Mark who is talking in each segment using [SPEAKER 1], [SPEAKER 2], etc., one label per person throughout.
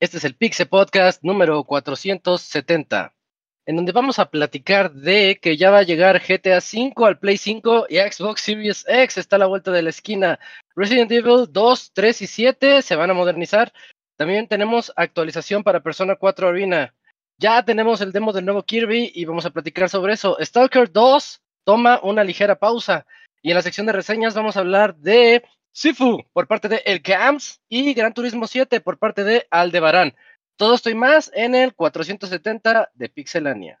[SPEAKER 1] Este es el Pixe Podcast número 470, en donde vamos a platicar de que ya va a llegar GTA V al Play 5 y Xbox Series X está a la vuelta de la esquina. Resident Evil 2, 3 y 7 se van a modernizar. También tenemos actualización para Persona 4 Arena. Ya tenemos el demo del nuevo Kirby y vamos a platicar sobre eso. Stalker 2 toma una ligera pausa. Y en la sección de reseñas vamos a hablar de Sifu por parte de El Camps y Gran Turismo 7 por parte de Aldebarán. Todo esto y más en el 470 de Pixelania.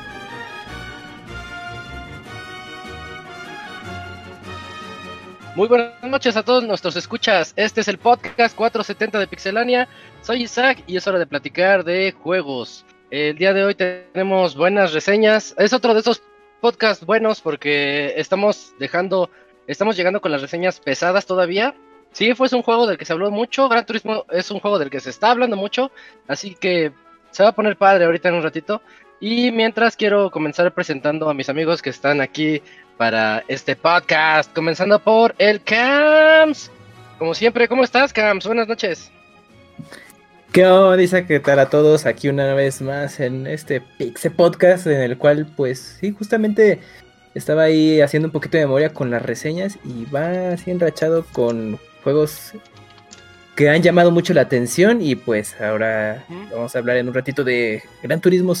[SPEAKER 1] Muy buenas noches a todos nuestros escuchas. Este es el podcast 470 de Pixelania. Soy Isaac y es hora de platicar de juegos. El día de hoy tenemos buenas reseñas. Es otro de esos podcasts buenos porque estamos dejando, estamos llegando con las reseñas pesadas todavía. Sí, fue un juego del que se habló mucho. Gran Turismo es un juego del que se está hablando mucho. Así que se va a poner padre ahorita en un ratito. Y mientras quiero comenzar presentando a mis amigos que están aquí para este podcast, comenzando por el Cams. Como siempre, ¿cómo estás, Cams? Buenas noches.
[SPEAKER 2] ¿Qué onda? Que tal a todos aquí una vez más en este Pixe Podcast, en el cual, pues, sí, justamente estaba ahí haciendo un poquito de memoria con las reseñas y va así enrachado con juegos que han llamado mucho la atención y pues ahora vamos a hablar en un ratito de Gran Turismo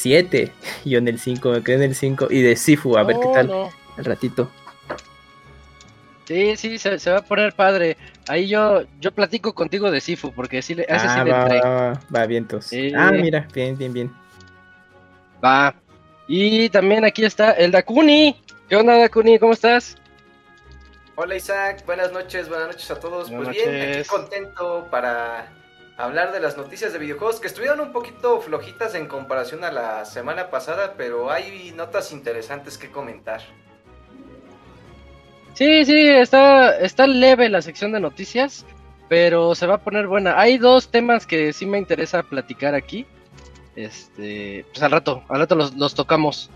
[SPEAKER 2] 7. Yo en el 5, me quedé en el 5. Y de Sifu, a ver qué tal. Al ratito.
[SPEAKER 1] Sí, sí, se, va a poner padre. Ahí yo yo platico contigo de Sifu, porque sí, le,
[SPEAKER 2] ese ah, va, va, va, vientos. Ah, mira, bien, bien, bien.
[SPEAKER 1] Va. Y también aquí está el Dakuni. ¿Qué onda, Dakuni? ¿Cómo estás?
[SPEAKER 3] Hola, Isaac. Buenas noches, buenas noches a todos. pues bien, aquí contento para hablar de las noticias de videojuegos que estuvieron un poquito flojitas en comparación a la semana pasada, pero hay notas interesantes que comentar.
[SPEAKER 1] Sí, sí, está, está leve la sección de noticias, pero se va a poner buena. Hay dos temas que sí me interesa platicar aquí. Este, pues al rato, al rato los, los tocamos.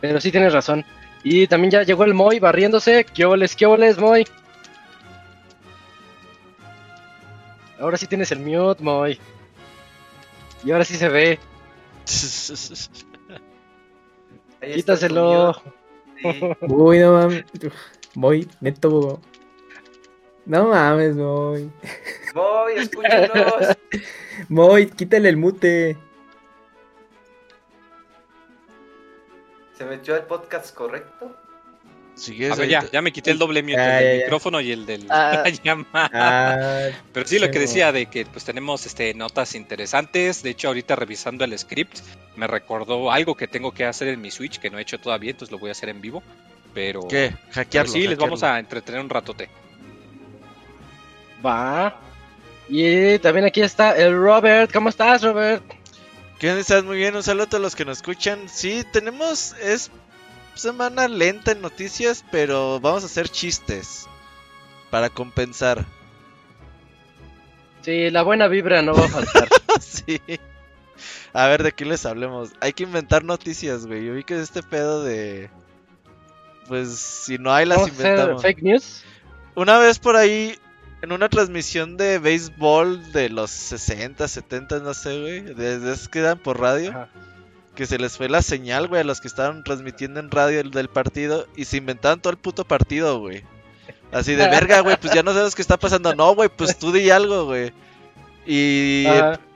[SPEAKER 1] Pero sí tienes razón. Y también ya llegó el Moy barriéndose. ¿Qué oles, qué oles, Moy? Ahora sí tienes el mute, Moy. Y ahora sí se ve. Quítaselo.
[SPEAKER 2] Uy, no mames. Moy, neto. No mames, Moy.
[SPEAKER 3] Moy, escúchanos.
[SPEAKER 2] Moy, quítale el mute.
[SPEAKER 3] ¿Se metió al podcast correcto?
[SPEAKER 4] A ver, ya, ya me quité el doble mute del micrófono y el del ah. llamada. Ah, Pero sí, lo que decía de que pues tenemos este notas interesantes. De hecho, ahorita revisando el script, me recordó algo que tengo que hacer en mi Switch que no he hecho todavía, entonces lo voy a hacer en vivo. Pero.
[SPEAKER 5] ¿Qué? Hackearlo.
[SPEAKER 4] sí, les vamos a entretener un ratote.
[SPEAKER 1] Va. Y también aquí está el Robert. ¿Cómo estás, Robert?
[SPEAKER 6] ¿Qué estás? Muy bien, un saludo a todos los que nos escuchan. Sí, tenemos, es semana lenta en noticias, pero vamos a hacer chistes para compensar.
[SPEAKER 1] Sí, la buena vibra no va a faltar.
[SPEAKER 6] sí. A ver, ¿de qué les hablemos? Hay que inventar noticias, güey. Yo vi que este pedo de... Pues si no hay las inventamos.
[SPEAKER 1] fake news?
[SPEAKER 6] Una vez por ahí, en una transmisión de béisbol de los 60, 70, no sé, güey. Desde que quedan por radio que se les fue la señal, güey, a los que estaban transmitiendo en radio el del partido y se inventaron todo el puto partido, güey. Así de verga, güey, pues ya no sabes qué está pasando. No, güey, pues tú di algo, güey. Y,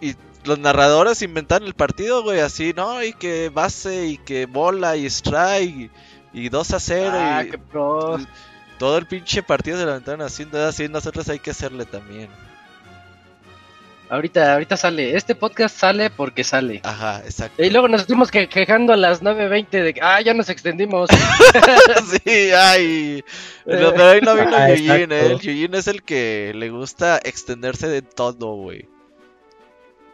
[SPEAKER 6] y los narradores inventan el partido, güey, así, ¿no? Y que base, y que bola, y strike, y, 2 a 0. Ah,
[SPEAKER 1] qué pro.
[SPEAKER 6] Todo el pinche partido se lo aventaron haciendo así, nosotros hay que hacerle también.
[SPEAKER 1] Ahorita, ahorita sale. Este podcast sale porque sale.
[SPEAKER 6] Ajá, exacto.
[SPEAKER 1] Y luego nos estuvimos quejando a las 9.20 de que, ah, ya nos extendimos.
[SPEAKER 6] sí, ay. De hoy no vino ah, Yujin, ¿eh? El Yujin es el que le gusta extenderse de todo, güey.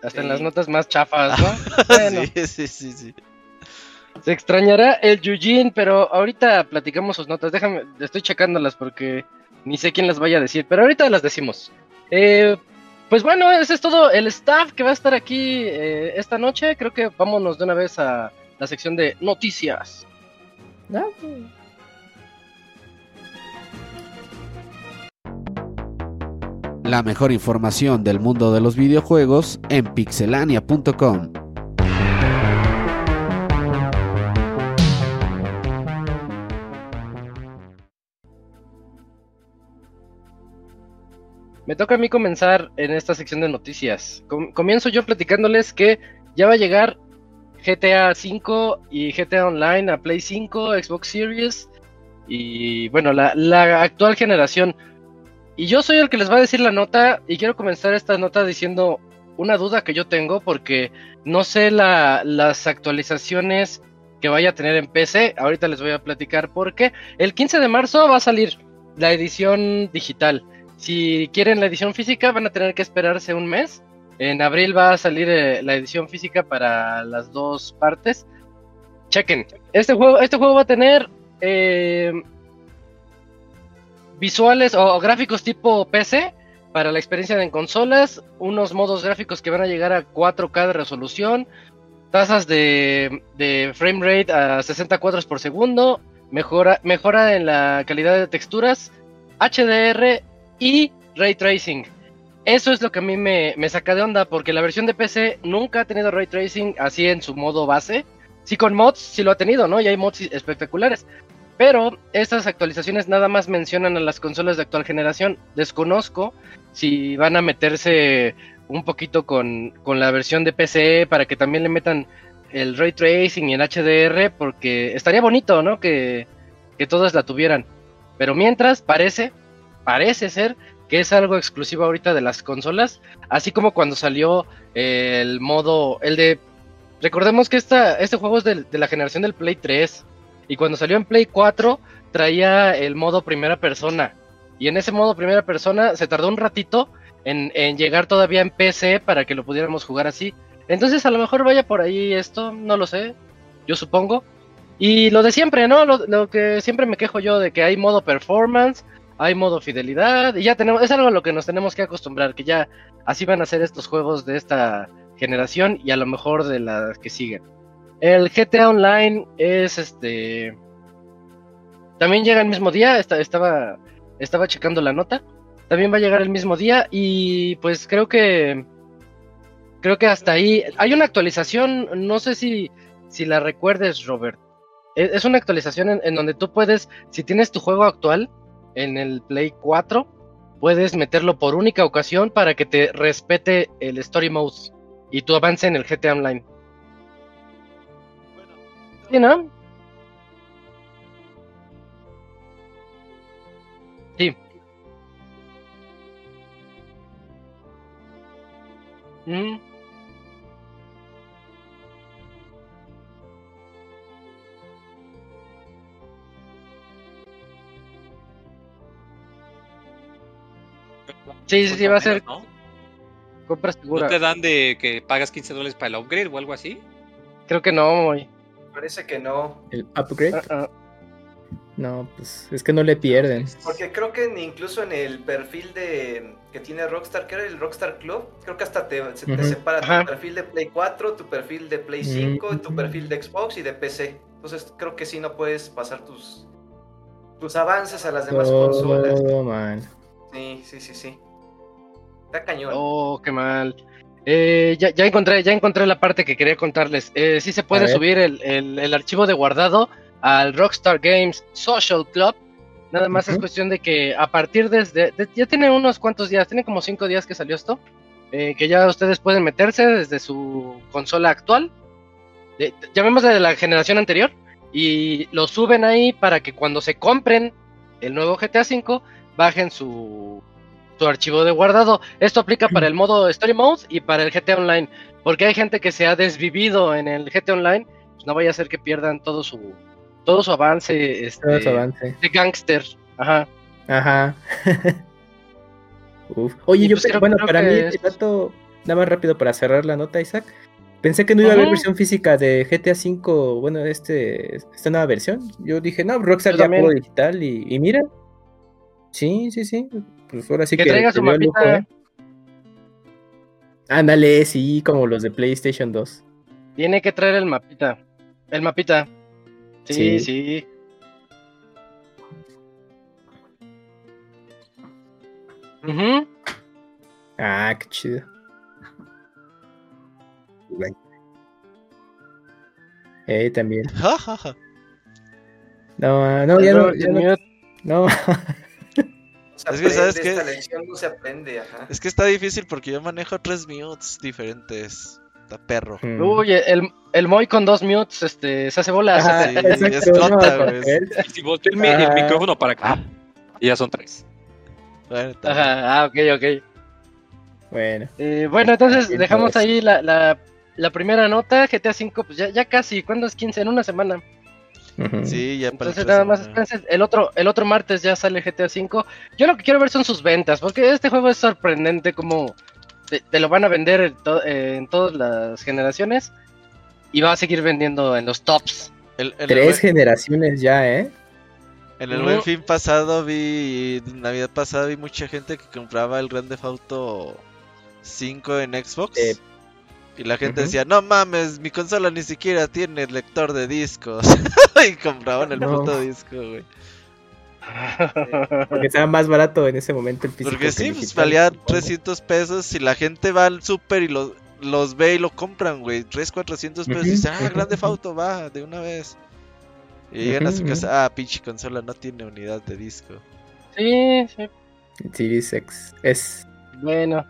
[SPEAKER 1] Hasta en las notas más chafas, ¿no?
[SPEAKER 6] sí, sí, sí, sí.
[SPEAKER 1] Se extrañará el Yujin, pero ahorita platicamos sus notas. Déjame, estoy checándolas porque ni sé quién las vaya a decir, pero ahorita las decimos. Eh, pues bueno, ese es todo el staff que va a estar aquí eh, esta noche. Creo que vámonos de una vez a la sección de noticias.
[SPEAKER 5] La mejor información del mundo de los videojuegos en pixelania.com.
[SPEAKER 1] Me toca a mí comenzar en esta sección de noticias. comienzo yo platicándoles que ya va a llegar GTA 5 y GTA Online a Play 5, Xbox Series y bueno, la, actual generación. Y yo soy el que les va a decir la nota y quiero comenzar esta nota diciendo una duda que yo tengo porque no sé las actualizaciones que vaya a tener en PC. Ahorita les voy a platicar porque el 15 de marzo va a salir la edición digital. Si quieren la edición física, van a tener que esperarse un mes. En abril va a salir eh, la edición física para las dos partes. Chequen. Este juego, este juego va a tener eh, visuales o, gráficos tipo PC para la experiencia en consolas. Unos modos gráficos que van a llegar a 4K de resolución. Tasas de, de frame rate a 60 cuadros por segundo. Mejora, mejora en la calidad de texturas. HDR y ray tracing. Eso es lo que a mí me, saca de onda, porque la versión de PC nunca ha tenido ray tracing así en su modo base. Sí, con mods sí lo ha tenido, ¿no? Y hay mods espectaculares. Pero estas actualizaciones nada más mencionan a las consolas de actual generación. Desconozco si van a meterse un poquito con, la versión de PC para que también le metan el ray tracing y el HDR, porque estaría bonito, ¿no? Que, que todas la tuvieran. Pero mientras, parece, parece ser que es algo exclusivo ahorita de las consolas, así como cuando salió el modo, el de, recordemos que esta, este juego es de, la generación del Play 3, y cuando salió en Play 4 traía el modo primera persona, y en ese modo primera persona se tardó un ratito en, llegar todavía en PC para que lo pudiéramos jugar así. Entonces a lo mejor vaya por ahí esto, no lo sé, yo supongo. Y lo de siempre, ¿no? Lo, lo, que siempre me quejo yo de que hay modo performance, hay modo fidelidad y ya tenemos, es algo a lo que nos tenemos que acostumbrar, que ya así van a ser estos juegos de esta generación y a lo mejor de las que siguen. El GTA Online es este también llega el mismo día, estaba estaba checando la nota. También va a llegar el mismo día y pues creo que creo que hasta ahí hay una actualización, no sé si si la recuerdes, Robert. E, es, una actualización en donde tú puedes, si tienes tu juego actual, en el Play 4 puedes meterlo por única ocasión para que te respete el Story Mode y tú avance en el GTA Online. ¿Sí, no? Sí. Mm. Sí, sí, sí, va a ser. ¿no? Compra segura.
[SPEAKER 4] ¿No te dan de que pagas 15 dólares para el upgrade o algo así?
[SPEAKER 1] Creo que no, güey.
[SPEAKER 3] Parece que no.
[SPEAKER 2] ¿El upgrade? Ah, ah. No, pues es que no le pierden.
[SPEAKER 3] Porque creo que incluso en el perfil de que tiene Rockstar, que era el Rockstar Club, creo que hasta te, separa tu perfil de Play 4, tu perfil de Play 5, tu perfil de Xbox y de PC. Entonces creo que sí no puedes pasar tus tus avances a las demás oh, consolas. Man. Sí, sí, sí, sí. Está cañón.
[SPEAKER 1] Oh, qué mal. Eh, ya, ya, encontré, ya encontré la parte que quería contarles. Eh, sí se puede subir el, archivo de guardado al Rockstar Games Social Club. Nada más es cuestión de que a partir desde, ya tiene unos cuantos días, tiene como cinco días que salió esto. eh, que ya ustedes pueden meterse desde su consola actual, llamémosle de la generación anterior, y lo suben ahí para que cuando se compren el nuevo GTA V, bajen su, su archivo de guardado. Esto aplica para el modo Story Mode y para el GTA Online, porque hay gente que se ha desvivido en el GTA Online, pues no vaya a ser que pierdan todo su todo su avance, este, todo su avance. de gangster. Ajá.
[SPEAKER 2] Ajá. Uf. Oye, yo pues bueno, para mí, es... dato, nada más rápido para cerrar la nota, Isaac. Pensé que no iba a haber versión física de GTA V, bueno, este, esta nueva versión. Yo dije, no, Rockstar ya pudo digital y, mira. Sí, sí, sí. Pues ahora sí que.
[SPEAKER 1] Que traiga su mapita. ¿eh?
[SPEAKER 2] Ándale, sí, como los de PlayStation 2.
[SPEAKER 1] Tiene que traer el mapita. El mapita. Sí, sí.
[SPEAKER 2] Ah, qué chido. Eh, también. no, no, ya no, ya no. no.
[SPEAKER 6] Es que, ¿sabes qué? No se aprende, ajá. Es que está difícil porque yo manejo tres mutes diferentes. Está perro.
[SPEAKER 1] Mm. Uy, el, el Moy con dos mutes este, se hace bola. sí, explota, güey. Si volteo el, el, micrófono para acá, y ya son tres. Bueno, Ajá, ah, ok, ok.
[SPEAKER 2] Bueno.
[SPEAKER 1] Eh, bueno, entonces dejamos ahí la, la, la, primera nota. GTA V, pues ya, ya casi. ¿Cuándo es 15? En una semana.
[SPEAKER 6] Sí, ya
[SPEAKER 1] Entonces nada más el otro, el otro martes ya sale GTA V. Yo lo que quiero ver son sus ventas, porque este juego es sorprendente como te, lo van a vender en, en, todas las generaciones y va a seguir vendiendo en los tops.
[SPEAKER 2] Tres generaciones ya, ¿eh?
[SPEAKER 6] En el buen fin pasado vi, Navidad pasada vi mucha gente que compraba el Grand Theft Auto 5 en Xbox. Y la gente decía, no mames, mi consola ni siquiera tiene lector de discos. y compraban el puto disco, güey.
[SPEAKER 2] Porque estaba más barato en ese momento el
[SPEAKER 6] físico. Porque sí, pues valía 300 pesos y la gente va al super y los, los ve y lo compran, güey. 3, 400 pesos y dicen, ah, Grande Auto, va, de una vez. Y llegan a su casa, ah, pinche consola no tiene unidad de disco.
[SPEAKER 1] Sí, sí.
[SPEAKER 2] Series X es.
[SPEAKER 1] Bueno.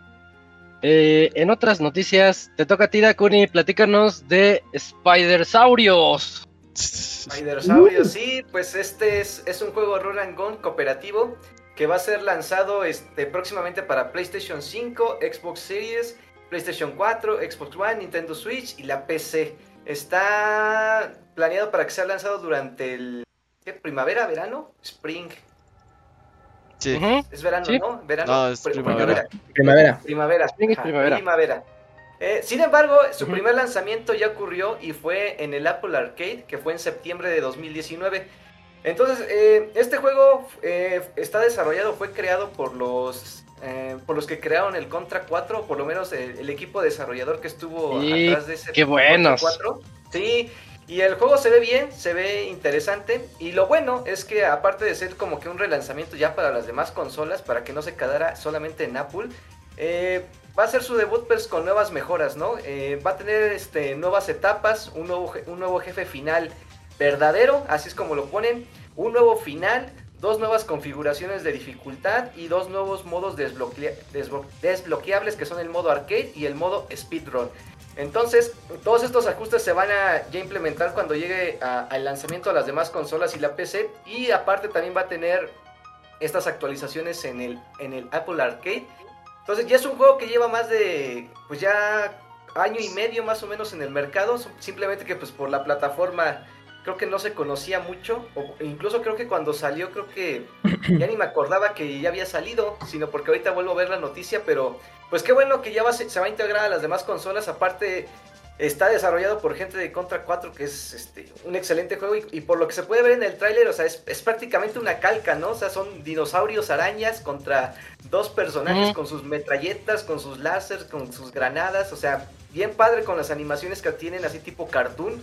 [SPEAKER 1] Eh, en otras noticias, te toca a ti, Dakuni, platícanos de Spider-Saurios.
[SPEAKER 3] Spider-Saurios, sí, pues este es, un juego Roll and Gun cooperativo que va a ser lanzado este, próximamente para PlayStation 5, Xbox Series, PlayStation 4, Xbox One, Nintendo Switch y la PC. Está planeado para que sea lanzado durante el ¿qué? primavera, verano, spring.
[SPEAKER 6] Sí.
[SPEAKER 3] Es verano, ¿no? Verano.
[SPEAKER 6] No, es primavera.
[SPEAKER 2] Primavera.
[SPEAKER 3] Primavera. primavera. primavera. Eh, sin embargo, su primer lanzamiento ya ocurrió y fue en el Apple Arcade, que fue en septiembre de 2019. Entonces, eh, este juego eh, está desarrollado, fue creado por los por los que crearon el Contra 4, por lo menos el, equipo desarrollador que estuvo atrás de ese
[SPEAKER 1] qué buenos.
[SPEAKER 3] 4. Sí, y el juego se ve bien, se ve interesante. Y lo bueno es que aparte de ser como que un relanzamiento ya para las demás consolas, para que no se quedara solamente en Apple, eh, va a ser su debut pues con nuevas mejoras, ¿no? Eh, va a tener este, nuevas etapas, un nuevo, un nuevo jefe final verdadero, así es como lo ponen, un nuevo final, dos nuevas configuraciones de dificultad y dos nuevos modos desbloqueables que son el modo arcade y el modo speedrun. Entonces, todos estos ajustes se van a ya implementar cuando llegue al lanzamiento de las demás consolas y la PC. Y aparte también va a tener estas actualizaciones en el, en el Apple Arcade. Entonces ya es un juego que lleva más de, pues ya año y medio más o menos en el mercado. Simplemente que pues por la plataforma creo que no se conocía mucho. O incluso creo que cuando salió creo que ya ni me acordaba que ya había salido. Sino porque ahorita vuelvo a ver la noticia, pero pues qué bueno que ya va, se va a integrar a las demás consolas. Aparte, está desarrollado por gente de Contra 4, que es este, un excelente juego. Y, por lo que se puede ver en el tráiler, o sea, es, prácticamente una calca, ¿no? O sea, son dinosaurios arañas contra dos personajes con sus metralletas, con sus láseres, con sus granadas. O sea, bien padre con las animaciones que tienen, así tipo cartoon.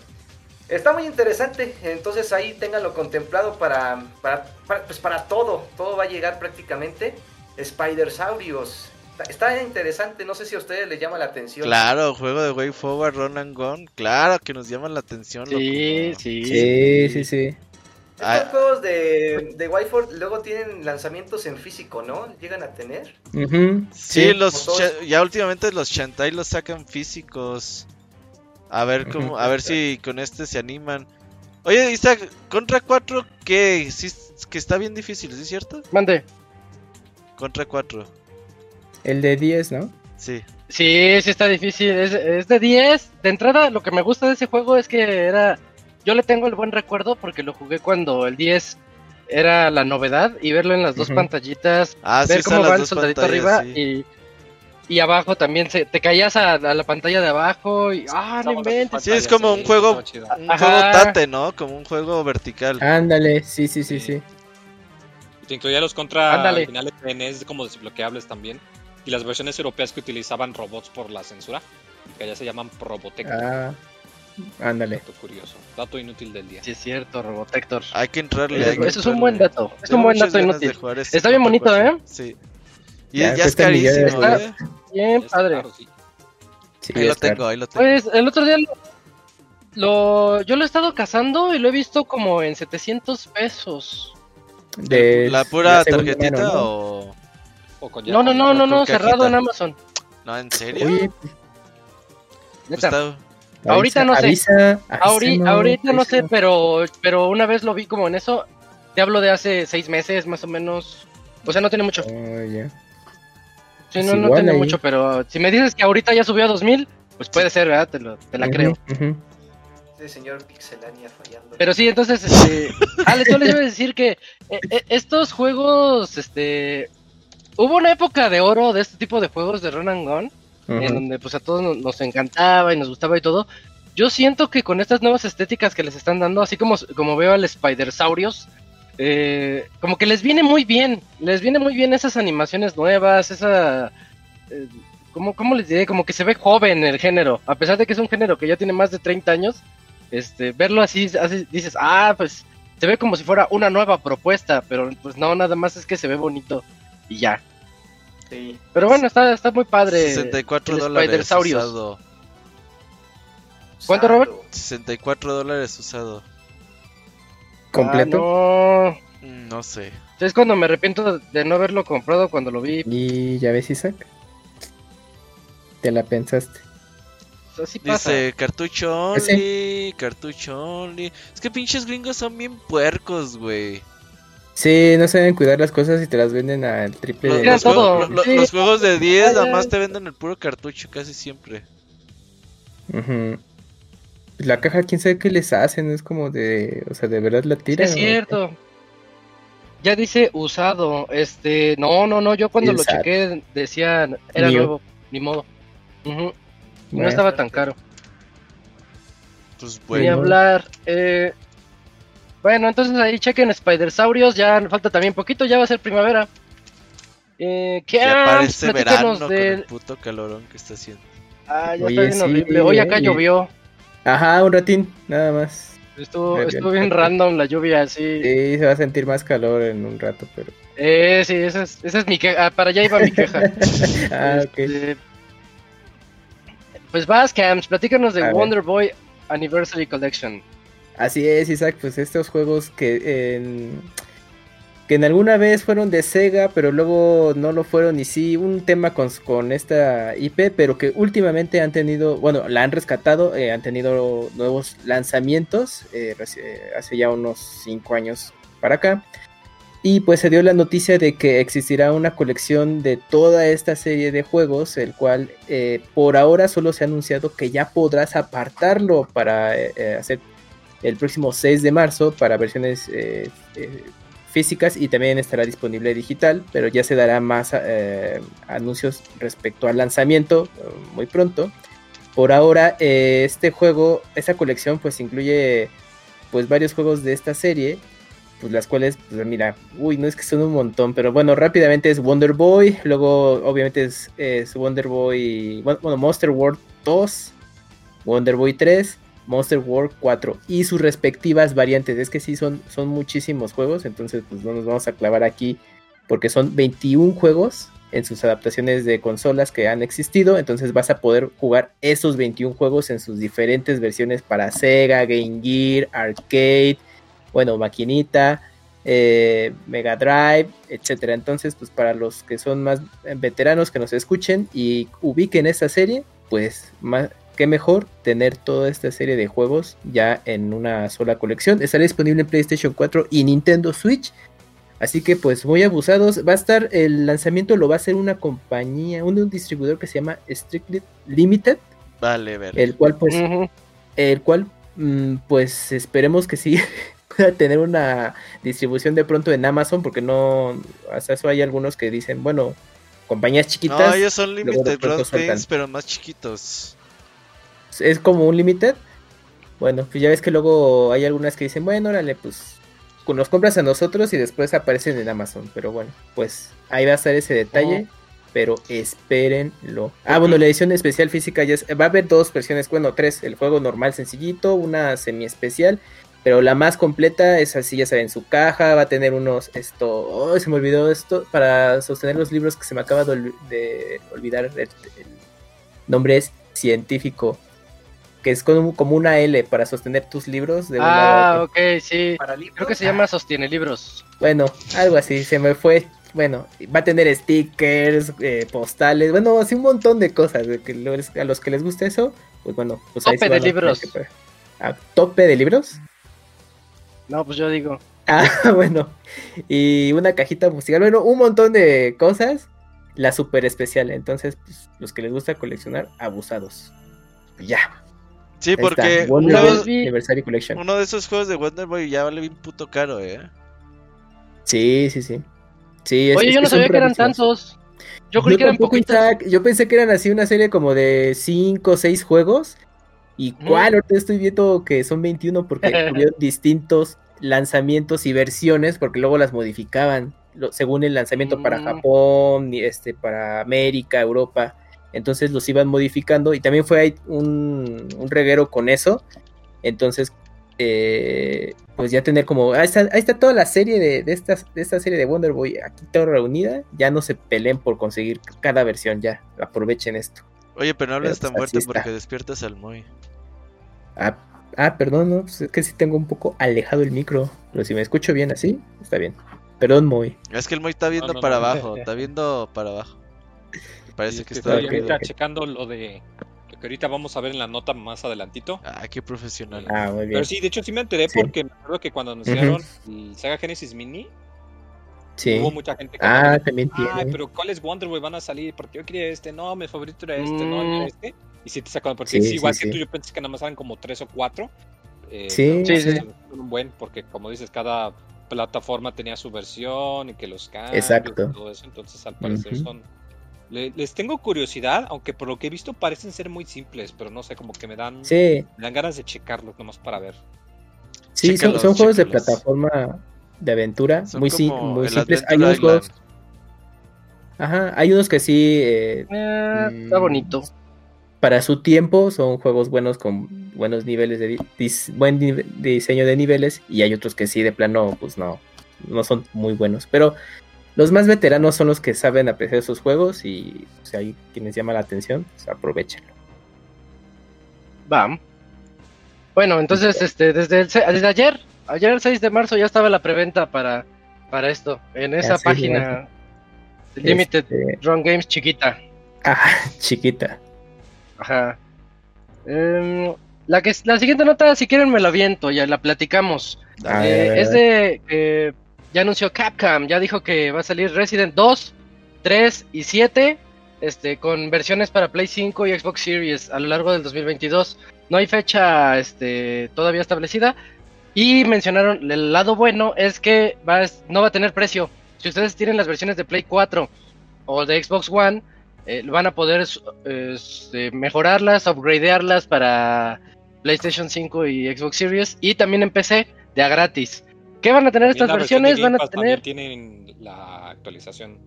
[SPEAKER 3] Está muy interesante, entonces ahí ténganlo contemplado para, para, pues para todo. Todo va a llegar prácticamente. Spider-Saurios. Está interesante, no sé si a ustedes les llama la atención.
[SPEAKER 6] Claro, juego de Way Forward, Run and Gun, claro que nos llama la atención.
[SPEAKER 1] Sí,
[SPEAKER 2] sí. Sí, sí, sí.
[SPEAKER 3] Estos juegos de, de luego tienen lanzamientos en físico, ¿no? ¿Llegan a tener?
[SPEAKER 6] Sí, los ya últimamente los Shantai los sacan físicos. A ver cómo, a ver si con este se animan. Oye, Isaac, Contra 4, ¿qué? Sí, que está bien difícil, ¿sí es cierto?
[SPEAKER 1] Mande.
[SPEAKER 6] Contra 4.
[SPEAKER 2] El de 10, ¿no?
[SPEAKER 6] Sí.
[SPEAKER 1] Sí, sí está difícil. Es, es de 10. De entrada, lo que me gusta de ese juego es que era yo le tengo el buen recuerdo porque lo jugué cuando el 10 era la novedad y verlo en las dos pantallitas,
[SPEAKER 6] ah,
[SPEAKER 1] ver cómo va el soldadito arriba y, y abajo también se, te caías a, la pantalla de abajo y ah, no inventes.
[SPEAKER 6] Sí, es como un juego, un juego tate, ¿no? Como un juego vertical.
[SPEAKER 2] Ándale, sí, sí, sí, sí.
[SPEAKER 4] Te incluía los contra finales de como desbloqueables también. Y las versiones europeas que utilizaban robots por la censura, que allá se llaman Robotech.
[SPEAKER 2] Ah. Ándale.
[SPEAKER 4] Dato curioso. Dato inútil del día.
[SPEAKER 1] Sí, es cierto, Robotector.
[SPEAKER 6] Hay que entrarle.
[SPEAKER 1] Eso, es un buen dato. Es un buen dato inútil. Este Está bien bonito, ¿eh?
[SPEAKER 6] Sí. Y ya, es carísimo. Está
[SPEAKER 1] bien padre.
[SPEAKER 6] Sí, ahí lo tengo, ahí lo
[SPEAKER 1] tengo. Pues el otro día lo, yo lo he estado cazando y lo he visto como en 700 pesos.
[SPEAKER 6] ¿De la pura tarjetita o,
[SPEAKER 1] o con No, no, no, no, no, cerrado en Amazon.
[SPEAKER 6] No, ¿en serio? Oye,
[SPEAKER 1] pues ahorita no sé. ahorita, no sé, pero, pero una vez lo vi como en eso. Te hablo de hace seis meses, más o menos. O sea, no tiene mucho. Oh, Sí, no, no tiene mucho, pero si me dices que ahorita ya subió a 2000, pues puede ser, ¿verdad? Te, lo, te la creo.
[SPEAKER 3] Sí, señor Pixelania fallando.
[SPEAKER 1] Pero sí, entonces, este, Alex, yo les iba a decir que eh, eh, estos juegos, este, hubo una época de oro de este tipo de juegos de Run and Gun en donde pues a todos nos, encantaba y nos gustaba y todo. Yo siento que con estas nuevas estéticas que les están dando, así como, como veo al Spider-Saurios, eh, como que les viene muy bien, les viene muy bien esas animaciones nuevas, esa... Eh, ¿cómo, les diré? Como que se ve joven el género, a pesar de que es un género que ya tiene más de 30 años, este, verlo así, así dices, ah, pues se ve como si fuera una nueva propuesta, pero pues no, nada más es que se ve bonito y ya. Pero bueno, está, está muy padre.
[SPEAKER 6] 64 dólares usado.
[SPEAKER 1] ¿Cuánto, Robert?
[SPEAKER 6] 64 dólares usado.
[SPEAKER 2] ¿Completo?
[SPEAKER 1] Ah,
[SPEAKER 6] no. No sé.
[SPEAKER 1] Es cuando me arrepiento de no haberlo comprado cuando lo vi.
[SPEAKER 2] ¿Y ya ves, Isaac? ¿Te la pensaste?
[SPEAKER 6] Dice cartucho only, cartucho only. Es que pinches gringos son bien puercos, güey.
[SPEAKER 2] Sí, no saben cuidar las cosas y te las venden al triple.
[SPEAKER 6] de... los, los, juegos de 10 además te venden el puro cartucho casi siempre.
[SPEAKER 2] La caja, quién sabe qué les hacen, es como de, o sea, de verdad la tiran.
[SPEAKER 1] es cierto. Ya dice usado, este, no, no, no, yo cuando lo chequé decía, era nuevo, ni modo. No estaba tan caro.
[SPEAKER 6] Pues bueno.
[SPEAKER 1] Ni hablar, eh, bueno, entonces ahí chequen Spider-Saurios, ya falta también poquito, ya va a ser primavera. Eh, ¿Qué
[SPEAKER 6] ya parece verano con el puto calorón que está haciendo.
[SPEAKER 1] Ah, ya está bien horrible. Hoy acá llovió.
[SPEAKER 2] Ajá, un ratín, nada más.
[SPEAKER 1] Estuvo, estuvo bien random la lluvia, sí.
[SPEAKER 2] Sí, se va a sentir más calor en un rato, pero...
[SPEAKER 1] Eh, sí, esa es, esa es mi queja. Ah, para allá iba mi queja.
[SPEAKER 2] ah, ok. Este,
[SPEAKER 1] pues vas, Camps, platícanos de Wonder Boy Anniversary Collection.
[SPEAKER 2] Así es, Isaac, pues estos juegos que en, que en alguna vez fueron de Sega, pero luego no lo fueron y sí, un tema con, con esta IP, pero que últimamente han tenido, bueno, la han rescatado, eh, han tenido nuevos lanzamientos eh, hace ya unos 5 años para acá. Y pues se dio la noticia de que existirá una colección de toda esta serie de juegos, el cual eh, por ahora solo se ha anunciado que ya podrás apartarlo para hacer el próximo 6 de marzo para versiones eh, eh, físicas y también estará disponible digital, pero ya se dará más eh, anuncios respecto al lanzamiento muy pronto. Por ahora, este juego, esta colección, pues incluye pues varios juegos de esta serie, pues las cuales, pues mira, uy, no es que son un montón, pero bueno, rápidamente es Wonder Boy, luego obviamente es, es Wonder Boy, bueno, Monster World 2, Wonder Boy 3, Monster World 4 y sus respectivas variantes. Es que sí, son, son muchísimos juegos, entonces pues no nos vamos a clavar aquí porque son 21 juegos en sus adaptaciones de consolas que han existido, entonces vas a poder jugar esos 21 juegos en sus diferentes versiones para Sega, Game Gear, Arcade, bueno, maquinita, eh, Mega Drive, etcétera. Entonces, pues para los que son más veteranos que nos escuchen y ubiquen esta serie, pues más, qué mejor tener toda esta serie de juegos ya en una sola colección. Estará disponible en PlayStation 4 y Nintendo Switch. Así que pues muy abusados. Va a estar, el lanzamiento lo va a hacer una compañía, un, distribuidor que se llama Strictly Limited.
[SPEAKER 6] Vale, ver.
[SPEAKER 2] El cual pues, el cual mm, pues esperemos que sí pueda tener una distribución de pronto en Amazon, porque no, hasta eso hay algunos que dicen, bueno, compañías chiquitas. No,
[SPEAKER 6] ellos son Limited Games, pero más chiquitos
[SPEAKER 2] es como un limited. Bueno, pues ya ves que luego hay algunas que dicen, bueno, órale, pues nos compras a nosotros y después aparecen en Amazon. Pero bueno, pues ahí va a estar ese detalle. Oh. Pero espérenlo. Ah, bueno, la edición especial física ya va a haber dos versiones, bueno, tres. El juego normal sencillito, una semi especial. Pero la más completa es así, ya saben, su caja, va a tener unos, esto, oh, se me olvidó esto, para sostener los libros que se me acaba de, olvidar, el, el nombre es científico que es como, como una L para sostener tus libros.
[SPEAKER 1] De ah, ok, sí. Creo que se llama Sostiene Libros.
[SPEAKER 2] Bueno, algo así, se me fue. Bueno, va a tener stickers, eh, postales, bueno, así un montón de cosas. que a los que les guste eso, pues bueno, pues
[SPEAKER 1] tope de libros.
[SPEAKER 2] ¿A ¿Tope de libros?
[SPEAKER 1] No, pues yo digo.
[SPEAKER 2] Ah, bueno. Y una cajita musical, bueno, un montón de cosas. La super especial. Entonces, pues, los que les gusta coleccionar, abusados. Ya.
[SPEAKER 6] Sí, porque uno, de esos juegos de Wonder Boy ya vale bien puto caro, ¿eh?
[SPEAKER 2] Sí, sí, sí. sí
[SPEAKER 1] Oye, yo no sabía que eran tantos. Yo creí que eran poquitos.
[SPEAKER 2] Yo pensé que eran así una serie como de 5 o 6 juegos. Y cuál, ahorita estoy viendo que son 21 porque tuvieron distintos lanzamientos y versiones porque luego las modificaban según el lanzamiento para mm. Japón, este, para América, Europa entonces los iban modificando y también fue ahí un, reguero con eso. Entonces, eh, pues ya tener como, ahí está, toda la serie de, de, esta, de esta serie de Wonder Boy aquí toda reunida, ya no se peleen por conseguir cada versión, ya aprovechen esto.
[SPEAKER 6] Oye, pero no hables tan fuerte porque despiertas al Moy.
[SPEAKER 2] Ah, ah, perdón, no, pues es que sí tengo un poco alejado el micro, pero si me escucho bien así, está bien. Perdón, Moy.
[SPEAKER 6] Es que el Moy está viendo para abajo, está viendo para abajo parece que está.
[SPEAKER 4] ahorita checando lo de. Lo que ahorita vamos a ver en la nota más adelantito.
[SPEAKER 6] Ah, qué profesional.
[SPEAKER 2] Ah, muy bien.
[SPEAKER 4] Pero sí, de hecho sí me enteré porque me acuerdo que cuando anunciaron el Sega Genesis Mini.
[SPEAKER 2] Sí.
[SPEAKER 4] Hubo mucha gente
[SPEAKER 2] que ah, también tiene.
[SPEAKER 4] Ay, pero ¿cuáles Wonder Boy van a salir? Porque yo quería este, no, mi favorito era este, no, no mm. este. Y si te sacan, porque sí, igual que tú, yo pensé que nada más eran como tres o cuatro.
[SPEAKER 2] Eh, sí, sí, sí.
[SPEAKER 4] Un buen, porque como dices, cada plataforma tenía su versión y que los cambios
[SPEAKER 2] Exacto.
[SPEAKER 4] y todo eso. Entonces, al parecer son les tengo curiosidad, aunque por lo que he visto parecen ser muy simples, pero no sé, como que me dan, me dan ganas de checarlos nomás para ver.
[SPEAKER 2] Sí, son, juegos de plataforma de aventura, muy, muy simples. Hay unos juegos... Ajá, hay unos que sí... Eh,
[SPEAKER 1] eh, está bonito.
[SPEAKER 2] Para su tiempo son juegos buenos con buenos niveles de buen diseño de niveles y hay otros que sí de plano pues no no son muy buenos, pero los más veteranos son los que saben apreciar sus juegos y si hay quienes llaman la atención, pues aprovechenlo.
[SPEAKER 1] Va. Bueno, entonces este desde, desde ayer, ayer el 6 de marzo ya estaba la preventa para, para esto, en esa página Limited este... Run Games chiquita.
[SPEAKER 2] Ah, chiquita.
[SPEAKER 1] Ajá. Em, la, que, la siguiente nota, si quieren me la aviento, ya la platicamos. Eh, es de eh, ya anunció Capcom, ya dijo que va a salir Resident 2, 3 y 7, este, con versiones para Play 5 y Xbox Series a lo largo del 2022. No hay fecha este, todavía establecida. Y mencionaron, el lado bueno es que va, no va a tener precio. Si ustedes tienen las versiones de Play 4 o de Xbox One, eh, van a poder este, mejorarlas, upgradearlas para PlayStation 5 y Xbox Series. Y también en PC, de a gratis. ¿Qué van a tener estas versiones? Van a tener.
[SPEAKER 4] tienen la actualización.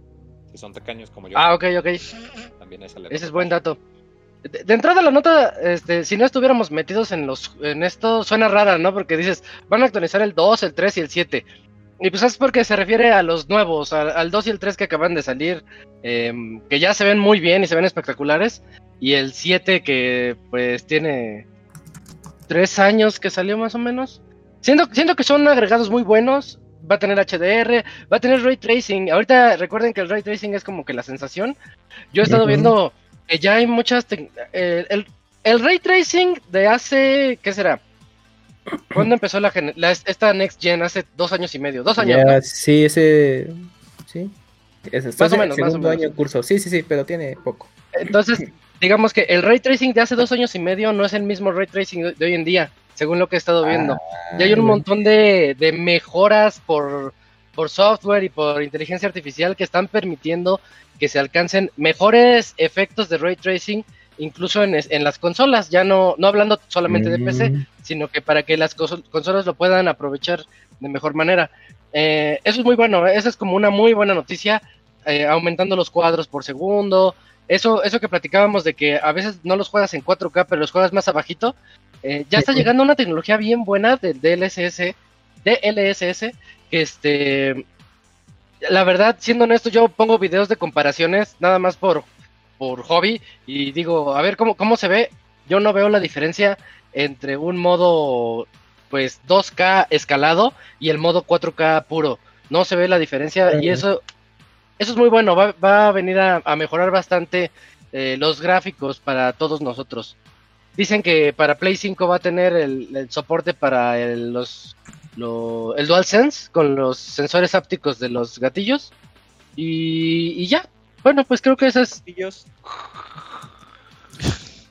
[SPEAKER 4] Si son tacaños como yo.
[SPEAKER 1] Ah, ok, ok. También Ese es buen dato. De, entrada la nota, este, si no estuviéramos metidos en los en esto, suena rara, ¿no? Porque dices, van a actualizar el 2, el 3 y el 7. Y pues es porque se refiere a los nuevos, al 2 y el 3 que acaban de salir, em, que ya se ven muy bien y se ven espectaculares. Y el 7 que pues tiene 3 años que salió más o menos. Siento, siento que son agregados muy buenos. Va a tener HDR, va a tener ray tracing. Ahorita recuerden que el ray tracing es como que la sensación. Yo he estado viendo que ya hay muchas. Eh, el, el ray tracing de hace. ¿Qué será? ¿Cuándo empezó la, esta Next Gen? Hace dos años y medio. Dos años.
[SPEAKER 2] Sí, ese. Sí. más o menos. Más o menos. año curso. Sí, sí, sí, pero tiene poco.
[SPEAKER 1] Entonces, digamos que el ray tracing de hace dos años y medio no es el mismo ray tracing de hoy en día, según lo que he estado viendo. Ah, y hay un montón de, de mejoras por, por software y por inteligencia artificial que están permitiendo que se alcancen mejores efectos de ray tracing incluso en, en, las consolas, ya no, no hablando solamente de PC, mm. sino que para que las consolas lo puedan aprovechar de mejor manera. Eh, eso es muy bueno, esa es como una muy buena noticia, eh, aumentando los cuadros por segundo, eso, eso que platicábamos de que a veces no los juegas en 4K, pero los juegas más abajito, eh, ya está llegando una tecnología bien buena del DLSS, DLSS, que este, la verdad, siendo honesto, yo pongo videos de comparaciones nada más por por hobby y digo, a ver cómo, cómo se ve. Yo no veo la diferencia entre un modo pues 2K escalado y el modo 4K puro. No se ve la diferencia y eso, eso es muy bueno. Va, va a venir a, mejorar bastante eh, los gráficos para todos nosotros. Dicen que para Play 5 va a tener el, soporte para el, los, el DualSense con los sensores ápticos de los gatillos. Y, y ya, bueno, pues creo que esas.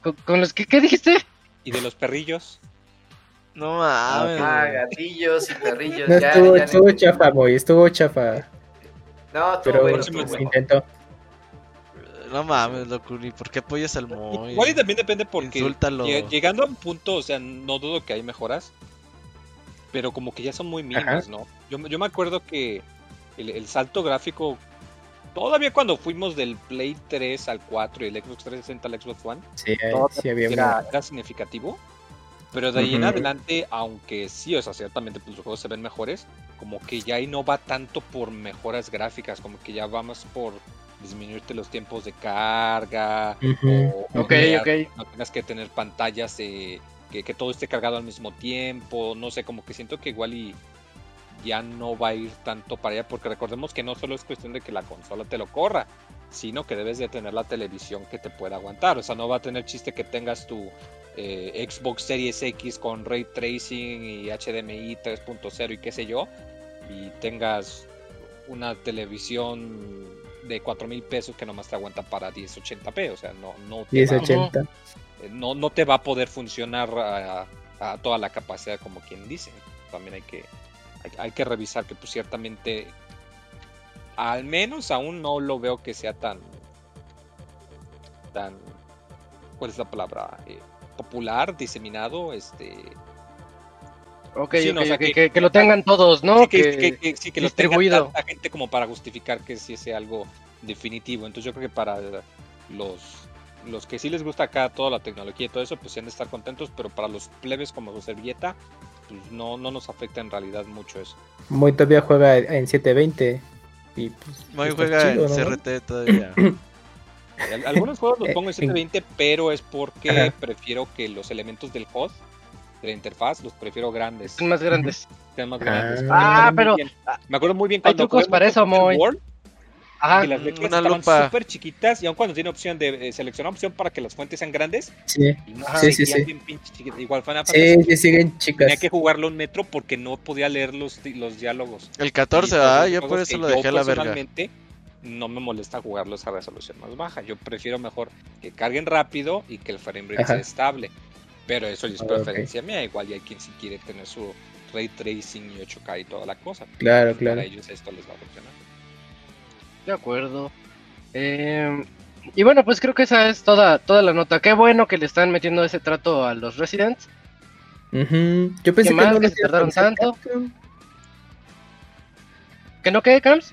[SPEAKER 1] Con, con los que, ¿qué dijiste?
[SPEAKER 4] ¿Y de los perrillos?
[SPEAKER 6] No mames.
[SPEAKER 3] Ah, gatillos y perrillos.
[SPEAKER 2] No, estuvo, estuvo chafa, boy, estuvo chafa.
[SPEAKER 3] No,
[SPEAKER 2] estuvo Pero bueno, se intentó.
[SPEAKER 6] No mames, loco, ¿y por qué apoyas al Moy?
[SPEAKER 4] Igual y también depende porque llegando a un punto, o sea, no dudo que hay mejoras, pero como que ya son muy mínimas, ¿no? Yo, yo me acuerdo que el, el salto gráfico Todavía cuando fuimos del Play 3 al 4 y el Xbox 360 al Xbox One,
[SPEAKER 2] sí, sí había
[SPEAKER 4] era, significativo. Pero de ahí en adelante, aunque sí, o sea, ciertamente pues, los juegos se ven mejores, como que ya ahí no va tanto por mejoras gráficas, como que ya va más por disminuirte los tiempos de carga,
[SPEAKER 1] o, que
[SPEAKER 4] no tengas que tener pantallas que, que todo esté cargado al mismo tiempo, no sé, como que siento que igual y ya no va a ir tanto para allá, porque recordemos que no solo es cuestión de que la consola te lo corra, sino que debes de tener la televisión que te pueda aguantar. O sea, no va a tener chiste que tengas tu eh, Xbox Series X con ray tracing y HDMI 3.0 y qué sé yo, y tengas una televisión de 4 mil pesos que nomás te aguanta para 1080p. O sea, no, no,
[SPEAKER 2] te, Va,
[SPEAKER 4] eh, no, no te va a poder funcionar a, a toda la capacidad como quien dice. También hay que hay, que revisar que pues ciertamente al menos aún no lo veo que sea tan tan cuál es la palabra eh, popular diseminado este
[SPEAKER 1] Ok, que, lo tengan todos, ¿no?
[SPEAKER 4] que, sí, que lo tenga tanta gente como para justificar que sí sea algo definitivo. Entonces yo creo que para los, los que sí les gusta acá toda la tecnología y todo eso, pues sí han de estar contentos, pero para los plebes como su servilleta, pues no, no nos afecta en realidad mucho eso.
[SPEAKER 2] Muy todavía juega en 720 y pues,
[SPEAKER 6] Muy juega en CRT todavía.
[SPEAKER 4] Algunos juegos los eh, pongo en 720, pero es porque prefiero que los elementos del HUD, de la interfaz, los prefiero grandes.
[SPEAKER 1] Más grandes.
[SPEAKER 4] Sean más grandes.
[SPEAKER 1] Ah, pero.
[SPEAKER 4] Me acuerdo muy bien cuando.
[SPEAKER 1] Hay trucos para eso, muy.
[SPEAKER 4] Ajá, las letras estaban súper chiquitas y aun cuando tiene opción de eh, seleccionar opción para que las fuentes sean grandes,
[SPEAKER 2] sí, sí, sí, sí.
[SPEAKER 4] Igual Final
[SPEAKER 2] sí, sí, siguen chicas.
[SPEAKER 4] Tenía que jugarlo un metro porque no podía leer los, los diálogos.
[SPEAKER 6] El 14, ah, yo por eso lo dejé a la verga.
[SPEAKER 4] No me molesta jugarlo a esa resolución más baja. Yo prefiero mejor que carguen rápido y que el frame rate sea estable. Pero eso es preferencia mía. Igual y hay quien si quiere tener su ray tracing y 8K y toda la cosa.
[SPEAKER 2] Claro, claro.
[SPEAKER 4] Para ellos esto les va a funcionar.
[SPEAKER 1] De acuerdo. Eh, y bueno, pues creo que esa es toda, toda la nota. Qué bueno que le están metiendo ese trato a los Residents.
[SPEAKER 2] Yo pensé que
[SPEAKER 1] no les tardaron tanto. ¿Que no qué, Camps?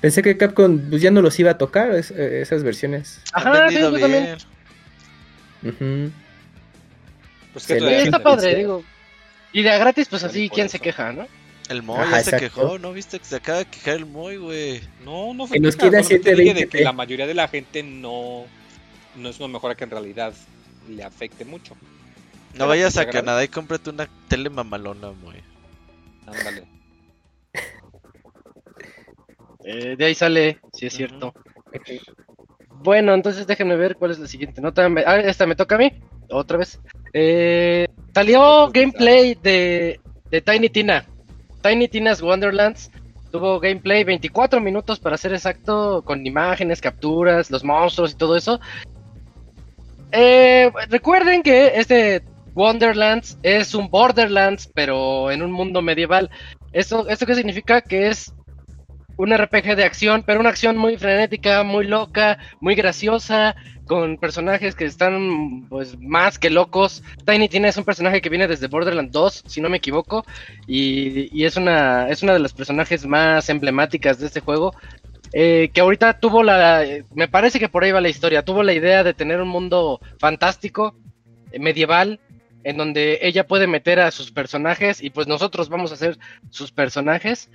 [SPEAKER 2] Pensé que Capcom pues, ya no los iba a tocar eh, esas versiones.
[SPEAKER 1] Ajá, sí, yo también. Pues que está padre, digo. Y de gratis, pues así, ¿quién se queja, no?
[SPEAKER 6] El Moy ya se quejó, ¿no viste que se acaba de quejar el Moy, güey?
[SPEAKER 4] No, no fue
[SPEAKER 2] que nos queda 720
[SPEAKER 4] de que la mayoría de la gente no, no es una mejora que en realidad le afecte mucho.
[SPEAKER 6] No vayas a Canadá y cómprate una tele mamalona, Moy.
[SPEAKER 1] Ándale. Eh, de ahí sale, si es cierto. Bueno, entonces déjenme ver cuál es la siguiente nota. Ah, esta me toca a mí, otra vez. Eh, salió gameplay de, de Tiny Tina. Tiny Tina's Wonderlands. Tuvo gameplay 24 minutos para ser exacto, con imágenes, capturas, los monstruos y todo eso. Eh, recuerden que este Wonderlands es un Borderlands, pero en un mundo medieval. ¿Esto, ¿Esto qué significa? Que es un RPG de acción, pero una acción muy frenética, muy loca, muy graciosa, con personajes que están pues más que locos. Tiny Tina es un personaje que viene desde Borderlands 2, si no me equivoco, y, es una es una de las personajes más emblemáticas de este juego. Eh, que ahorita tuvo la, me parece que por ahí va la historia, tuvo la idea de tener un mundo fantástico, eh, medieval, en donde ella puede meter a sus personajes y pues nosotros vamos a ser sus personajes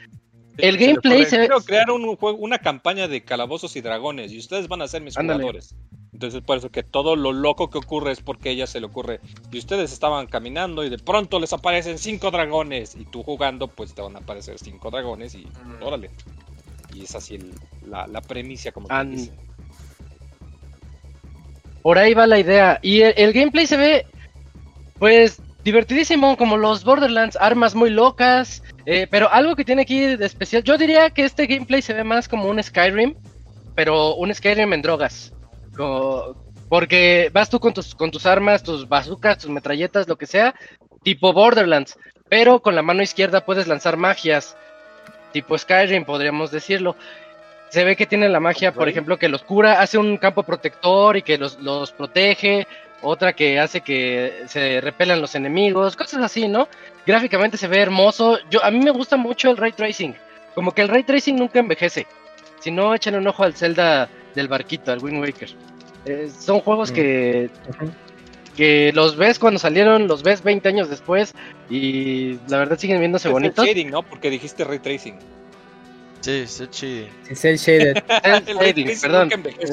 [SPEAKER 1] el gameplay se
[SPEAKER 4] Quiero crear un juego, una campaña de calabozos y dragones y ustedes van a ser mis jugadores. Entonces, por eso que todo lo loco que ocurre es porque a ella se le ocurre. Y ustedes estaban caminando y de pronto les aparecen cinco dragones. Y tú jugando, pues te van a aparecer cinco dragones y mm. órale. Y es así la, la, premisa, como te dice.
[SPEAKER 1] Por ahí va la idea. Y el gameplay se ve, pues, divertidísimo, como los Borderlands, armas muy locas, eh, pero algo que tiene aquí de especial, yo diría que este gameplay se ve más como un Skyrim, pero un Skyrim en drogas. porque vas tú con tus, con tus armas, tus bazookas, tus metralletas, lo que sea, tipo Borderlands, pero con la mano izquierda puedes lanzar magias, tipo Skyrim, podríamos decirlo. Se ve que tiene la magia, por ejemplo, que los cura, hace un campo protector y que los, los protege, otra que hace que se repelan los enemigos, cosas así, ¿no? Gráficamente se ve hermoso. Yo a mí me gusta mucho el ray tracing. Como que el ray tracing nunca envejece. Si no, echen un ojo al Zelda del barquito, al Wind Waker. Eh, son juegos mm. que que los ves cuando salieron, los ves 20 años después y la verdad siguen viéndose es bonitos.
[SPEAKER 4] shading, ¿no? Porque dijiste ray tracing.
[SPEAKER 6] Sí, es el shading.
[SPEAKER 2] Es el
[SPEAKER 1] shading, perdón.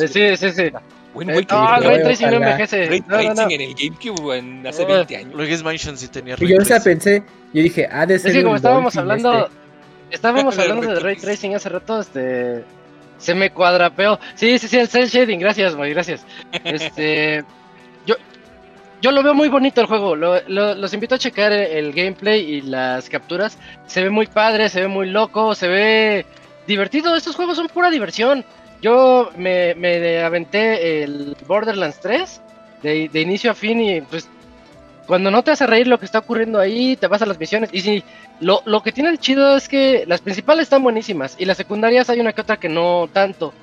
[SPEAKER 1] Sí, sí, sí. Wind Waker. No, el Ray Tracing no envejece.
[SPEAKER 4] Ray Tracing en el GameCube en hace 20 años.
[SPEAKER 6] Luigi's Mansion sí tenía
[SPEAKER 2] Ray Yo esa pensé, yo dije, ah, de ser.
[SPEAKER 1] Es que como estábamos hablando, este. estábamos hablando de Ray Tracing hace rato, este. Se me cuadrapeó. Sí, sí, sí, el cel shading, gracias, muy gracias. Este. yo, yo lo veo muy bonito el juego. Lo, lo, los invito a checar el gameplay y las capturas. Se ve muy padre, se ve muy loco, se ve divertido. Estos juegos son pura diversión. Yo me, me aventé el Borderlands 3 de, de, inicio a fin y pues cuando no te hace reír lo que está ocurriendo ahí, te vas a las misiones. Y si lo, lo que tiene el chido es que las principales están buenísimas y las secundarias hay una que otra que no tanto.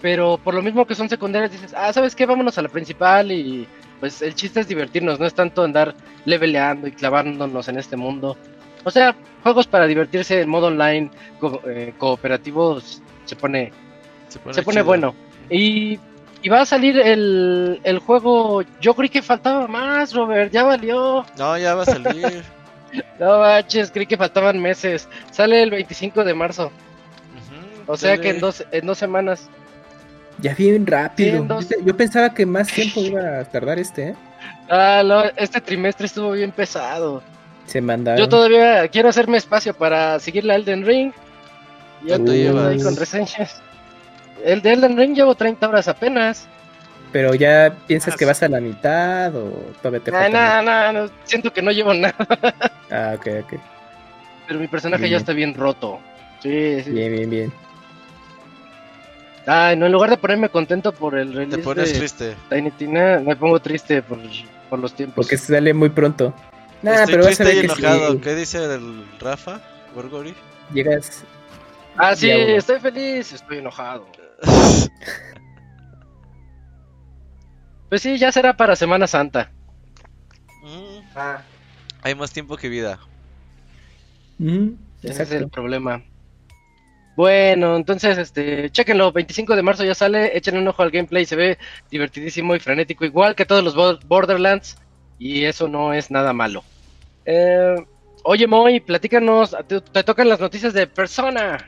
[SPEAKER 1] Pero por lo mismo que son secundarias dices, ah, ¿sabes qué? Vámonos a la principal y pues el chiste es divertirnos, no es tanto andar leveleando y clavándonos en este mundo. O sea, juegos para divertirse en modo online, eh, cooperativos, se pone se pone, bueno. Y, va a salir el, el, juego. Yo creí que faltaba más, Robert. Ya valió.
[SPEAKER 6] No, ya va a salir.
[SPEAKER 1] no baches, creí que faltaban meses. Sale el 25 de marzo. o sea que en dos, en dos semanas.
[SPEAKER 2] Ya bien rápido. Yo, pensaba que más tiempo iba a tardar este, ¿eh?
[SPEAKER 1] Ah, no, este trimestre estuvo bien pesado.
[SPEAKER 2] Se mandaron.
[SPEAKER 1] Yo todavía quiero hacerme espacio para seguir la Elden Ring. Ya estoy ahí con reseñas. El de Elden Ring llevo 30 horas apenas.
[SPEAKER 2] Pero ya piensas que vas a la mitad o todavía te
[SPEAKER 1] falta. No, no, no, siento que no llevo nada.
[SPEAKER 2] ah, ok, ok.
[SPEAKER 1] Pero mi personaje ya está bien roto. Sí, sí.
[SPEAKER 2] Bien, bien, bien.
[SPEAKER 1] Ay, no, en lugar de ponerme contento por el
[SPEAKER 6] release Te pones triste.
[SPEAKER 1] Tiny Tina, me pongo triste por, por los tiempos.
[SPEAKER 2] Porque sale muy pronto.
[SPEAKER 6] Nah, Estoy pero triste y enojado. ¿Qué dice el Rafa? ¿Gorgori?
[SPEAKER 2] Llegas.
[SPEAKER 1] Ah, sí, estoy feliz, estoy enojado. Pues sí, ya será para Semana Santa.
[SPEAKER 6] Mm. Ah. Hay más tiempo que vida.
[SPEAKER 1] Mm, ese es el problema. Bueno, entonces, este, chequenlo, 25 de marzo ya sale, échenle un ojo al gameplay, se ve divertidísimo y frenético, igual que todos los Borderlands, y eso no es nada malo. Eh, oye, Moy, platícanos, te, te, tocan las noticias de Persona.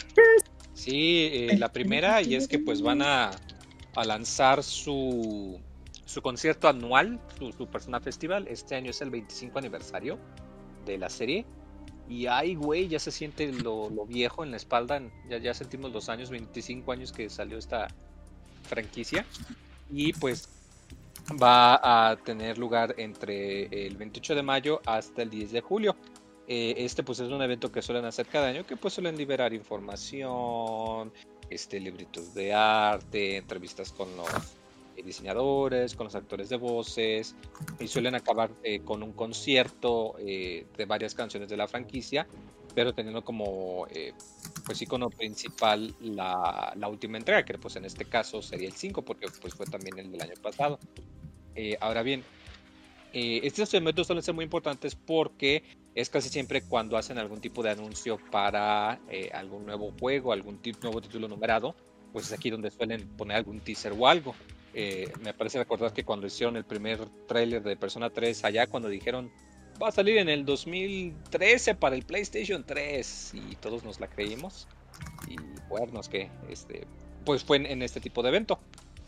[SPEAKER 4] Sí, eh, la primera, y es que pues van a, lanzar su, su concierto anual, su, su Persona Festival. Este año es el 25 aniversario de la serie. Y ay, güey, ya se siente lo, viejo en la espalda. Ya, ya sentimos los años, 25 años que salió esta franquicia. Y pues va a tener lugar entre el 28 de mayo hasta el 10 de julio. Eh, este pues es un evento que suelen hacer cada año, que pues suelen liberar información, este, libritos de arte, entrevistas con los diseñadores, con los actores de voces, y suelen acabar eh, con un concierto eh, de varias canciones de la franquicia, pero teniendo como pues icono principal la, la, última entrega, que pues en este caso sería el 5, porque pues fue también el del año pasado. ahora bien, estos eventos suelen ser muy importantes porque es casi siempre cuando hacen algún tipo de anuncio para eh, algún nuevo juego, algún nuevo título numerado, pues es aquí donde suelen poner algún teaser o algo. Eh, me parece recordar que cuando hicieron el primer tráiler de Persona 3 allá, cuando dijeron va a salir en el 2013 para el PlayStation 3 y todos nos la creímos y bueno, que este, pues fue en, este tipo de evento.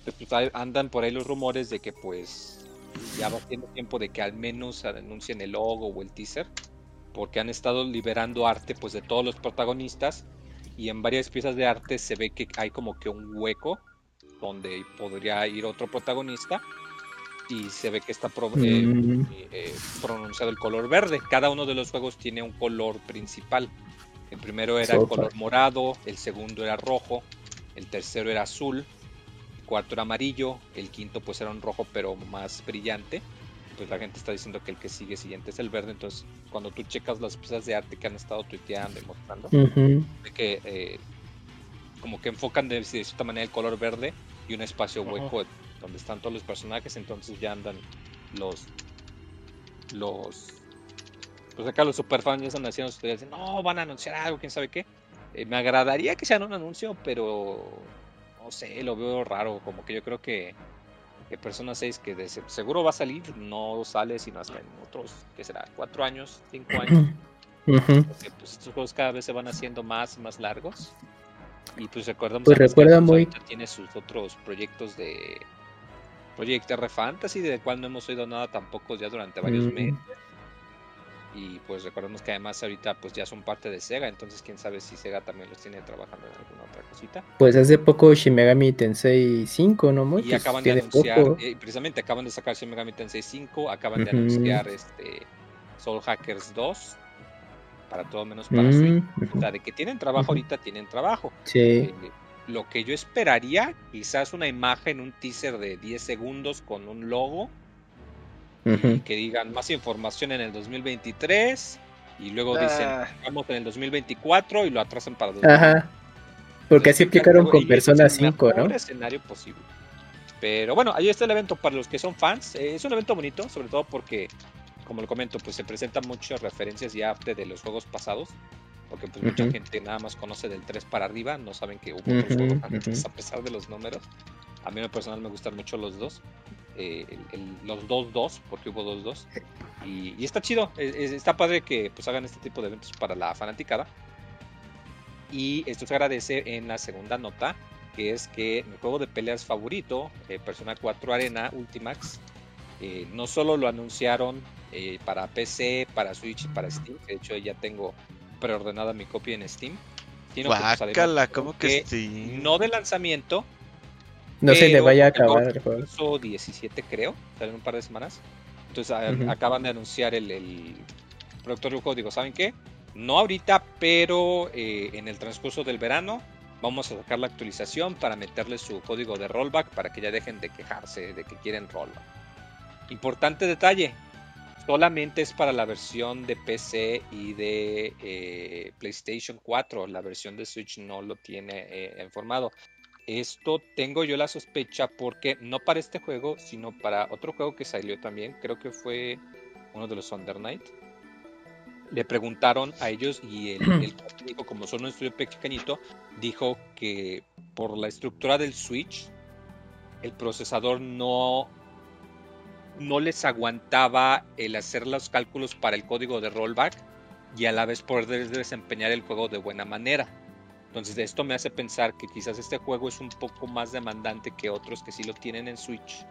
[SPEAKER 4] Pues, andan por ahí los rumores de que pues ya va siendo tiempo de que al menos anuncien el logo o el teaser porque han estado liberando arte pues de todos los protagonistas y en varias piezas de arte se ve que hay como que un hueco donde podría ir otro protagonista y se ve que está eh, mm. eh, pronunciado el color verde. Cada uno de los juegos tiene un color principal. El primero era el color morado, el segundo era rojo, el tercero era azul, cuarto era amarillo, el quinto pues era un rojo pero más brillante pues la gente está diciendo que el que sigue siguiente es el verde. Entonces, cuando tú checas las piezas de arte que han estado tuiteando y mostrando, que eh, como que enfocan de, cierta manera el color verde y un espacio hueco donde están todos los personajes. Entonces ya andan los los pues acá los superfans ya están haciendo ustedes no van a anunciar algo quién sabe qué eh, me agradaría que sean un anuncio pero no sé lo veo raro como que yo creo que Persona 6 que de seguro va a salir, no sale sino hasta en otros, que será? ¿Cuatro años? ¿Cinco años? Porque pues, estos juegos cada vez se van haciendo más y más largos. Y pues recordamos
[SPEAKER 2] pues recuerda muy...
[SPEAKER 4] tiene sus otros proyectos de Project R Fantasy, de cual no hemos oído nada tampoco ya durante varios meses y pues recordemos que además ahorita pues ya son parte de Sega, entonces quién sabe si Sega también los tiene trabajando en alguna otra cosita.
[SPEAKER 2] Pues hace poco Shin Megami Tensei 5, ¿no?
[SPEAKER 4] y acaban de anunciar, eh, precisamente acaban de sacar Shin Megami Tensei 5, acaban de anunciar este Soul Hackers 2 para todo menos para mm, Switch. O sea, de que tienen trabajo ahorita, tienen trabajo.
[SPEAKER 2] Sí. Eh,
[SPEAKER 4] lo que yo esperaría, quizás una imagen, un teaser de 10 segundos con un logo que digan más información en el 2023 y luego dicen ah. vamos en el 2024 y lo atrasan para
[SPEAKER 2] Ajá. Porque así aplicaron con Persona 5, ¿no?
[SPEAKER 4] escenario posible. Pero bueno, ahí está el evento para los que son fans. Eh, es un evento bonito, sobre todo porque, como lo comento, pues se presentan muchas referencias ya de los juegos pasados. Porque pues mucha gente nada más conoce del 3 para arriba, no saben que hubo otros juegos antes, a pesar de los números. A mí en personal me gustan mucho los dos. Eh, los 2-2, porque hubo 2-2. Y, y, está chido, está padre que pues hagan este tipo de eventos para la fanaticada. Y esto se agradece en la segunda nota, que es que mi juego de peleas favorito, eh, Persona 4 Arena Ultimax, eh, no solo lo anunciaron para PC, para Switch y para Steam, de hecho ya tengo preordenada mi copia en Steam.
[SPEAKER 6] Sino que, pues, que
[SPEAKER 4] no de lanzamiento,
[SPEAKER 2] no se le vaya a acabar el
[SPEAKER 4] juego. 17 creo, en un par de semanas. Entonces acaban de anunciar el, productor del juego. Digo, ¿saben qué? No ahorita, pero eh, en el transcurso del verano vamos a sacar la actualización para meterle su código de rollback para que ya dejen de quejarse de que quieren rollback. Importante detalle, solamente es para la versión de PC y de eh, PlayStation 4. La versión de Switch no lo tiene eh, informado. Esto tengo yo la sospecha porque no para este juego, sino para otro juego que salió también, creo que fue uno de los Under Night. Le preguntaron a ellos y el, el como son un estudio pequeñito, dijo que por la estructura del Switch, el procesador no, no les aguantaba el hacer los cálculos para el código de rollback y a la vez poder desempeñar el juego de buena manera. Entonces esto me hace pensar que quizás este juego es un poco más demandante que otros que sí lo tienen en Switch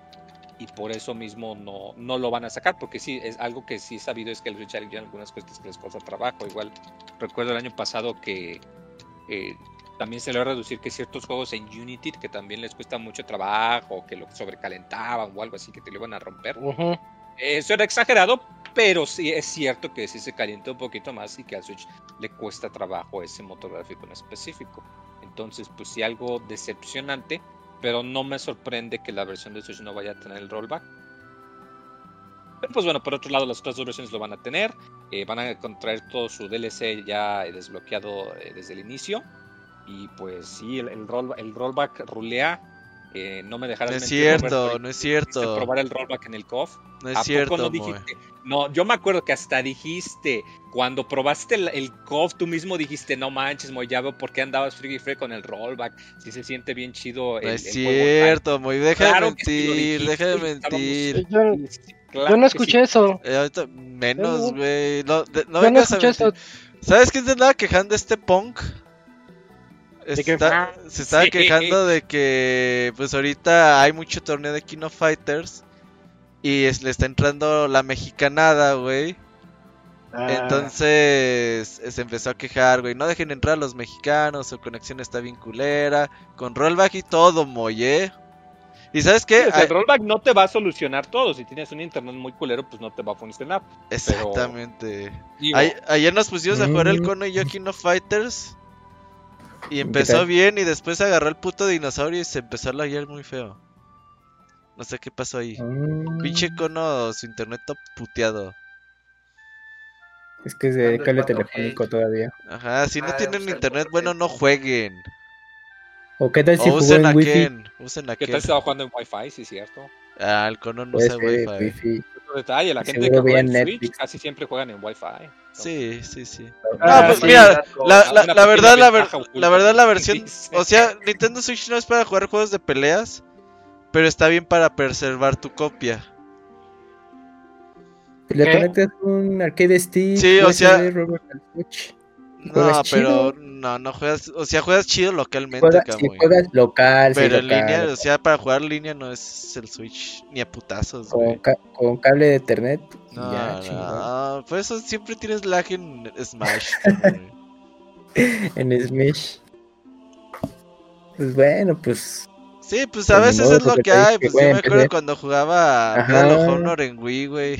[SPEAKER 4] y por eso mismo no, no lo van a sacar, porque sí, es algo que sí he sabido es que el Switch hay algunas cosas que les cuesta trabajo. Igual recuerdo el año pasado que eh, también se le va a reducir que ciertos juegos en Unity que también les cuesta mucho trabajo, que lo sobrecalentaban o algo así, que te lo iban a romper. Eso era exagerado, pero sí es cierto que sí se calienta un poquito más y que al Switch le cuesta trabajo ese motor gráfico en específico. Entonces, pues sí, algo decepcionante, pero no me sorprende que la versión de Switch no vaya a tener el rollback. Pero pues bueno, por otro lado, las otras dos versiones lo van a tener. Eh, van a contraer todo su DLC ya desbloqueado eh, desde el inicio. Y pues sí, el, el rollback rulea eh, no me dejarás
[SPEAKER 6] No es cierto, no es cierto.
[SPEAKER 4] probar el rollback en el COF.
[SPEAKER 6] No es cierto.
[SPEAKER 4] no, dijiste? no, yo me acuerdo que hasta dijiste, cuando probaste el, el COF, tú mismo dijiste, no manches, Moy, ya veo por qué andabas free free con el rollback. Si se siente bien chido.
[SPEAKER 6] No es cierto, Moy, deja de mentir, deja de mentir.
[SPEAKER 1] Yo, no escuché eso.
[SPEAKER 6] Eh, menos, güey. No, no, vengas a mentir. ¿Sabes quién se andaba quejando este punk? Se estaba quejando de que pues ahorita hay mucho torneo de Kino Fighters y le está entrando la mexicanada, güey. Ah. Entonces se empezó a quejar, güey. No dejen entrar a los mexicanos, su conexión está bien culera. Con rollback y todo, moye. ¿Y sabes qué?
[SPEAKER 4] el rollback no te va a solucionar todo. Si tienes un internet muy culero, pues no te va a funcionar.
[SPEAKER 6] Exactamente. Ayer nos pusimos a jugar el mm. Cono y yo Kino Fighters. Y empezó bien y después agarró el puto dinosaurio y se empezó a laguear muy feo. No sé qué pasó ahí. Mm. Pinche cono, su internet top puteado.
[SPEAKER 2] Es que es de cable telefónico todavía.
[SPEAKER 6] Ajá, si no ah, tienen internet, bueno, no jueguen.
[SPEAKER 2] ¿O qué tal si
[SPEAKER 6] usen a Ken? Usen a
[SPEAKER 4] ¿Qué tal si estaba jugando en Wi-Fi? Sí, cierto.
[SPEAKER 6] Ah, el cono no usa
[SPEAKER 4] Wi-Fi. Detalle, la gente que juega en Switch casi siempre juegan en Wi-Fi.
[SPEAKER 6] Sí, sí, sí. Ah, pues mira, la, la, la verdad, la, la verdad, la versión. O sea, Nintendo Switch no es para jugar juegos de peleas, pero está bien para preservar tu copia.
[SPEAKER 2] Le conectas un arcade stick.
[SPEAKER 6] Sí, o sea. No, pero no, no juegas, o sea, juegas chido localmente,
[SPEAKER 2] juegas, juegas local,
[SPEAKER 6] Pero en línea, o sea, para jugar línea no es el Switch ni a putazos,
[SPEAKER 2] con, con cable de internet.
[SPEAKER 6] No, ya, no, por eso siempre tienes lag en Smash.
[SPEAKER 2] en Smash. Pues bueno, pues.
[SPEAKER 6] Sí, pues a veces es lo que hay. Pues yo me acuerdo cuando jugaba Medal of Honor en Wii, güey.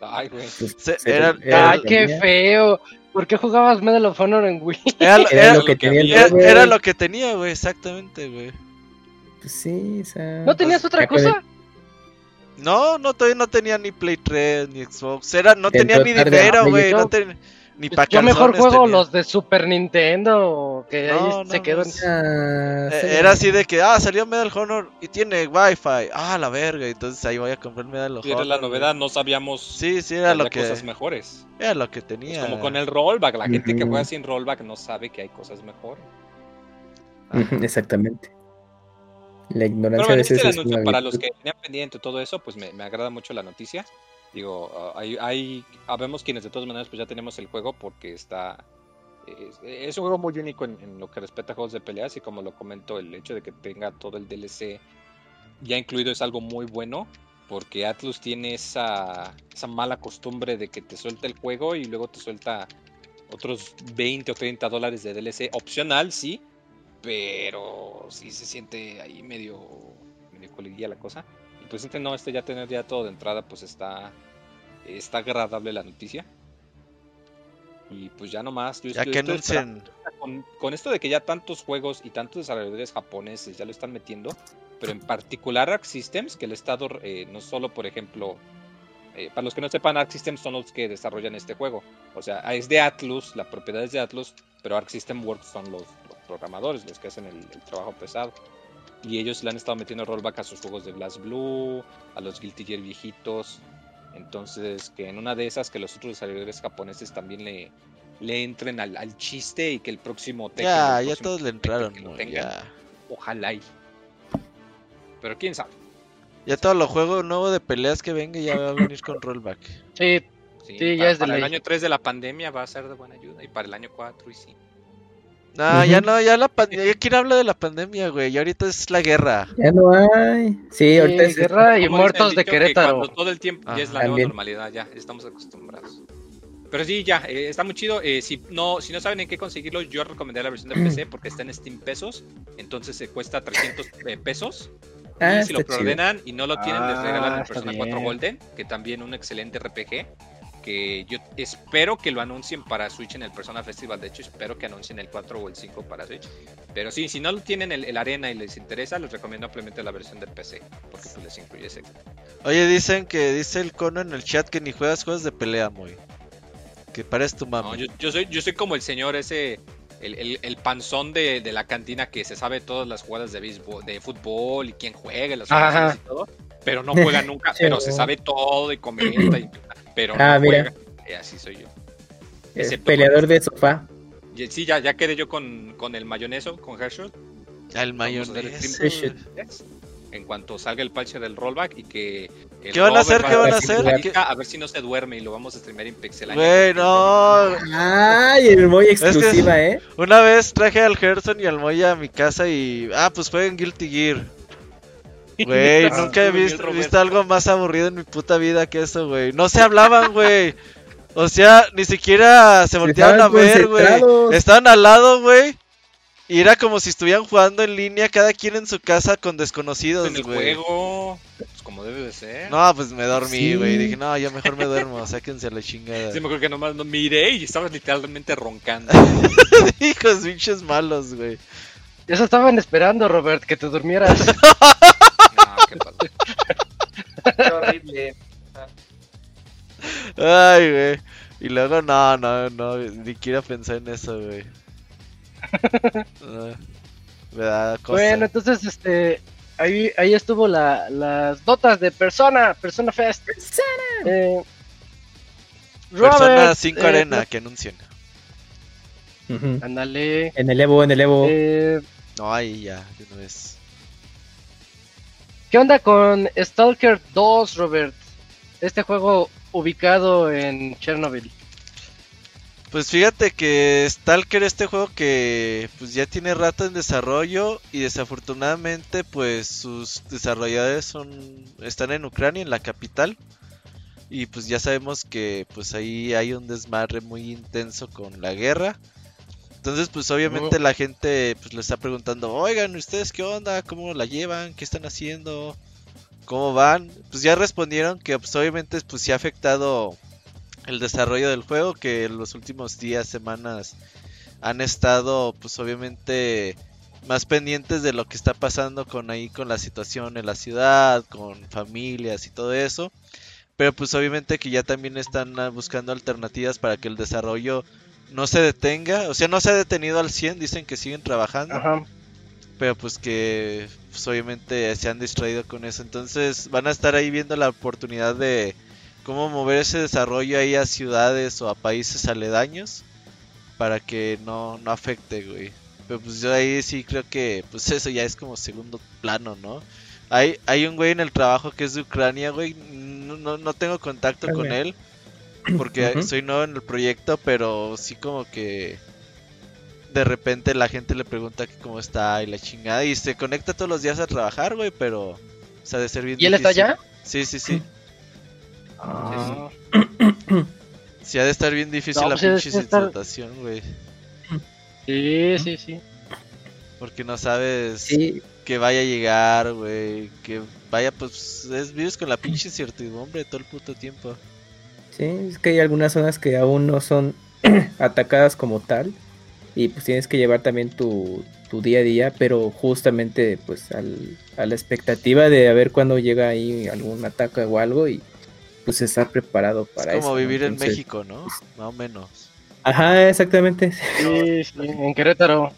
[SPEAKER 4] Ay, güey.
[SPEAKER 1] Pues, era, Ay, qué feo. ¿Por qué jugabas Medal of Honor en Wii?
[SPEAKER 6] Era, lo, que, tenía, era, lo que tenía, güey, exactamente, güey.
[SPEAKER 2] Pues sí, o sea,
[SPEAKER 1] ¿No tenías pues, otra cosa?
[SPEAKER 6] No, no, todavía no tenía ni Play 3, ni Xbox. Era, no tenía ni dinero, güey. No tenía ni
[SPEAKER 1] pues Yo mejor juego los de Super Nintendo, que ahí se quedan.
[SPEAKER 6] Eh, era así de que, ah, salió Medal Honor y tiene Wi-Fi. Ah, la verga. Entonces ahí voy a comprar Medal Honor.
[SPEAKER 4] era la novedad, no sabíamos.
[SPEAKER 6] Sí, sí, era lo que.
[SPEAKER 4] cosas mejores.
[SPEAKER 6] Era lo que tenía.
[SPEAKER 4] como con el rollback. La gente que juega sin rollback no sabe que hay cosas mejores.
[SPEAKER 2] Exactamente. La ignorancia de
[SPEAKER 4] este anuncio, Para los que tenían pendiente todo eso, pues me, me agrada mucho la noticia. Digo, ah, hay, hay, habemos quienes de todas maneras pues ya tenemos el juego porque está... Es, un juego muy único en, lo que respecta a juegos de peleas y como lo comento, el hecho de que tenga todo el DLC ya incluido es algo muy bueno porque Atlus tiene esa, esa mala costumbre de que te suelta el juego y luego te suelta otros 20 o 30 dólares de DLC opcional, sí, pero sí se siente ahí medio, medio la cosa. Y pues este no, este ya tener ya todo de entrada, pues está, está agradable la noticia. Y pues ya nomás.
[SPEAKER 6] ya que anuncien.
[SPEAKER 4] Con, con, esto de que ya tantos juegos y tantos desarrolladores japoneses ya lo están metiendo, pero en particular Arc Systems, que el estado, eh, no solo por ejemplo, eh, para los que no sepan, Arc Systems son los que desarrollan este juego. O sea, es de Atlus, la propiedad es de Atlus, pero Arc System Works son los, programadores, los que hacen el, el trabajo pesado. Y ellos le han estado metiendo rollback a sus juegos de Blast Blue, a los Guilty Gear viejitos. Entonces, que en una de esas, que los otros desarrolladores japoneses también le, le entren al, chiste y que el próximo
[SPEAKER 6] Tekken, Ya, ya todos le entraron.
[SPEAKER 4] Ojalá y. Pero quién sabe.
[SPEAKER 6] Ya todo lo juego nuevo de peleas que venga ya va a venir con rollback.
[SPEAKER 1] Sí, sí, ya es
[SPEAKER 4] Para el año 3 de la pandemia va a ser de buena ayuda. Y para el año 4 y sí.
[SPEAKER 6] No, ya no, ya la pandemia. ¿Quién habla de la pandemia, güey? Y ahorita es la guerra.
[SPEAKER 2] Ya no hay. Sí, ahorita es
[SPEAKER 1] guerra y muertos de Querétaro.
[SPEAKER 4] todo el tiempo ya es la nueva normalidad, ya estamos acostumbrados. Pero sí, ya, eh, está muy chido. Eh, si, no, si no saben en qué conseguirlo, yo recomendaría la versión de PC porque está en Steam pesos. Entonces se cuesta 300 eh, pesos. Ah, y si lo preordenan y no lo tienen, les regalan el ah, Persona 4 Golden, que también un excelente RPG. Que yo espero que lo anuncien para Switch en el Persona Festival. De hecho, espero que anuncien el 4 o el 5 para Switch. Pero sí, si no lo tienen el, el Arena y les interesa, les recomiendo ampliamente la versión de PC. Porque pues, les incluye ese.
[SPEAKER 6] Oye, dicen que dice el cono en el chat que ni juegas juegos de pelea, muy que pares tu mamá.
[SPEAKER 4] yo, soy, yo soy como el señor ese, el, panzón de, la cantina que se sabe todas las jugadas de béisbol, de fútbol y quién juega, las jugadas y todo, pero no juega nunca, pero se sabe todo y comenta, pero ah, no juega. Eh, así soy yo.
[SPEAKER 2] El peleador de sofá.
[SPEAKER 4] Sí, ya, ya quedé yo con, con el mayoneso, con Hershot.
[SPEAKER 6] El mayoneso
[SPEAKER 4] en cuanto salga el parche del rollback y que...
[SPEAKER 6] ¿Qué van a hacer? ¿Qué van a hacer?
[SPEAKER 4] A ver si no se duerme y lo vamos a streamear en Pixel.
[SPEAKER 6] Bueno.
[SPEAKER 2] Ay, el Moy exclusiva, ¿eh?
[SPEAKER 6] Una vez traje al Gerson y al Moy a mi casa y... Ah, pues fue en Guilty Gear. Güey, nunca he visto, visto algo más aburrido en mi puta vida que eso, güey. No se hablaban, güey. O sea, ni siquiera se volteaban a ver, güey. Estaban al lado, güey. Y era como si estuvieran jugando en línea, cada quien en su casa con desconocidos,
[SPEAKER 4] En el juego, pues como debe de ser.
[SPEAKER 6] No, pues me dormí, güey. Dije, no, ya mejor me duermo, sáquense a la chingada.
[SPEAKER 4] Sí, me acuerdo que nomás no miré y estabas literalmente roncando.
[SPEAKER 6] Hijos, pinches malos, güey.
[SPEAKER 1] Eso estaban esperando, Robert, que te durmieras. no, qué
[SPEAKER 3] padre. qué horrible.
[SPEAKER 6] Ay, güey. Y luego, no, no, no, ni quiero pensar en eso, güey.
[SPEAKER 1] Bueno, entonces, este, ahí, ahí estuvo la, las notas de Persona, Persona Fest. Persona. Eh,
[SPEAKER 6] Persona 5 eh, Arena que anuncian.
[SPEAKER 1] Ándale.
[SPEAKER 2] En el Evo, en el Evo.
[SPEAKER 1] Eh,
[SPEAKER 6] no, ahí ya, no es.
[SPEAKER 1] ¿Qué onda con Stalker 2, Robert? Este juego ubicado en Chernobyl.
[SPEAKER 6] Pues fíjate que Stalker, este juego que pues ya tiene rato en desarrollo y desafortunadamente pues sus desarrolladores son están en Ucrania, en la capital. Y pues ya sabemos que pues ahí hay un desmadre muy intenso con la guerra. Entonces pues obviamente la gente pues le está preguntando, "Oigan, ¿ustedes qué onda? ¿Cómo la llevan? ¿Qué están haciendo? ¿Cómo van?" Pues ya respondieron que pues obviamente pues sí ha afectado el desarrollo del juego que en los últimos días, semanas han estado pues obviamente más pendientes de lo que está pasando con ahí con la situación en la ciudad, con familias y todo eso. Pero pues obviamente que ya también están buscando alternativas para que el desarrollo no se detenga, o sea, no se ha detenido al 100, dicen que siguen trabajando. Pero pues que pues obviamente se han distraído con eso, entonces van a estar ahí viendo la oportunidad de cómo mover ese desarrollo ahí a ciudades o a países aledaños para que no, no afecte, güey. Pero pues yo ahí sí creo que pues eso ya es como segundo plano, ¿no? Hay, hay un güey en el trabajo que es de Ucrania, güey. No, no, tengo contacto con él porque soy nuevo en el proyecto, pero sí como que de repente la gente le pregunta cómo está y la chingada y se conecta todos los días a trabajar, güey, pero o sea, de ser
[SPEAKER 1] ¿Y él está allá?
[SPEAKER 6] Sí, sí, sí. Ah. Sí, ha de estar bien difícil la pues, pinche situación, güey.
[SPEAKER 1] Sí, sí, sí.
[SPEAKER 6] Porque no sabes que vaya a llegar, güey. Que vaya, pues, es, vives con la pinche incertidumbre todo el puto tiempo.
[SPEAKER 2] Sí, es que hay algunas zonas que aún no son atacadas como tal. Y pues tienes que llevar también tu, tu día a día, pero justamente pues al, a la expectativa de a ver cuándo llega ahí algún ataque o algo y pues estar preparado para
[SPEAKER 6] es como vivir en México, ¿no? Pues, Más o menos.
[SPEAKER 2] Ajá, exactamente.
[SPEAKER 1] Sí, sí, en Querétaro.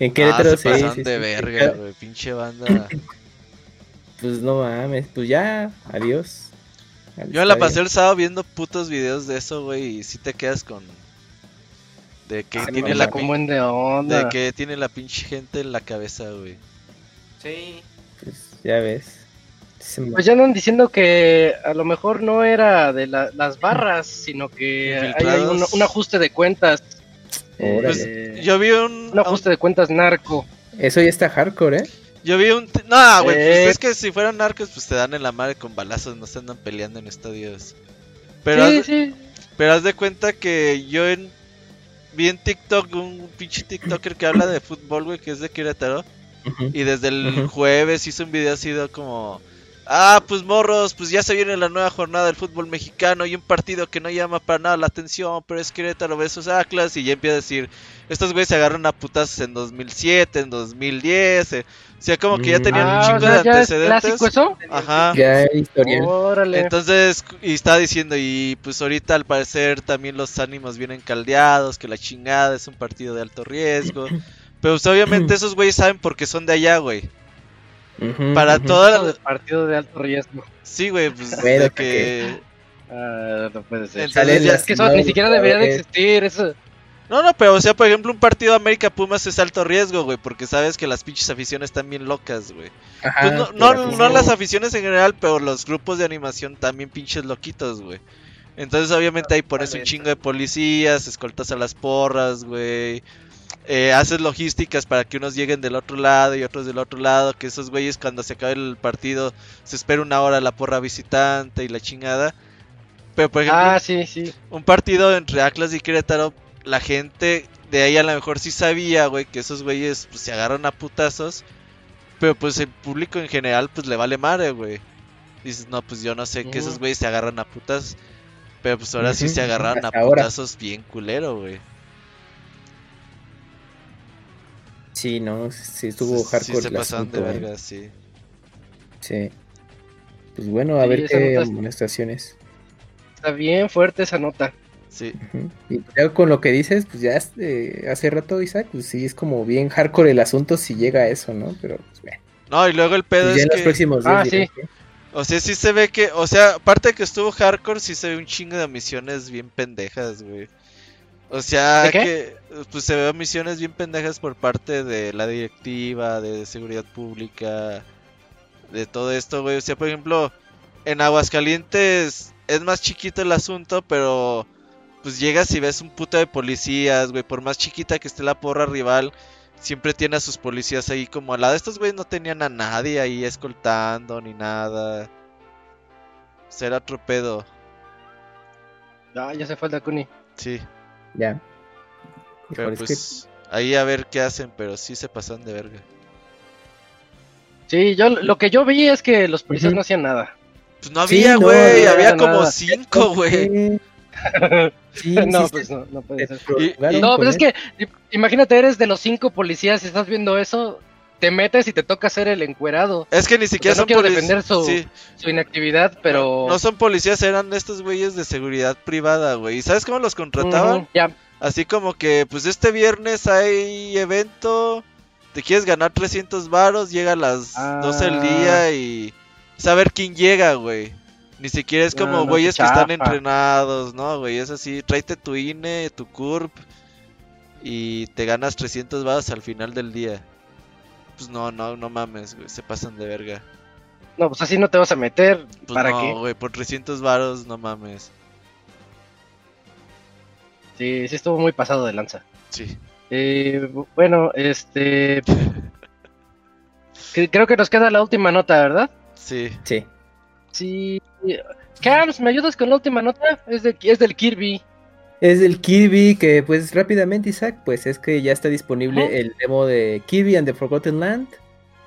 [SPEAKER 2] En Querétaro,
[SPEAKER 6] ah,
[SPEAKER 2] sí,
[SPEAKER 6] sí, de verga, güey, pinche banda.
[SPEAKER 2] Pues no mames, pues ya, adiós.
[SPEAKER 6] Yo la pasé el sábado viendo putos videos de eso, güey, y si te quedas con de que tiene la
[SPEAKER 1] de, onda.
[SPEAKER 6] de que tiene la pinche gente en la cabeza, güey.
[SPEAKER 3] Sí.
[SPEAKER 2] Pues ya ves.
[SPEAKER 1] Pues ya andan diciendo que a lo mejor no era de las barras, sino que hay un, ajuste de cuentas.
[SPEAKER 6] Pues, yo vi un...
[SPEAKER 1] Un ajuste de cuentas narco.
[SPEAKER 2] Eso ya está hardcore, ¿eh?
[SPEAKER 6] Yo vi un... No, güey, pues eh. es que si fueran narcos, pues te dan en la madre con balazos, no se andan peleando en estadios. Pero, sí, sí. pero haz de cuenta que yo en... vi en TikTok un pinche TikToker que habla de fútbol, güey, que es de Querétaro. Y desde el jueves hizo un video así de como Ah, pues morros, pues ya se viene la nueva jornada del fútbol mexicano y un partido que no llama para nada la atención, pero es Querétaro versus Atlas y ya empieza a decir, estos güeyes se agarran a putazos en 2007, en 2010, eh". O sea, como que ya tenían un ah, chingo de antecedentes.
[SPEAKER 1] clásico eso?
[SPEAKER 6] Ajá.
[SPEAKER 2] Ya historia.
[SPEAKER 6] Entonces, y estaba diciendo, y pues ahorita al parecer también los ánimos vienen caldeados, que la chingada es un partido de alto riesgo, pero pues obviamente esos güeyes saben porque son de allá, güey para todo
[SPEAKER 1] el partido de alto riesgo.
[SPEAKER 6] Sí, güey, pues de
[SPEAKER 1] que... Ah, no puede ser. es que eso ni siquiera debería de existir, eso...
[SPEAKER 6] No, no, pero o sea, por ejemplo, un partido América Pumas es alto riesgo, güey, porque sabes que las pinches aficiones están bien locas, güey. Pues no, no, no, las aficiones en general, pero los grupos de animación también pinches loquitos, güey. Entonces, obviamente, ahí pones un chingo de policías, escoltas a las porras, güey. Eh, haces logísticas para que unos lleguen del otro lado y otros del otro lado, que esos güeyes cuando se acabe el partido se espera una hora la porra visitante y la chingada. Pero por ejemplo,
[SPEAKER 1] ah, sí, sí.
[SPEAKER 6] un partido entre Atlas y Querétaro, la gente de ahí a lo mejor sí sabía, güey, que esos güeyes pues, se agarran a putazos, pero pues el público en general pues le vale madre, güey. Dices, no, pues yo no sé que esos güeyes se agarran a putazos, pero pues ahora sí se agarran a putazos bien culero, güey.
[SPEAKER 2] Sí, no, sí estuvo hardcore. Sí, se pasaron de
[SPEAKER 6] verga, sí.
[SPEAKER 2] Sí. Pues bueno, a ver qué amonestaciones.
[SPEAKER 1] Está bien fuerte esa nota.
[SPEAKER 6] Sí.
[SPEAKER 2] Y ya con lo que dices, pues ya este, hace rato, Isaac, pues sí es como bien hardcore el asunto si llega a eso, ¿no? Pero pues bueno.
[SPEAKER 6] No, y luego el pedo pues es que...
[SPEAKER 2] próximos ah,
[SPEAKER 1] sí.
[SPEAKER 6] O sea, sí se ve que, o sea, aparte de que estuvo hardcore, sí se ve un chingo de misiones bien pendejas, güey. O sea, que pues se ve misiones bien pendejas por parte de la directiva, de seguridad pública, de todo esto, güey. O sea, por ejemplo, en Aguascalientes es más chiquito el asunto, pero pues llegas y ves un puto de policías, güey. Por más chiquita que esté la porra rival, siempre tiene a sus policías ahí como al lado. Estos güeyes no tenían a nadie ahí escoltando ni nada. Será otro pedo.
[SPEAKER 1] Ah, ya se fue el Dakuni.
[SPEAKER 6] Sí.
[SPEAKER 2] Ya.
[SPEAKER 6] Pero pues ahí a ver qué hacen, pero sí se pasan de verga.
[SPEAKER 1] Sí, yo lo que yo vi es que los policías no hacían nada.
[SPEAKER 6] Pues no había, güey, había como cinco, güey.
[SPEAKER 1] Sí, no, pues no, no puede ser. no, pues es que imagínate, eres de los cinco policías y estás viendo eso, te metes y te toca ser el encuerado.
[SPEAKER 6] Es que ni siquiera
[SPEAKER 1] son no quiero defender su, su, inactividad, pero...
[SPEAKER 6] No, son policías, eran estos güeyes de seguridad privada, güey. ¿Y sabes cómo los contrataban?
[SPEAKER 1] ya.
[SPEAKER 6] Así como que, pues este viernes hay evento, te quieres ganar 300 varos, llega a las 12 del día ah. y... Saber quién llega, güey. Ni siquiera es como güeyes que están entrenados, ¿no, güey? Es así, tráete tu INE, tu CURP y te ganas 300 varos al final del día. Pues no, no, no mames, güey, se pasan de verga.
[SPEAKER 1] No, pues así no te vas a meter. Pues ¿Para
[SPEAKER 6] no, güey, por 300 varos, no mames.
[SPEAKER 1] Sí, sí estuvo muy pasado de lanza.
[SPEAKER 6] Sí.
[SPEAKER 1] Eh, bueno, este... Creo que nos queda la última nota, ¿verdad?
[SPEAKER 6] Sí.
[SPEAKER 2] Sí.
[SPEAKER 1] Sí. Carlos, ¿me ayudas con la última nota? Es, de, es del Kirby
[SPEAKER 2] es del Kirby, que pues rápidamente Isaac, pues es que ya está disponible el demo de Kirby and the Forgotten Land.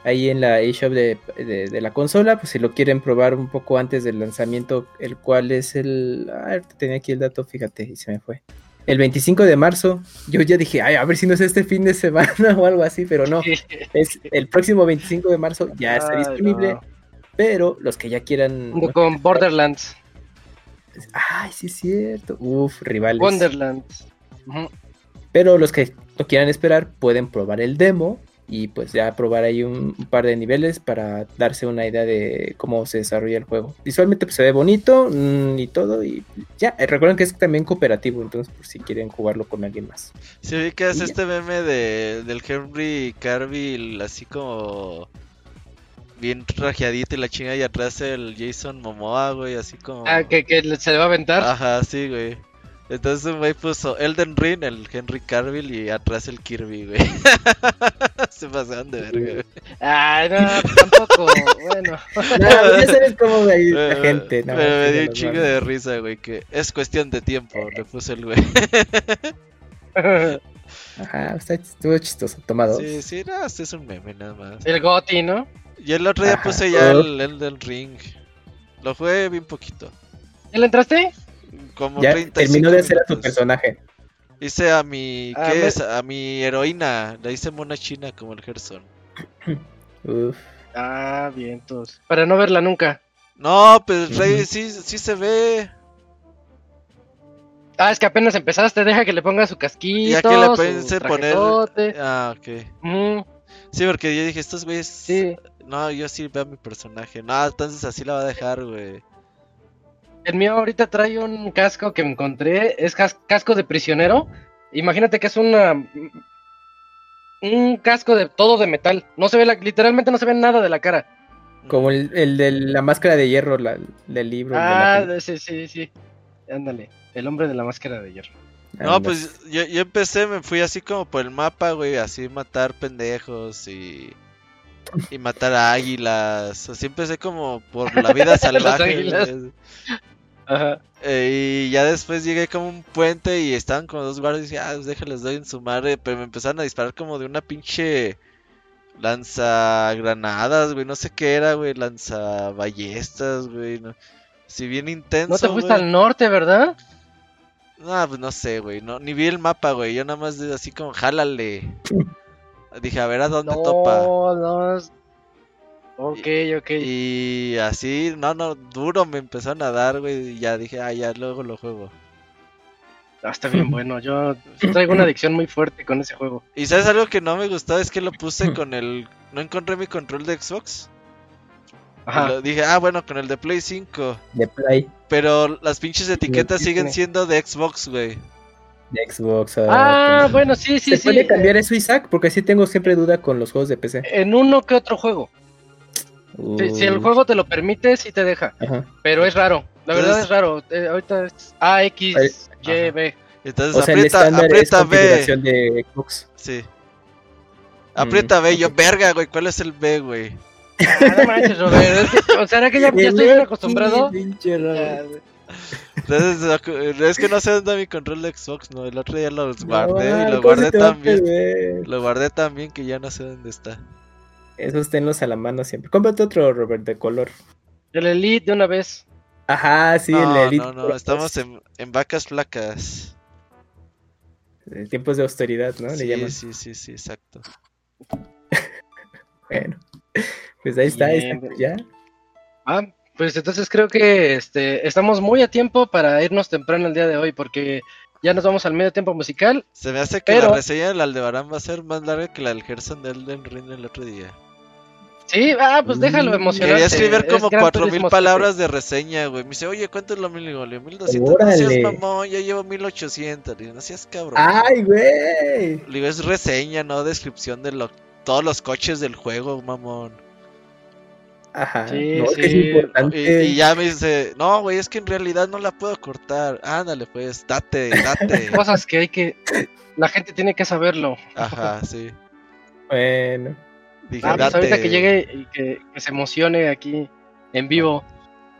[SPEAKER 2] Ahí en la eShop de, de, la consola, pues si lo quieren probar un poco antes del lanzamiento, el cual es el... Ah, tenía aquí el dato, fíjate, y se me fue. El 25 de marzo, yo ya dije, ay, a ver si no es este fin de semana o algo así, pero no. Es el próximo 25 de marzo, ya está disponible. Pero los que ya quieran...
[SPEAKER 1] Con Borderlands.
[SPEAKER 2] Ay, sí es cierto. Uf, rivales.
[SPEAKER 1] Wonderlands.
[SPEAKER 2] Pero los que lo quieran esperar pueden probar el demo y pues ya probar ahí un, par de niveles para darse una idea de cómo se desarrolla el juego. Visualmente pues, se ve bonito mm, y todo y ya, eh, recuerden que es también cooperativo, entonces por si quieren jugarlo con alguien más.
[SPEAKER 6] Que es este meme de, del Henry Carville así como bien rajeadito y la chinga y atrás el Jason Momoa, güey, así como...
[SPEAKER 1] Ah, que, se le va a aventar.
[SPEAKER 6] Ajá, sí, güey. Entonces un güey puso Elden Ring, el Henry Carville y atrás el Kirby, güey. Se pasaron de verga, güey.
[SPEAKER 1] Ay, no, tampoco, bueno.
[SPEAKER 2] No, ya sabes cómo güey, la gente.
[SPEAKER 6] No, pero me dio un chingo de risa, güey, que es cuestión de tiempo, le puse el güey.
[SPEAKER 2] Ajá, está, estuvo chistoso, tomado.
[SPEAKER 6] Sí, sí, no, este es un meme nada más.
[SPEAKER 1] El Goti, ¿no?
[SPEAKER 6] Y el otro día puse ya el Elden Ring. Lo jugué bien poquito.
[SPEAKER 1] ¿Ya le entraste?
[SPEAKER 6] Como
[SPEAKER 2] ya terminó de hacer a tu personaje.
[SPEAKER 6] Hice a mi. Ah, ¿Qué es? A mi heroína. La hice mona china como el Gerson.
[SPEAKER 1] Uf. Ah, bien, entonces. Para no verla nunca.
[SPEAKER 6] No, pues Rey sí, sí se ve.
[SPEAKER 1] Ah, es que apenas empezaste, deja que le ponga su casquito. Ya que le pensé poner.
[SPEAKER 6] Ah, ok. Sí, porque yo dije, estos güeyes. Sí. No, yo sí veo a mi personaje. No, entonces así la va a dejar, güey.
[SPEAKER 1] El mío ahorita trae un casco que encontré, es casco de prisionero. Imagínate que es una un casco de todo de metal. No se ve literalmente no se ve nada de la cara.
[SPEAKER 2] Como el, de la máscara de hierro del libro.
[SPEAKER 1] Ah, sí, sí, sí. Ándale, el hombre de la máscara de hierro.
[SPEAKER 6] No, pues yo, yo empecé, me fui así como por el mapa, güey, así matar pendejos y y matar a águilas. Así empecé como por la vida salvaje. Eh, y ya después llegué como un puente y estaban como dos guardias y dije, ah, pues déjales doy en su madre. Pero me empezaron a disparar como de una pinche lanzagranadas, güey. No sé qué era, güey. Lanzaballestas, güey. No. Si bien intenso.
[SPEAKER 1] No te fuiste al norte, ¿verdad?
[SPEAKER 6] No, pues no sé, güey. No, ni vi el mapa, güey. Yo nada más así como, jálale. Dije, a ver a dónde topa. No, no,
[SPEAKER 1] Ok, ok.
[SPEAKER 6] Y así, no, no, duro me empezó a nadar, güey. Y ya dije, ah, ya luego lo juego.
[SPEAKER 1] Ah, está bien bueno. Yo traigo una adicción muy fuerte con ese juego.
[SPEAKER 6] Y sabes algo que no me gustó es que lo puse con el. No encontré mi control de Xbox. Ajá. dije, ah, bueno, con el de Play 5.
[SPEAKER 2] De Play.
[SPEAKER 6] Pero las pinches etiquetas siguen siendo de Xbox, güey.
[SPEAKER 2] De Xbox.
[SPEAKER 1] Ah, bueno, sí, sí,
[SPEAKER 2] ¿Se puede cambiar eso, Isaac? Porque sí tengo siempre duda con los juegos de PC.
[SPEAKER 1] En uno que otro juego. Si, el juego te lo permite, sí te deja. Pero es raro. La verdad es raro. Eh, ahorita es A, X, Y, B.
[SPEAKER 6] Entonces aprieta, aprieta B. De Xbox. Sí. Aprieta B, yo, verga, güey. ¿Cuál es el B, güey?
[SPEAKER 1] Ah, no manches, Robert. o sea, que ya, ya estoy bien acostumbrado.
[SPEAKER 6] Entonces, es que no sé dónde mi control de Xbox, no. El otro día lo guardé y lo guardé también. Lo guardé también que ya no sé dónde está.
[SPEAKER 2] Esos tenlos a la mano siempre. Cómprate otro, Robert, de color.
[SPEAKER 1] El Elite de una vez.
[SPEAKER 2] Ajá, sí, el Elite.
[SPEAKER 6] No, no, estamos en, en vacas flacas.
[SPEAKER 2] En tiempos de austeridad, ¿no?
[SPEAKER 6] Sí, Le sí, sí, sí, exacto.
[SPEAKER 2] bueno, pues ahí está, ahí está, ya.
[SPEAKER 1] Ah, pues entonces creo que este, estamos muy a tiempo para irnos temprano el día de hoy, porque ya nos vamos al medio tiempo musical.
[SPEAKER 6] Se me hace que la reseña del Aldebarán va a ser más larga que la del Gerson del Elden Ring el otro día.
[SPEAKER 1] Sí, ah, pues déjalo mm, emocionante.
[SPEAKER 6] Quería escribir como cuatro mil palabras de reseña, güey. Me dice, oye, ¿cuánto es lo mil? Digo, 1200. No seas mamón, ya llevo 1800. Digo, no seas cabrón.
[SPEAKER 2] Ay, güey.
[SPEAKER 6] Digo, es reseña, no descripción de lo, todos los coches del juego, mamón.
[SPEAKER 2] Ajá, sí, no, sí. es importante.
[SPEAKER 6] Y, ya me dice, no, güey, es que en realidad no la puedo cortar. Ándale, pues, date, date.
[SPEAKER 1] Cosas que hay que. La gente tiene que saberlo.
[SPEAKER 6] Ajá, sí.
[SPEAKER 2] Bueno.
[SPEAKER 1] Dije, ah, pues ahorita que llegue y que, se emocione aquí en vivo.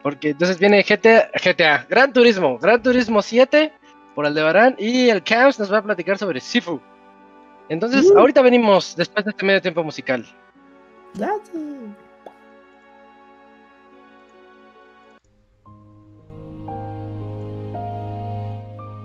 [SPEAKER 1] Porque entonces viene GTA, GTA, Gran Turismo, Gran Turismo 7 por Aldebarán y el Camps nos va a platicar sobre Sifu. Entonces, uh. ahorita venimos después de este medio tiempo musical.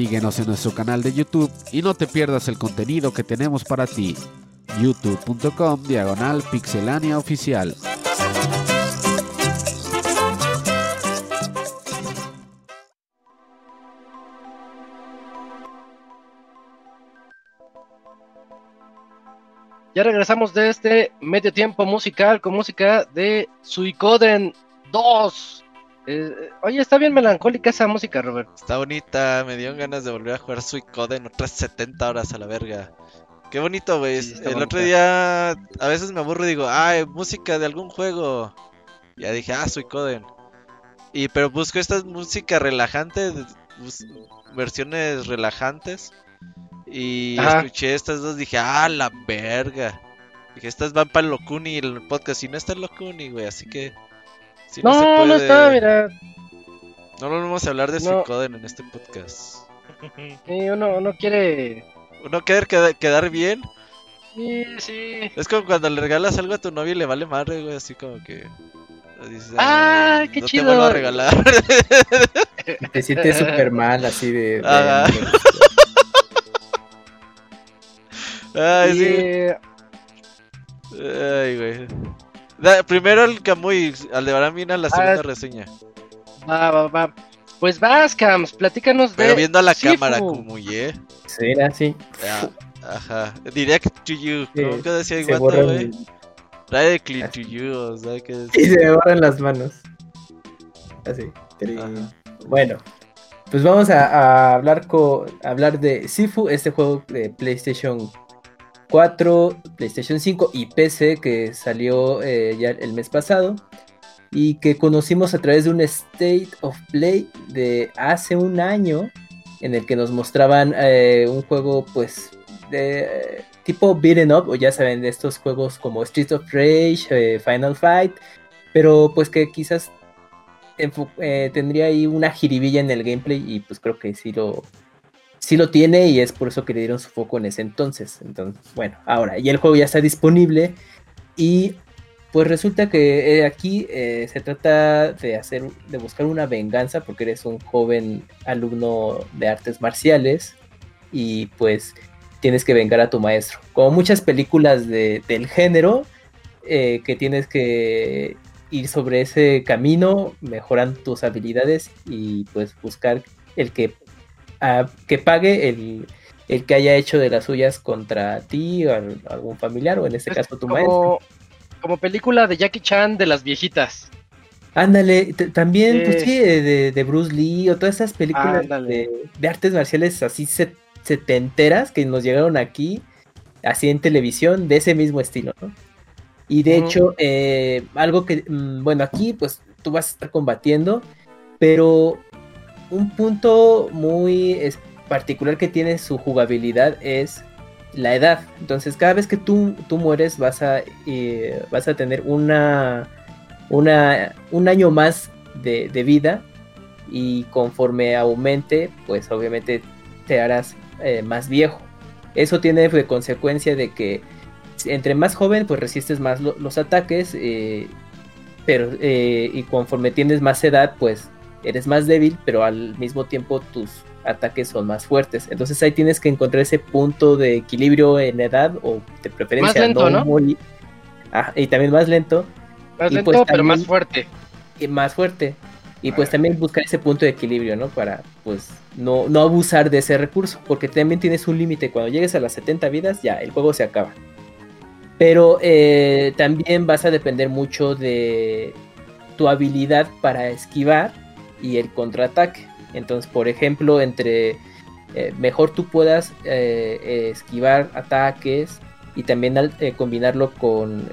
[SPEAKER 5] Síguenos en nuestro canal de YouTube y no te pierdas el contenido que tenemos para ti. youtube.com diagonal pixelania oficial.
[SPEAKER 1] Ya regresamos de este medio tiempo musical con música de Suicoden 2. Eh, oye, está bien melancólica esa música, Robert.
[SPEAKER 6] Está bonita, me dieron ganas de volver a jugar Suicoden otras 70 horas a la verga. Qué bonito, güey. el otro día a veces me aburro y digo, ay, música de algún juego. Ya dije, ah, Suicoden. Y pero busco esta música relajante, versiones relajantes. Y escuché estas dos, dije, ah, la verga. Dije, estas van para el Locuni, el podcast. Y no está el Locuni, güey, así que.
[SPEAKER 1] No, no, está, mira.
[SPEAKER 6] No lo vamos a hablar de no. Suicoden en este podcast.
[SPEAKER 1] Sí, uno, uno quiere.
[SPEAKER 6] Uno quiere quedar, bien.
[SPEAKER 1] Sí, sí.
[SPEAKER 6] Es como cuando le regalas algo a tu novio y le vale madre, güey, así como que.
[SPEAKER 1] ah, qué chido. Te
[SPEAKER 6] vuelvo a regalar.
[SPEAKER 2] te sientes súper mal, así de
[SPEAKER 6] Ay, sí. Ay, güey. Primero el Camuy, Aldebarán viene a la segunda reseña.
[SPEAKER 1] Va, va, va. Pues vas, Cams, platícanos
[SPEAKER 6] Pero viendo a la cámara, como ¿eh?
[SPEAKER 2] Sí, era así.
[SPEAKER 6] ajá. Direct to you. ¿Cómo que decía Iguata, güey? Directly to you, o sea que...
[SPEAKER 2] Y se me borran las manos. Así. Bueno, pues vamos a, hablar, con, a hablar de Sifu, este juego de PlayStation 4, PlayStation 5 y PC que salió eh, ya el mes pasado y que conocimos a través de un State of Play de hace un año en el que nos mostraban eh, un juego pues de tipo beaten up o ya saben de estos juegos como Street of Rage, eh, Final Fight, pero pues que quizás tendría ahí una jiribilla en el gameplay y pues creo que sí lo sí lo tiene y es por eso que le dieron su foco en ese entonces. Entonces, bueno, ahora, y el juego ya está disponible y pues resulta que eh, aquí eh, se trata de hacer, de buscar una venganza porque eres un joven alumno de artes marciales y pues tienes que vengar a tu maestro. Como muchas películas de, del género, eh, que tienes que ir sobre ese camino, mejorando tus habilidades y pues buscar el que que pague el, que haya hecho de las suyas contra ti o algún familiar, o en este caso tu maestro.
[SPEAKER 1] Como película de Jackie Chan de las viejitas.
[SPEAKER 2] Ándale, también, pues sí, de, Bruce Lee o todas esas películas de, artes marciales así setenteras que nos llegaron aquí, así en televisión, de ese mismo estilo, ¿no? Y de hecho, eh, algo que, mm, bueno, aquí pues tú vas a estar combatiendo, pero un punto muy particular que tiene su jugabilidad es la edad. Entonces, cada vez que tú, tú mueres, vas a, eh, vas a tener una, una, un año más de, vida. Y conforme aumente, pues obviamente te harás eh, más viejo. Eso tiene de consecuencia de que entre más joven, pues resistes más los ataques. Eh, pero, y conforme tienes más edad, pues eres más débil, pero al mismo tiempo tus ataques son más fuertes. Entonces ahí tienes que encontrar ese punto de equilibrio en edad o de preferencia
[SPEAKER 1] más lento, no,
[SPEAKER 2] ah, y también más lento.
[SPEAKER 1] Más lento, pues pero más fuerte.
[SPEAKER 2] Y más fuerte. Y pues también buscar ese punto de equilibrio, ¿no? Para pues no, no abusar de ese recurso, porque también tienes un límite. Cuando llegues a las 70 vidas, ya, el juego se acaba. Pero eh, también vas a depender mucho de tu habilidad para esquivar y el contraataque. Entonces, por ejemplo, entre eh, mejor tú puedas eh, esquivar ataques y también eh, combinarlo con,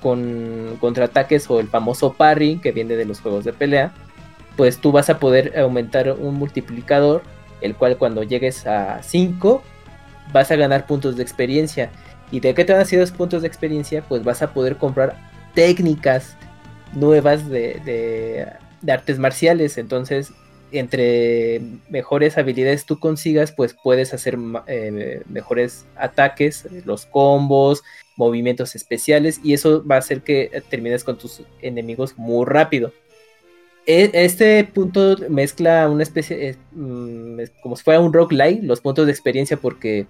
[SPEAKER 2] con contraataques o el famoso parry que viene de los juegos de pelea, pues tú vas a poder aumentar un multiplicador, el cual cuando llegues a 5 vas a ganar puntos de experiencia. ¿Y de qué te van a los puntos de experiencia? Pues vas a poder comprar técnicas nuevas de artes marciales, entonces entre mejores habilidades tú consigas, pues puedes hacer eh, mejores ataques, los combos, movimientos especiales, y eso va a hacer que termines con tus enemigos muy rápido. e, este punto mezcla una especie, eh, mm, como si fuera un rock light, los puntos de experiencia, porque,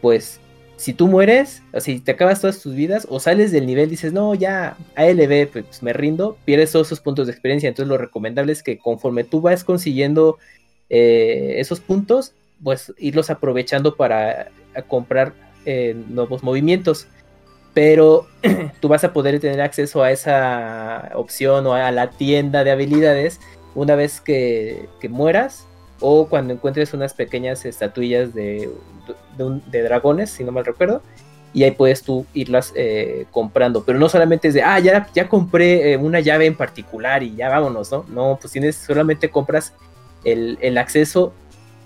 [SPEAKER 2] pues, si tú mueres, o si te acabas todas tus vidas, o sales del nivel, dices, no, ya, ALB, pues me rindo, pierdes todos esos puntos de experiencia. Entonces, lo recomendable es que conforme tú vas consiguiendo eh, esos puntos, pues irlos aprovechando para comprar eh, nuevos movimientos pero tú vas a poder tener acceso a esa opción o a la tienda de habilidades una vez que, mueras o cuando encuentres unas pequeñas estatuillas de, de, dragones, si no mal recuerdo, y ahí puedes tú irlas eh, comprando. Pero no solamente es de, ah, ya, ya compré eh, una llave en particular y ya vámonos, ¿no? No, pues tienes, solamente compras el, el acceso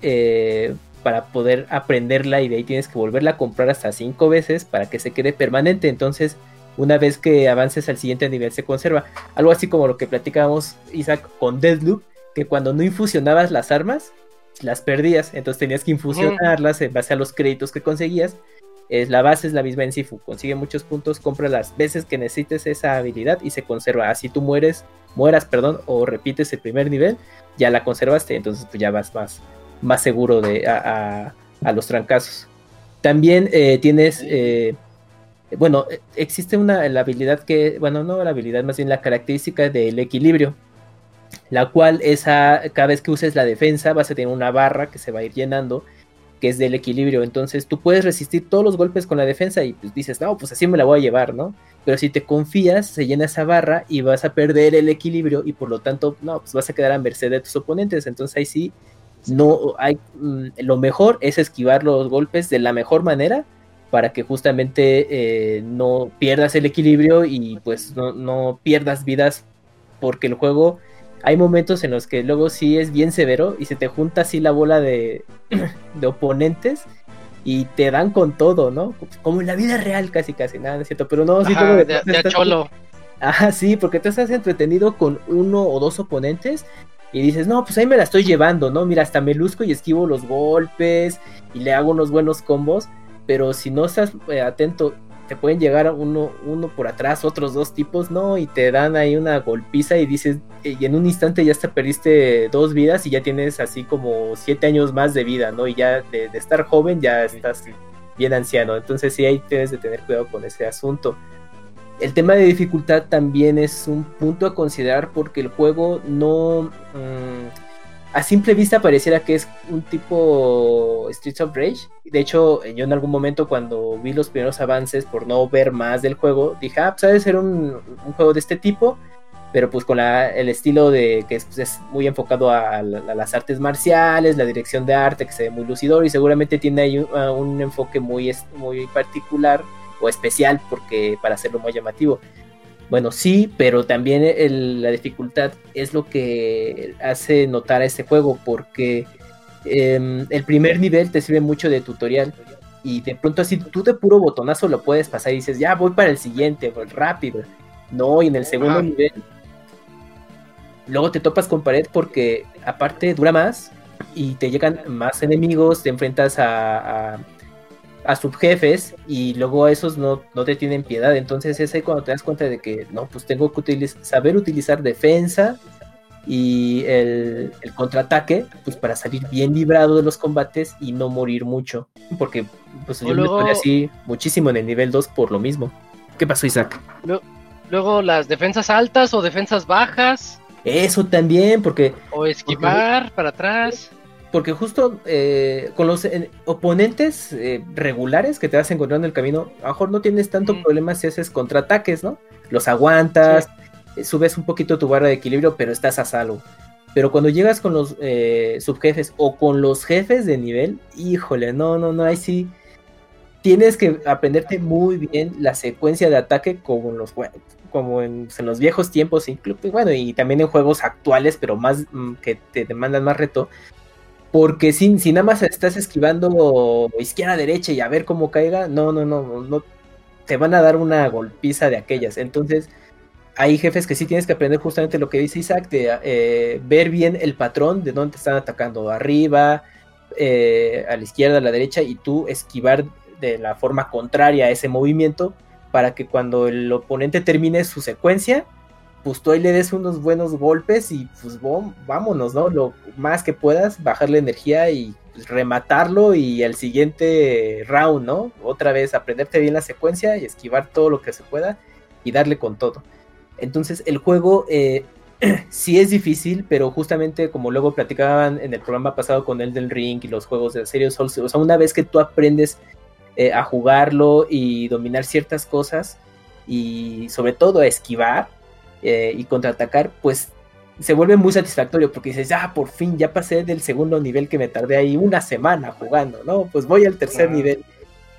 [SPEAKER 2] eh, para poder aprenderla y de ahí tienes que volverla a comprar hasta cinco veces para que se quede permanente. Entonces, una vez que avances al siguiente nivel se conserva. Algo así como lo que platicábamos Isaac con Deadloop, que cuando no infusionabas las armas, las perdías. Entonces tenías que infusionarlas en base a los créditos que conseguías. Es, la base es la misma en Sifu. Consigue muchos puntos, compra las veces que necesites esa habilidad y se conserva. Así tú mueres, mueras, perdón, o repites el primer nivel, ya la conservaste, entonces pues ya vas más, más seguro de, a, los trancazos. También eh, tienes, eh, bueno, existe una la habilidad que, bueno, no la habilidad, más bien la característica del equilibrio, la cual esa, cada vez que uses la defensa vas a tener una barra que se va a ir llenando, que es del equilibrio. Entonces tú puedes resistir todos los golpes con la defensa y pues dices, no, pues así me la voy a llevar, ¿no? Pero si te confías, se llena esa barra y vas a perder el equilibrio y por lo tanto, no, pues vas a quedar a merced de tus oponentes. Entonces ahí sí no hay mm, lo mejor es esquivar los golpes de la mejor manera para que justamente eh, no pierdas el equilibrio y pues no, pierdas vidas porque el juego hay momentos en los que luego sí es bien severo y se te junta así la bola de, de oponentes y te dan con todo, ¿no? Como en la vida real casi casi, nada, es cierto, pero no, sí como
[SPEAKER 1] de, de, cholo.
[SPEAKER 2] Ah, sí, porque tú estás entretenido con uno o dos oponentes y dices, no, pues ahí me la estoy llevando, ¿no? Mira, hasta me luzco y esquivo los golpes y le hago unos buenos combos, pero si no estás eh, atento, te pueden llegar uno, uno por atrás, otros dos tipos, ¿no? Y te dan ahí una golpiza y dices, y en un instante ya te perdiste dos vidas y ya tienes así como siete años más de vida, ¿no? Y ya de, de estar joven ya estás bien anciano, entonces sí, ahí tienes de tener cuidado con ese asunto. El tema de dificultad también es un punto a considerar porque el juego no... Mm, a simple vista pareciera que es un tipo Streets of Rage. De hecho, yo en algún momento cuando vi los primeros avances, por no ver más del juego, dije, ah, pues de ser un, juego de este tipo, pero pues con el estilo de que es, muy enfocado a, las artes marciales, la dirección de arte que se ve muy lucidor y seguramente tiene ahí un, un enfoque muy, muy particular o especial porque para hacerlo muy llamativo. Bueno, sí, pero también la dificultad es lo que hace notar a este juego porque em, el primer nivel te sirve mucho de tutorial y de pronto así tú de puro botonazo lo puedes pasar y dices, ya voy para el siguiente, voy rápido. No, y en el segundo nivel luego te topas con pared porque aparte dura más y te llegan más enemigos, te enfrentas a a subjefes y luego a esos no, no te tienen piedad. Entonces es ahí cuando te das cuenta de que no, pues tengo que saber utilizar defensa y el, contraataque, pues para salir bien librado de los combates y no morir mucho. Porque pues yo me así muchísimo en el nivel 2 por lo mismo. ¿Qué pasó, Isaac?
[SPEAKER 1] Luego las defensas altas o defensas bajas.
[SPEAKER 2] Eso también, porque...
[SPEAKER 1] O esquivar para atrás
[SPEAKER 2] porque justo eh, con los eh, oponentes eh, regulares que te vas encontrando en el camino, a lo mejor no tienes tanto problema si haces contraataques, ¿no? Los aguantas, subes un poquito tu barra de equilibrio, pero estás a salvo. Pero cuando llegas con los subjefes o con los jefes de nivel, híjole, no, no, no, ahí sí tienes que aprenderte muy bien la secuencia de ataque como en los como en, los viejos tiempos, incluso, bueno, y también en juegos actuales, pero más mm, que te demandan más reto, porque si, si nada más estás esquivando izquierda, derecha y a ver cómo caiga, no, no, no, no, te van a dar una golpiza de aquellas. Entonces, hay jefes que sí tienes que aprender justamente lo que dice Isaac, de eh, ver bien el patrón de dónde te están atacando, arriba, eh, a la izquierda, a la derecha, y tú esquivar de la forma contraria a ese movimiento para que cuando el oponente termine su secuencia, pues tú ahí le des unos buenos golpes y pues vámonos, ¿no? Lo más que puedas, bajarle energía y pues, rematarlo y el siguiente round, ¿no? Otra vez aprenderte bien la secuencia y esquivar todo lo que se pueda y darle con todo. Entonces el juego eh, sí es difícil, pero justamente como luego platicaban en el programa pasado con Elden Ring y los juegos de serie Souls, o sea, una vez que tú aprendes eh, a jugarlo y dominar ciertas cosas y sobre todo a esquivar eh, y contraatacar, pues se vuelve muy satisfactorio porque dices, ah, por fin ya pasé del segundo nivel que me tardé ahí una semana jugando, ¿no? Pues voy al tercer nivel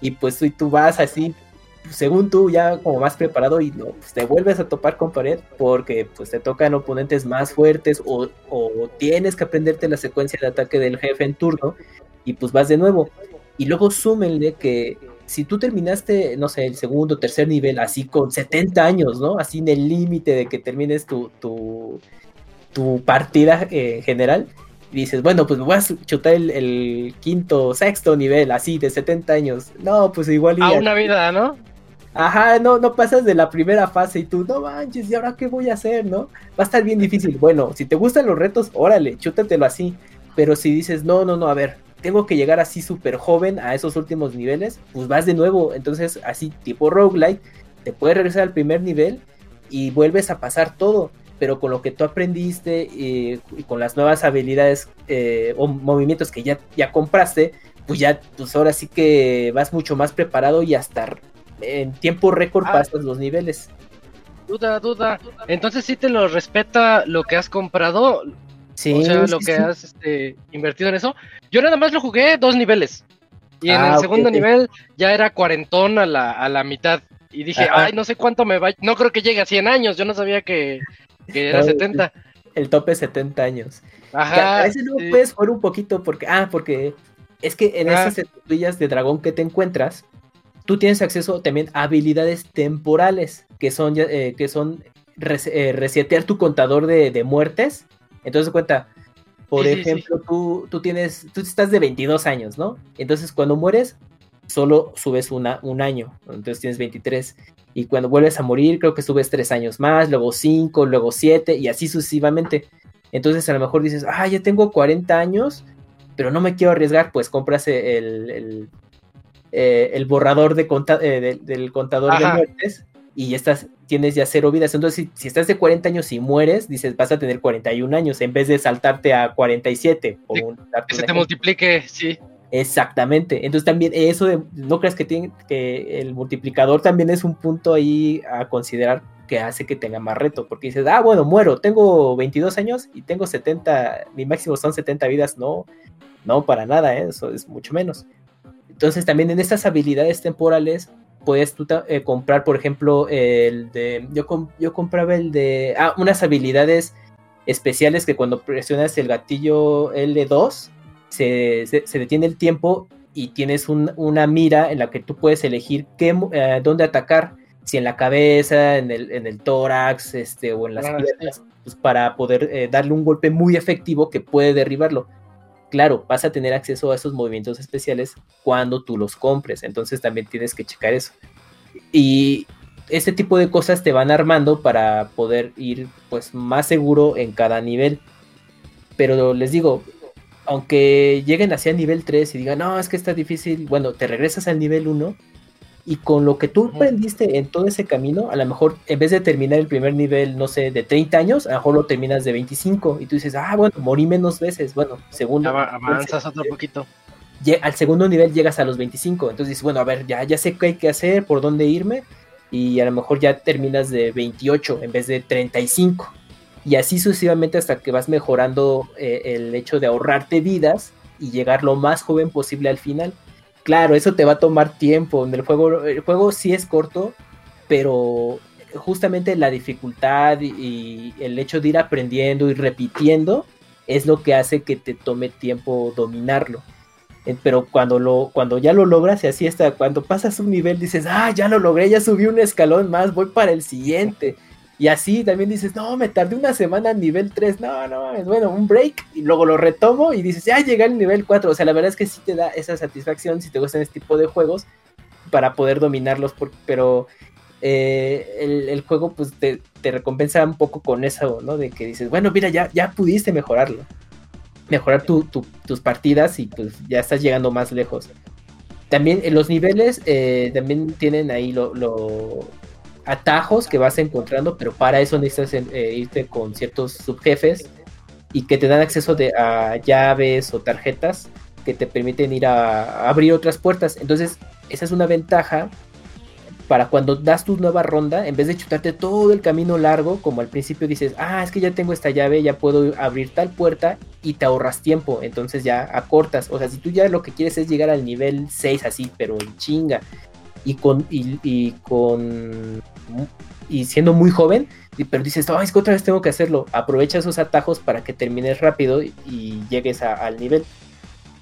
[SPEAKER 2] y pues tú, tú vas así según tú ya como más preparado y no, pues te vuelves a topar con pared porque pues te tocan oponentes más fuertes o, tienes que aprenderte la secuencia de ataque del jefe en turno y pues vas de nuevo. Y luego súmenle que si tú terminaste, no sé, el segundo, tercer nivel así con 70 años, ¿no? Así en el límite de que termines tu, tu, tu partida eh, general, y dices, bueno, pues me voy a chutar el, el, quinto, sexto nivel, así, de 70 años. No, pues igual...
[SPEAKER 1] A una vida, ¿no?
[SPEAKER 2] Ajá, no, no pasas de la primera fase y tú, no manches, ¿y ahora qué voy a hacer, no? Va a estar bien difícil. Bueno, si te gustan los retos, órale, chútatelo así. Pero si dices, no, no, no, a ver, tengo que llegar así súper joven a esos últimos niveles, pues vas de nuevo. Entonces, así tipo roguelike, te puedes regresar al primer nivel y vuelves a pasar todo. Pero con lo que tú aprendiste y, con las nuevas habilidades eh, o movimientos que ya, ya compraste, pues ya, pues ahora sí que vas mucho más preparado y hasta en tiempo récord ah. pasas los niveles.
[SPEAKER 1] Duda, duda. Entonces sí te lo respeta lo que has comprado. Sí. O sea, lo que has este, invertido en eso. Yo nada más lo jugué dos niveles. Y en ah, el segundo nivel ya era cuarentón a la, a la mitad. Y dije, ay, no sé cuánto me va. No creo que llegue a 100 años. Yo no sabía que, era 70.
[SPEAKER 2] El, tope 70 años. Ajá. A veces no puedes jugar un poquito porque. Ah, porque es que en esas estatuillas de dragón que te encuentras, tú tienes acceso también a habilidades temporales, que son, eh, que son eh, resetear tu contador de, muertes. Entonces, cuenta, por ejemplo, Tú, tú tienes, tú estás de 22 años, ¿no? Entonces, cuando mueres, solo subes una, un año, entonces tienes 23. Y cuando vuelves a morir, creo que subes 3 años más, luego 5, luego 7 y así sucesivamente. Entonces a lo mejor dices, ah, ya tengo 40 años, pero no me quiero arriesgar, pues compras el, eh, el borrador de eh, del contador de muertes y ya estás, tienes ya cero vidas. Entonces, si, estás de 40 años y mueres, dices, vas a tener 41 años en vez de saltarte a 47.
[SPEAKER 1] que se te multiplique, sí.
[SPEAKER 2] Exactamente. Entonces también eso de, no creas que, tiene, que el multiplicador también es un punto ahí a considerar que hace que tenga más reto, porque dices, ah, bueno, muero, tengo 22 años y tengo 70, mi máximo son 70 vidas, no, no, para nada, ¿eh? eso es mucho menos. Entonces también en estas habilidades temporales puedes tú eh, comprar, por ejemplo, el de... Yo, yo compraba el de... Ah, unas habilidades especiales que cuando presionas el gatillo L2 se, se, detiene el tiempo y tienes una mira en la que tú puedes elegir qué, eh, dónde atacar, si en la cabeza, en el, en el tórax, este, o en las ah, piernas, pues para poder eh, darle un golpe muy efectivo que puede derribarlo claro, vas a tener acceso a esos movimientos especiales cuando tú los compres, entonces también tienes que checar eso. Y este tipo de cosas te van armando para poder ir pues más seguro en cada nivel. Pero les digo, aunque lleguen hacia nivel 3 y digan, no, es que está difícil, bueno, te regresas al nivel 1 y con lo que tú aprendiste en todo ese camino, a lo mejor en vez de terminar el primer nivel, no sé, de 30 años, a lo mejor lo terminas de 25 y tú dices, ah, bueno, morí menos veces. Bueno, segundo.
[SPEAKER 1] avanzas otro poquito.
[SPEAKER 2] Al segundo nivel llegas a los 25. Entonces dices, bueno, a ver, ya, ya sé qué hay que hacer, por dónde irme. Y a lo mejor ya terminas de 28 en vez de 35. Y así sucesivamente hasta que vas mejorando eh, el hecho de ahorrarte vidas y llegar lo más joven posible al final Claro, eso te va a tomar tiempo. El juego, el juego sí es corto, pero justamente la dificultad y, el hecho de ir aprendiendo y repitiendo es lo que hace que te tome tiempo dominarlo. Pero cuando lo, cuando ya lo logras, y así está, cuando pasas un nivel dices, ah, ya lo logré, ya subí un escalón más, voy para el siguiente. Y así también dices, no, me tardé una semana en nivel 3, no, no, es bueno, un break, y luego lo retomo y dices, ya llegué al nivel 4. O sea, la verdad es que sí te da esa satisfacción si te gustan este tipo de juegos para poder dominarlos, pero eh, el, juego pues te, recompensa un poco con eso, ¿no? De que dices, bueno, mira, ya, ya pudiste mejorarlo. Mejorar tus partidas y pues ya estás llegando más lejos. También en los niveles eh, también tienen ahí los atajos que vas encontrando, pero para eso necesitas eh, irte con ciertos subjefes y que te dan acceso de, a llaves o tarjetas que te permiten ir a abrir otras puertas. Entonces, esa es una ventaja para cuando das tu nueva ronda, en vez de chutarte todo el camino largo, como al principio dices, ah, es que ya tengo esta llave, ya puedo abrir tal puerta y te ahorras tiempo, entonces ya acortas. O sea, si tú ya lo que quieres es llegar al nivel 6 así, pero en chinga, y con, y, con, y siendo muy joven, pero dices, ay, es que otra vez tengo que hacerlo, aprovecha esos atajos para que termines rápido y llegues al nivel.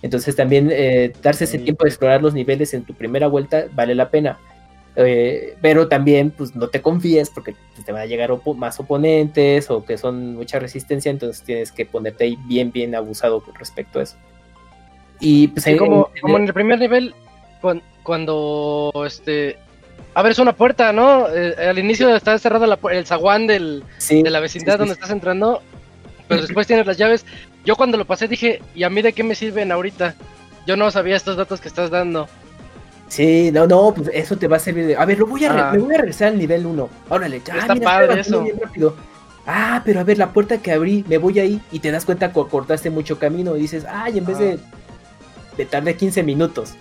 [SPEAKER 2] Entonces también eh, darse ese tiempo de explorar los niveles en tu primera vuelta vale la pena. Eh, pero también pues no te confíes porque te van a llegar más oponentes o que son mucha resistencia, entonces tienes que ponerte ahí bien, bien abusado con respecto a eso.
[SPEAKER 1] Y pues como, en, en el primer nivel, cuando, este abres una puerta, ¿no? Eh, al inicio está cerrado el zaguán del, de la vecindad donde estás entrando, pero después tienes las llaves. Yo cuando lo pasé dije, ¿y a mí de qué me sirven ahorita? Yo no sabía estos datos que estás dando.
[SPEAKER 2] Sí, no, no, pues eso te va a servir de... A ver, lo voy a, ah. me voy a regresar al nivel 1. Órale, ya,
[SPEAKER 1] Está padre eso.
[SPEAKER 2] Ah, pero a ver, la puerta que abrí, me voy ahí y te das cuenta que cortaste mucho camino y dices, ay, en vez de, ah. de tardé 15 minutos,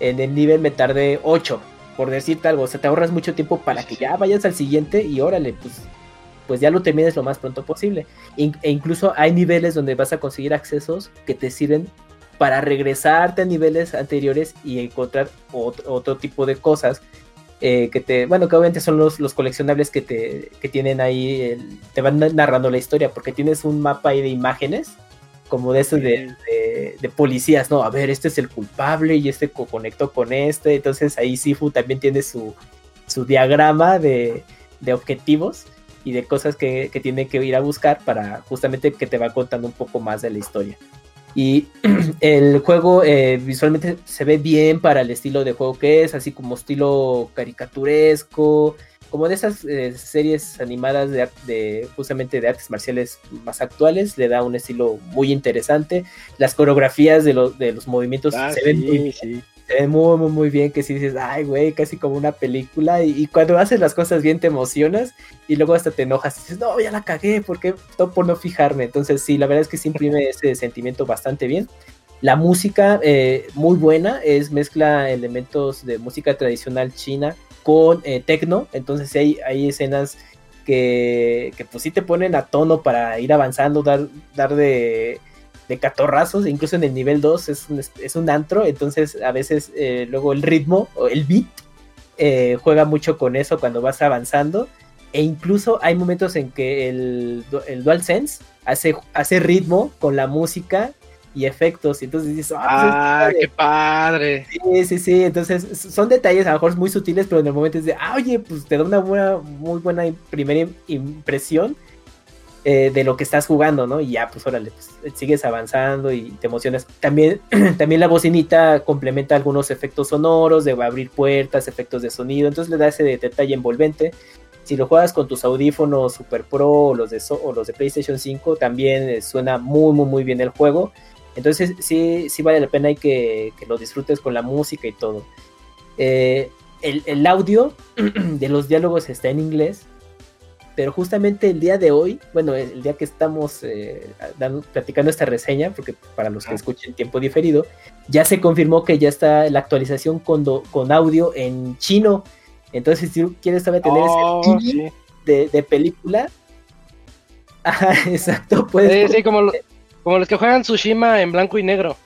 [SPEAKER 2] en el nivel me tardé 8, por decirte algo. O sea, te ahorras mucho tiempo para que ya vayas al siguiente y órale, pues, pues ya lo termines lo más pronto posible. e incluso hay niveles donde vas a conseguir accesos que te sirven para regresarte a niveles anteriores y encontrar otro, tipo de cosas eh, que te, bueno, que obviamente son los, los coleccionables que te que tienen ahí, te van narrando la historia, porque tienes un mapa ahí de imágenes, como de esos de, de, policías, ¿no? A ver, este es el culpable y este conectó con este, entonces ahí Sifu también tiene su, su diagrama de, de objetivos y de cosas que, que tiene que ir a buscar para justamente que te va contando un poco más de la historia. Y el juego eh, visualmente se ve bien para el estilo de juego que es, así como estilo caricaturesco, como de esas eh, series animadas de, justamente de artes marciales más actuales, le da un estilo muy interesante. Las coreografías de, de los movimientos ah, se ven muy, muy, muy, muy bien, que si dices, ay, güey, casi como una película. Y, cuando haces las cosas bien te emocionas y luego hasta te enojas y dices, no, ya la cagué, porque todo por no fijarme. Entonces, sí, la verdad es que sí imprime ese sentimiento bastante bien. La música, eh, muy buena, es mezcla elementos de música tradicional china con eh, tecno. Entonces, hay, hay escenas que, que, pues sí te ponen a tono para ir avanzando, dar, dar de de catorrazos, incluso en el nivel 2 es un, es un antro, entonces a veces eh, luego el ritmo o el beat eh, juega mucho con eso cuando vas avanzando e incluso hay momentos en que el, el DualSense hace, hace ritmo con la música y efectos. Y entonces dices,
[SPEAKER 1] ah, pues qué padre.
[SPEAKER 2] Sí, sí, sí. Entonces son detalles a lo mejor muy sutiles, pero en el momento es de, ah, oye, pues te da una buena, muy buena primera impresión eh, de lo que estás jugando, ¿no? Y ya, pues órale, pues, sigues avanzando y te emocionas. También, también la bocinita complementa algunos efectos sonoros, de abrir puertas, efectos de sonido, entonces le da ese detalle envolvente. Si lo juegas con tus audífonos Super Pro o los de, o los de PlayStation 5, también eh, suena muy, muy, muy bien el juego. Entonces sí, sí vale la pena y que, que lo disfrutes con la música y todo. Eh, el, el, audio de los diálogos está en inglés, pero justamente el día de hoy, bueno, el día que estamos eh, platicando esta reseña, porque para los que ah. escuchen tiempo diferido, ya se confirmó que ya está la actualización con, con audio en chino. Entonces, si quieres saber tener ese oh, de, película, exacto,
[SPEAKER 1] puedes. Sí, sí, como, como los que juegan Tsushima en blanco y negro.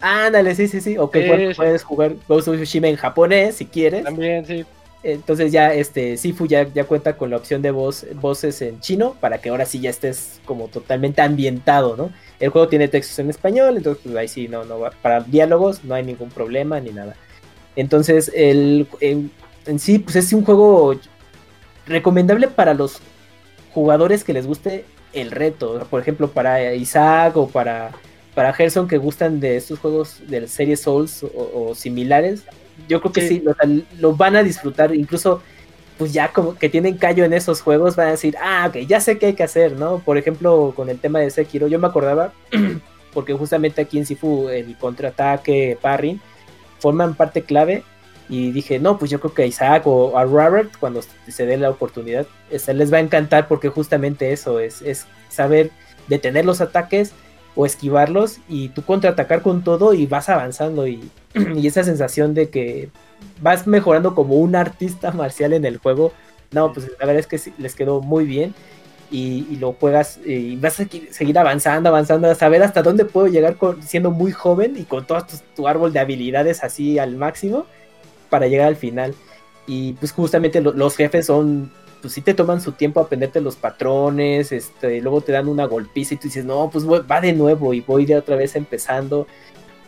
[SPEAKER 2] Ándale, sí, sí, sí. O que puedes jugar Ghost of Tsushima en japonés si quieres.
[SPEAKER 1] También, sí.
[SPEAKER 2] Entonces ya este Sifu ya, ya cuenta con la opción de voz, voces en chino para que ahora sí ya estés como totalmente ambientado, ¿no? El juego tiene textos en español, entonces pues ahí sí no, no va. Para diálogos no hay ningún problema ni nada. Entonces el, en, sí pues es un juego recomendable para los jugadores que les guste el reto. Por ejemplo, para Isaac o para, para Gerson que gustan de estos juegos de la serie Souls o similares yo creo que sí, lo, van a disfrutar. Incluso pues ya como que tienen callo en esos juegos, van a decir, ah, ok, ya sé qué hay que hacer, ¿no? Por ejemplo, con el tema de Sekiro, yo me acordaba, porque justamente aquí en Sifu el contraataque, parring, forman parte clave, y dije, no, pues yo creo que a Isaac o a Robert, cuando se dé la oportunidad, se les va a encantar porque justamente eso es, es saber detener los ataques o esquivarlos y tú contraatacar con todo y vas avanzando y, y esa sensación de que vas mejorando como un artista marcial en el juego. No, pues la verdad es que les quedó muy bien. Y, lo juegas y vas a seguir avanzando, avanzando, a saber hasta dónde puedo llegar siendo muy joven y con todo tu, árbol de habilidades así al máximo para llegar al final. Y pues justamente los jefes son, pues sí te toman su tiempo a aprenderte los patrones, este, luego te dan una golpiza y tú dices, no, pues va de nuevo y voy de otra vez empezando.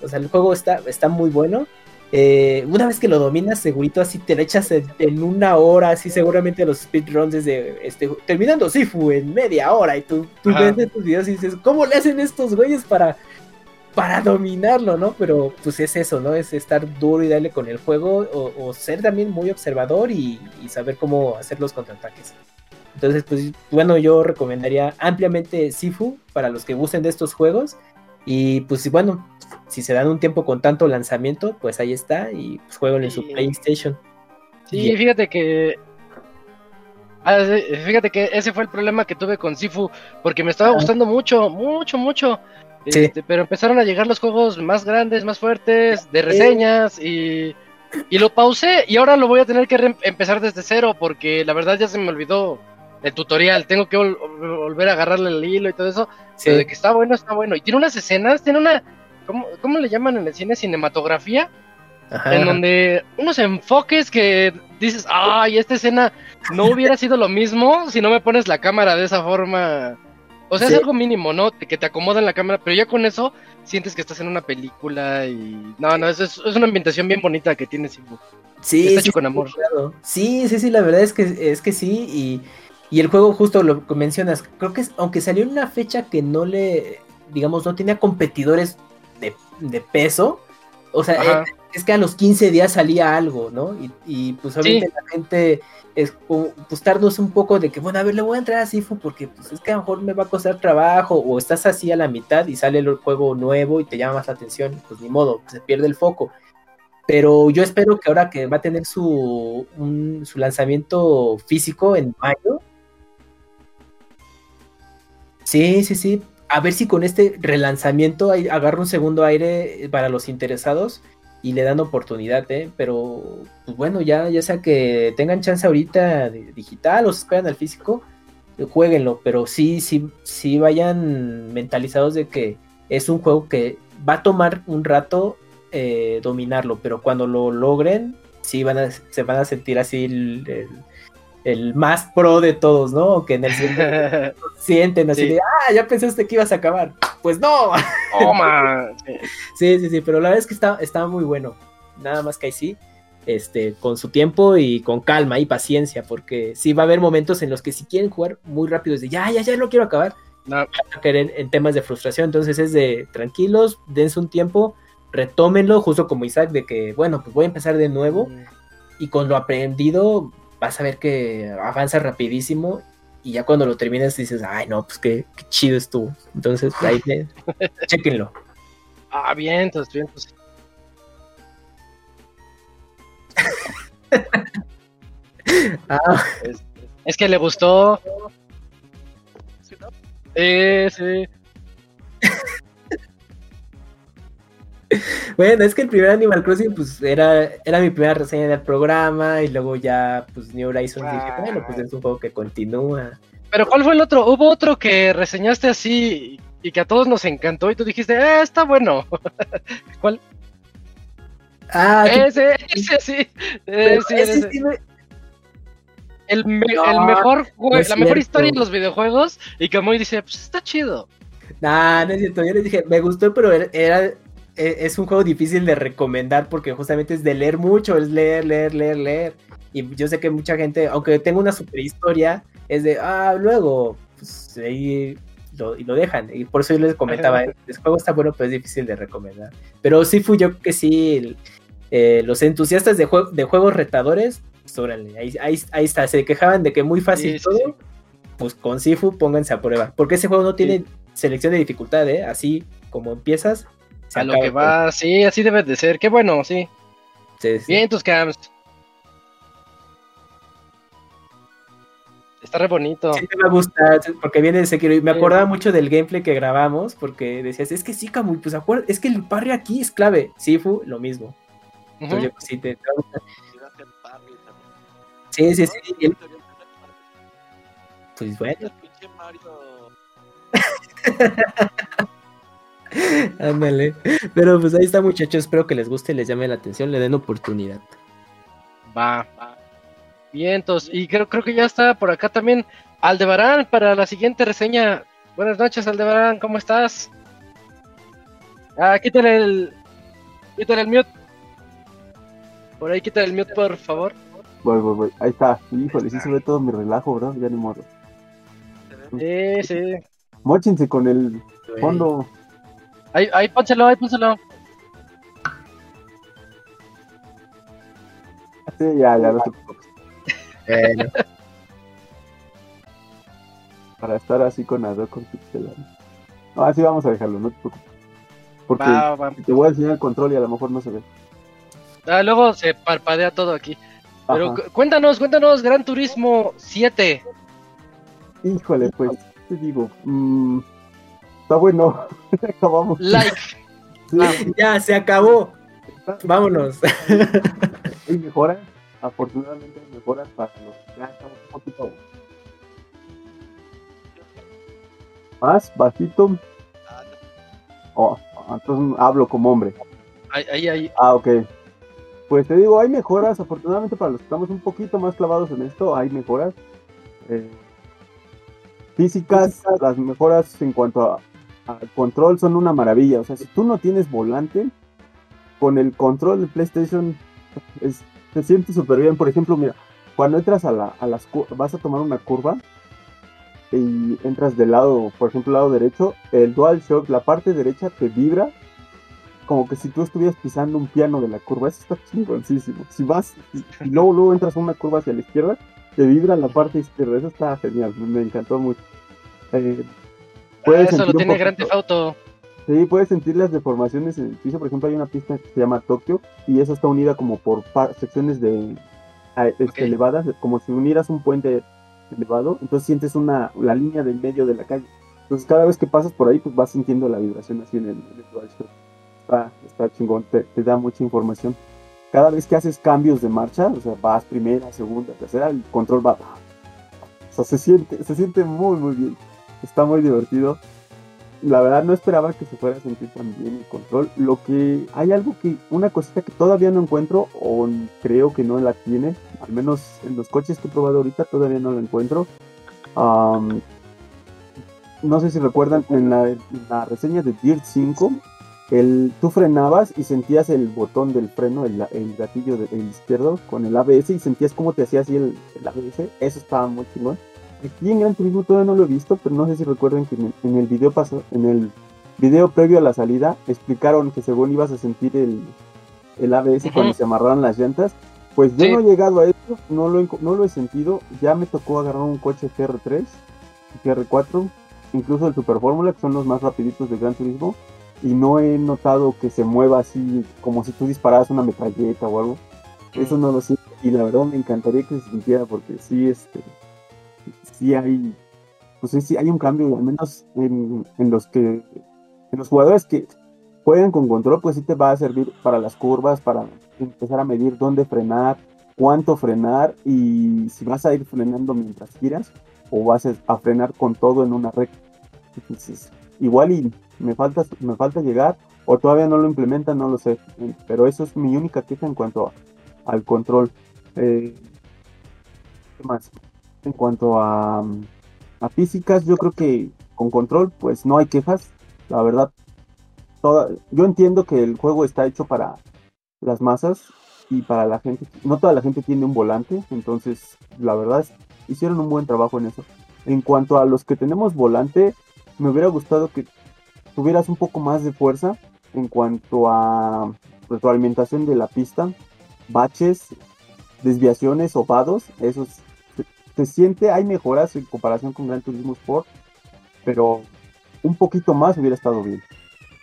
[SPEAKER 2] O sea, el juego está, está muy bueno. Eh, una vez que lo dominas, segurito así te lo echas en, una hora, así seguramente los speedruns desde este, terminando Sifu en media hora y tú, tú ves tus videos y dices, ¿cómo le hacen estos güeyes para, para dominarlo, no? Pero pues es eso, ¿no? Es estar duro y darle con el juego o, ser también muy observador y, y, saber cómo hacer los contraataques. Entonces, pues bueno, yo recomendaría ampliamente Sifu para los que gusten de estos juegos y pues bueno, si se dan un tiempo con tanto lanzamiento, pues ahí está y pues juegan en su PlayStation.
[SPEAKER 1] Sí, fíjate que ah, fíjate que ese fue el problema que tuve con Sifu, porque me estaba gustando mucho, mucho, mucho. Este, pero empezaron a llegar los juegos más grandes, más fuertes, de reseñas y, y lo pausé y ahora lo voy a tener que empezar desde cero porque la verdad ya se me olvidó el tutorial, tengo que volver a agarrarle el hilo y todo eso. Sí. de que está bueno, está bueno. Y tiene unas escenas, tiene una ¿cómo, le llaman en el cine? Cinematografía. En donde unos enfoques que dices, ay, esta escena no hubiera sido lo mismo si no me pones la cámara de esa forma. O sea, es algo mínimo, ¿no? Que te acomodan la cámara, pero ya con eso sientes que estás en una película y... No, no, es, es una ambientación bien bonita que tiene
[SPEAKER 2] Sí, Está hecho con amor. Sí, sí, sí, la verdad es que, es que sí, y, y el juego justo lo mencionas, creo que es, aunque salió en una fecha que no le, digamos, no tenía competidores de, peso. O sea, es, que a los 15 días salía algo, ¿no? Y, pues obviamente la gente es pues tardos un poco de que, bueno, a ver, le voy a entrar a Sifu porque pues es que a lo mejor me va a costar trabajo o estás así a la mitad y sale el juego nuevo y te llama más la atención, pues ni modo, se pierde el foco. Pero yo espero que ahora que va a tener su, su lanzamiento físico en mayo. Sí, sí, sí a ver si con este relanzamiento agarra un segundo aire para los interesados y le dan oportunidad, ¿eh? Pero, pues bueno, ya, ya sea que tengan chance ahorita digital o se esperan al físico, jueguenlo, pero sí, sí, sí vayan mentalizados de que es un juego que va a tomar un rato eh, dominarlo, pero cuando lo logren, sí van a, se van a sentir así el más pro de todos, ¿no? Que en el sienten así de, ah, ya pensaste que ibas a acabar. Pues no. Toma. sí, sí, sí, pero la verdad es que está, está muy bueno. Nada más que ahí sí, este, con su tiempo y con calma y paciencia, porque sí va a haber momentos en los que si quieren jugar muy rápido, es de, ya, ya, ya lo quiero acabar. No. caer en, temas de frustración, entonces es de tranquilos, dense un tiempo, retómenlo, justo como Isaac, de que, bueno, pues voy a empezar de nuevo. Mm. Y con lo aprendido, vas a ver que avanza rapidísimo y ya cuando lo terminas dices, ay, no, pues qué, chido estuvo. Entonces, ahí, chequenlo.
[SPEAKER 1] Ah, bien, entonces, bien, pues. ah. es, que le gustó. Sí, sí.
[SPEAKER 2] bueno, es que el primer Animal Crossing, pues era, era mi primera reseña del programa. Y luego ya, pues New Horizons dije, bueno, pues es un juego que continúa.
[SPEAKER 1] Pero ¿cuál fue el otro? Hubo otro que reseñaste así y que a todos nos encantó y tú dijiste, eh, está bueno. ¿Cuál? Ah, ese, ese sí. ese, El, mejor la mejor historia de los videojuegos y muy dice, pues está chido.
[SPEAKER 2] Nah, no es cierto. Yo les dije, me gustó, pero era, es un juego difícil de recomendar porque justamente es de leer mucho, es leer, leer, leer, leer. Y yo sé que mucha gente, aunque tenga una super historia, es de, ah, luego, pues ahí lo, y lo dejan. Y por eso yo les comentaba, el juego está bueno, pero es difícil de recomendar. Pero sí fui yo que sí, eh, los entusiastas de, de juegos retadores pues órale, ahí, ahí, está, se quejaban de que muy fácil todo, pues con Sifu pónganse a prueba, porque ese juego no tiene selección de dificultad, ¿eh? Así como empiezas,
[SPEAKER 1] a lo que va, sí, así debe de ser, qué bueno, sí. Bien tus cams. Está re bonito.
[SPEAKER 2] Sí, me gusta, porque viene de Sekiro. Y me acordaba mucho del gameplay que grabamos, porque decías, es que sí, Camuy, pues acuerda, es que el parry aquí es clave. Sifu, lo mismo. Entonces, pues, sí, te, Sí, sí, sí. Pues bueno. Ándale. Pero pues ahí está, muchachos. Espero que les guste, les llame la atención, le den oportunidad.
[SPEAKER 1] Va, va. Vientos. Y creo, creo que ya está por acá también Aldebarán para la siguiente reseña. Buenas noches, Aldebarán, ¿cómo estás? Ah, quítale el. Quítale el mute. Por ahí quítale el mute, por favor.
[SPEAKER 7] Voy, voy, voy. Ahí está. Híjole, sí se ve todo mi relajo, bro. Ya ni modo.
[SPEAKER 1] Sí, sí.
[SPEAKER 7] Mochense con el fondo.
[SPEAKER 1] Ahí, ahí, pónselo, ahí, pónselo.
[SPEAKER 7] Sí, ya, ya, no te preocupes. Para estar así con Adobe con Pixel. No, así vamos a dejarlo, no te preocupes. Porque te voy a enseñar el control y a lo mejor no se ve.
[SPEAKER 1] Ah, luego se parpadea todo aquí. Pero cuéntanos, cuéntanos, Gran Turismo 7.
[SPEAKER 7] Híjole, pues, te digo, mmm, está bueno. Acabamos.
[SPEAKER 1] Like.
[SPEAKER 2] Ah, ya, se acabó. Vámonos.
[SPEAKER 7] Hay mejoras, afortunadamente hay mejoras para los ya estamos un poquito más bajito. Oh, entonces hablo como hombre.
[SPEAKER 1] Ahí, ahí, ahí.
[SPEAKER 7] Ah, ok. Pues te digo, hay mejoras, afortunadamente para los que estamos un poquito más clavados en esto, hay mejoras. Eh, físicas, las mejoras en cuanto al control son una maravilla. O sea, si tú no tienes volante, con el control de PlayStation es, se siente súper bien. Por ejemplo, mira, cuando entras a, la, a las vas a tomar una curva y entras del lado, por ejemplo, lado derecho, el DualShock, la parte derecha te vibra como que si tú estuvieras pisando un piano de la curva. Eso está chingoncísimo. Si vas y, luego, luego entras a una curva hacia la izquierda, te vibra la parte izquierda. Eso está genial. Me, encantó mucho.
[SPEAKER 1] Eh, ah, eso lo tiene Grand Theft Auto.
[SPEAKER 7] Sí, puedes sentir las deformaciones en el piso. Por ejemplo, hay una pista que se llama Tokio y esa está unida como por secciones de este, elevadas, como si unieras un puente elevado. Entonces sientes una la línea del medio de la calle. Entonces cada vez que pasas por ahí, pues vas sintiendo la vibración así en el, en está, chingón, te, da mucha información. Cada vez que haces cambios de marcha, o sea, vas primera, segunda, tercera, el control va. O sea, se siente, se siente muy, muy bien. Está muy divertido. La verdad no esperaba que se fuera a sentir tan bien el control. Lo que hay algo que, una cosita que todavía no encuentro, o creo que no la tiene, al menos en los coches que he probado ahorita todavía no lo encuentro. no sé si recuerdan en la, la reseña de Dirt 5 el, tú frenabas y sentías el botón del freno, el, gatillo del izquierdo con el ABS y sentías cómo te hacía así el, ABS. Eso estaba muy chingón. Aquí en Gran Turismo todavía no lo he visto, pero no sé si recuerden que en, el video paso, en el video previo a la salida explicaron que según ibas a sentir el, el ABS cuando se amarraron las llantas. Pues yo no he llegado a eso, no lo, no lo he sentido. Ya me tocó agarrar un coche GR3, GR4, incluso el Super Fórmula, que son los más rapiditos de Gran Turismo y no he notado que se mueva así como si tú dispararas una metralleta o algo. Eso no lo sé y la verdad me encantaría que se sintiera porque sí, este, sí hay, pues sí hay un cambio, al menos en, en los que, en los jugadores que juegan con control, pues sí te va a servir para las curvas, para empezar a medir dónde frenar, cuánto frenar y si vas a ir frenando mientras giras o vas a frenar con todo en una recta. Igual y me falta, me falta llegar o todavía no lo implementan, no lo sé. Pero eso es mi única queja en cuanto al control. Eh, ¿Qué más? En cuanto a, a físicas, yo creo que con control, pues no hay quejas. La verdad, toda, yo entiendo que el juego está hecho para las masas y para la gente. No toda la gente tiene un volante, entonces la verdad es, hicieron un buen trabajo en eso. En cuanto a los que tenemos volante, me hubiera gustado que tuvieras un poco más de fuerza en cuanto a retroalimentación de la pista, baches, desviaciones o vados, eso se, siente, hay mejoras en comparación con Gran Turismo Sport, pero un poquito más hubiera estado bien.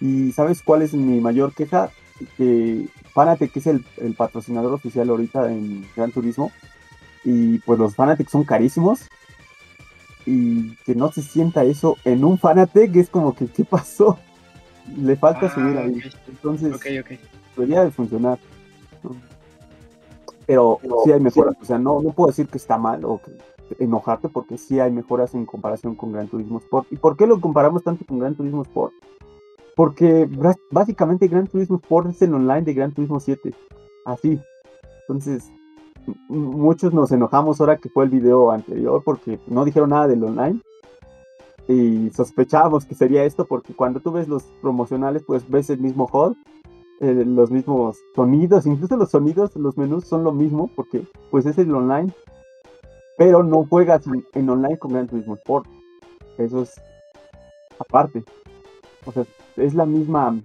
[SPEAKER 7] Y ¿sabes cuál es mi mayor queja? Que Fanatec que es el, patrocinador oficial ahorita en Gran Turismo, y pues los Fanatec son carísimos, y que no se sienta eso en un Fanatec es como que, ¿qué pasó? Le falta ah, subir ahí. Entonces, debería de funcionar. Pero, sí hay mejoras. O sea, no, no puedo decir que está mal o que enojarte porque sí hay mejoras en comparación con Gran Turismo Sport. ¿Y por qué lo comparamos tanto con Gran Turismo Sport? Porque básicamente Gran Turismo Sport es el online de Gran Turismo 7. Así. Entonces, muchos nos enojamos ahora que fue el video anterior porque no dijeron nada del online. Y sospechábamos que sería esto porque cuando tú ves los promocionales, pues ves el mismo HUD eh, los mismos sonidos, incluso los sonidos, los menús son lo mismo, porque pues es el online, pero no juegas en, online con Gran Turismo Sport. Eso es aparte. O sea, es la misma,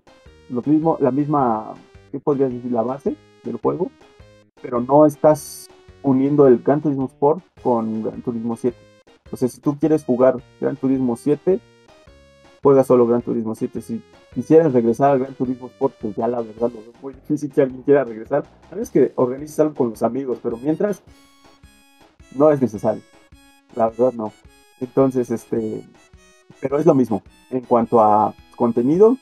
[SPEAKER 7] lo mismo, la misma, ¿qué podrías decir? La base del juego, pero no estás uniendo el Gran Turismo Sport con Gran Turismo 7. O sea, si tú quieres jugar Gran Turismo 7, juega solo Gran Turismo 7. Si quisieras regresar al Gran Turismo Sport, pues ya la verdad lo veo muy difícil que alguien quiera regresar. A menos que organices algo con los amigos, pero mientras no es necesario. La verdad no. Entonces, este, pero es lo mismo. En cuanto a contenido,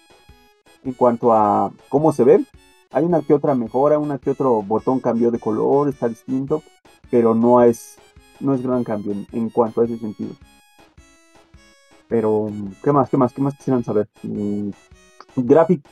[SPEAKER 7] en cuanto a cómo se ve, hay una que otra mejora, una que otro botón cambió de color, está distinto, pero no es, no es gran cambio en cuanto a ese sentido. Pero, ¿qué más? ¿Qué más? ¿Qué más quisieran saber? Mm, Graphic.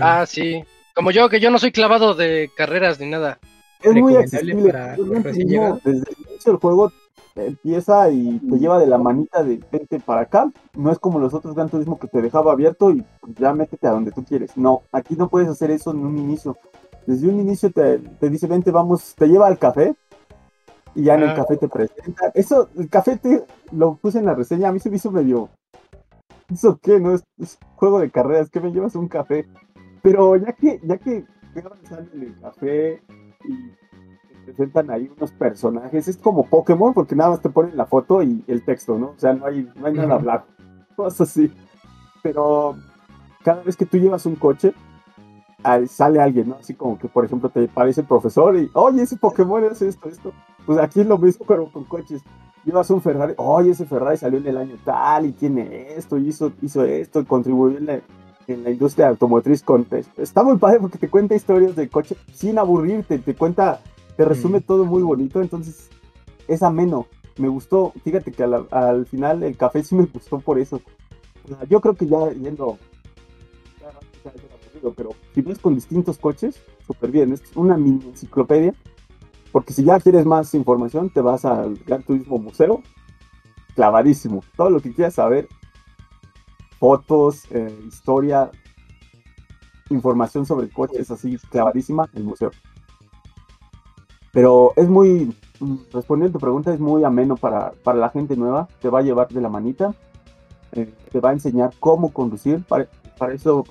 [SPEAKER 1] Ah, sí. Como yo, que yo no soy clavado de carreras ni nada.
[SPEAKER 7] Es muy accesible. Para desde el inicio del juego empieza y te lleva de la manita de vente para acá. No es como los otros Gran Turismo que te dejaba abierto y ya métete a donde tú quieres. No, aquí no puedes hacer eso en un inicio. Desde un inicio te, te dice vente, vamos, te lleva al café y ya en el café te presenta. Eso, el café te lo puse en la reseña, a mí se me hizo medio. ¿Eso qué? No es, juego de carreras, que me llevas un café. Pero ya que, ya que salen en el café y te presentan ahí unos personajes, es como Pokémon, porque nada más te ponen la foto y el texto, ¿no? O sea, no hay, no hay nada hablar. Cosas así. Pero cada vez que tú llevas un coche, sale alguien, ¿no? Así como que, por ejemplo, te parece el profesor y, oye, ese Pokémon hace esto, esto. Pues aquí es lo mismo, pero con coches. Llevas un Ferrari, oye, ese Ferrari salió en el año tal y tiene esto, y hizo, hizo esto, y contribuyó en la, industria automotriz con... Está muy padre porque te cuenta historias de coche sin aburrirte, te cuenta, te resume mm. todo muy bonito, entonces es ameno. Me gustó, fíjate que al, final el café sí me gustó por eso. yo creo que ya yendo pero si ves con distintos coches, súper bien. Es una mini enciclopedia. Porque si ya quieres más información, te vas al Gran Turismo Museo. Clavadísimo. Todo lo que quieras saber. Fotos, eh, historia, información sobre coches, así clavadísima, el museo. Pero es muy, respondiendo a tu pregunta, es muy ameno para, la gente nueva. Te va a llevar de la manita. Eh, te va a enseñar cómo conducir. Para, para eso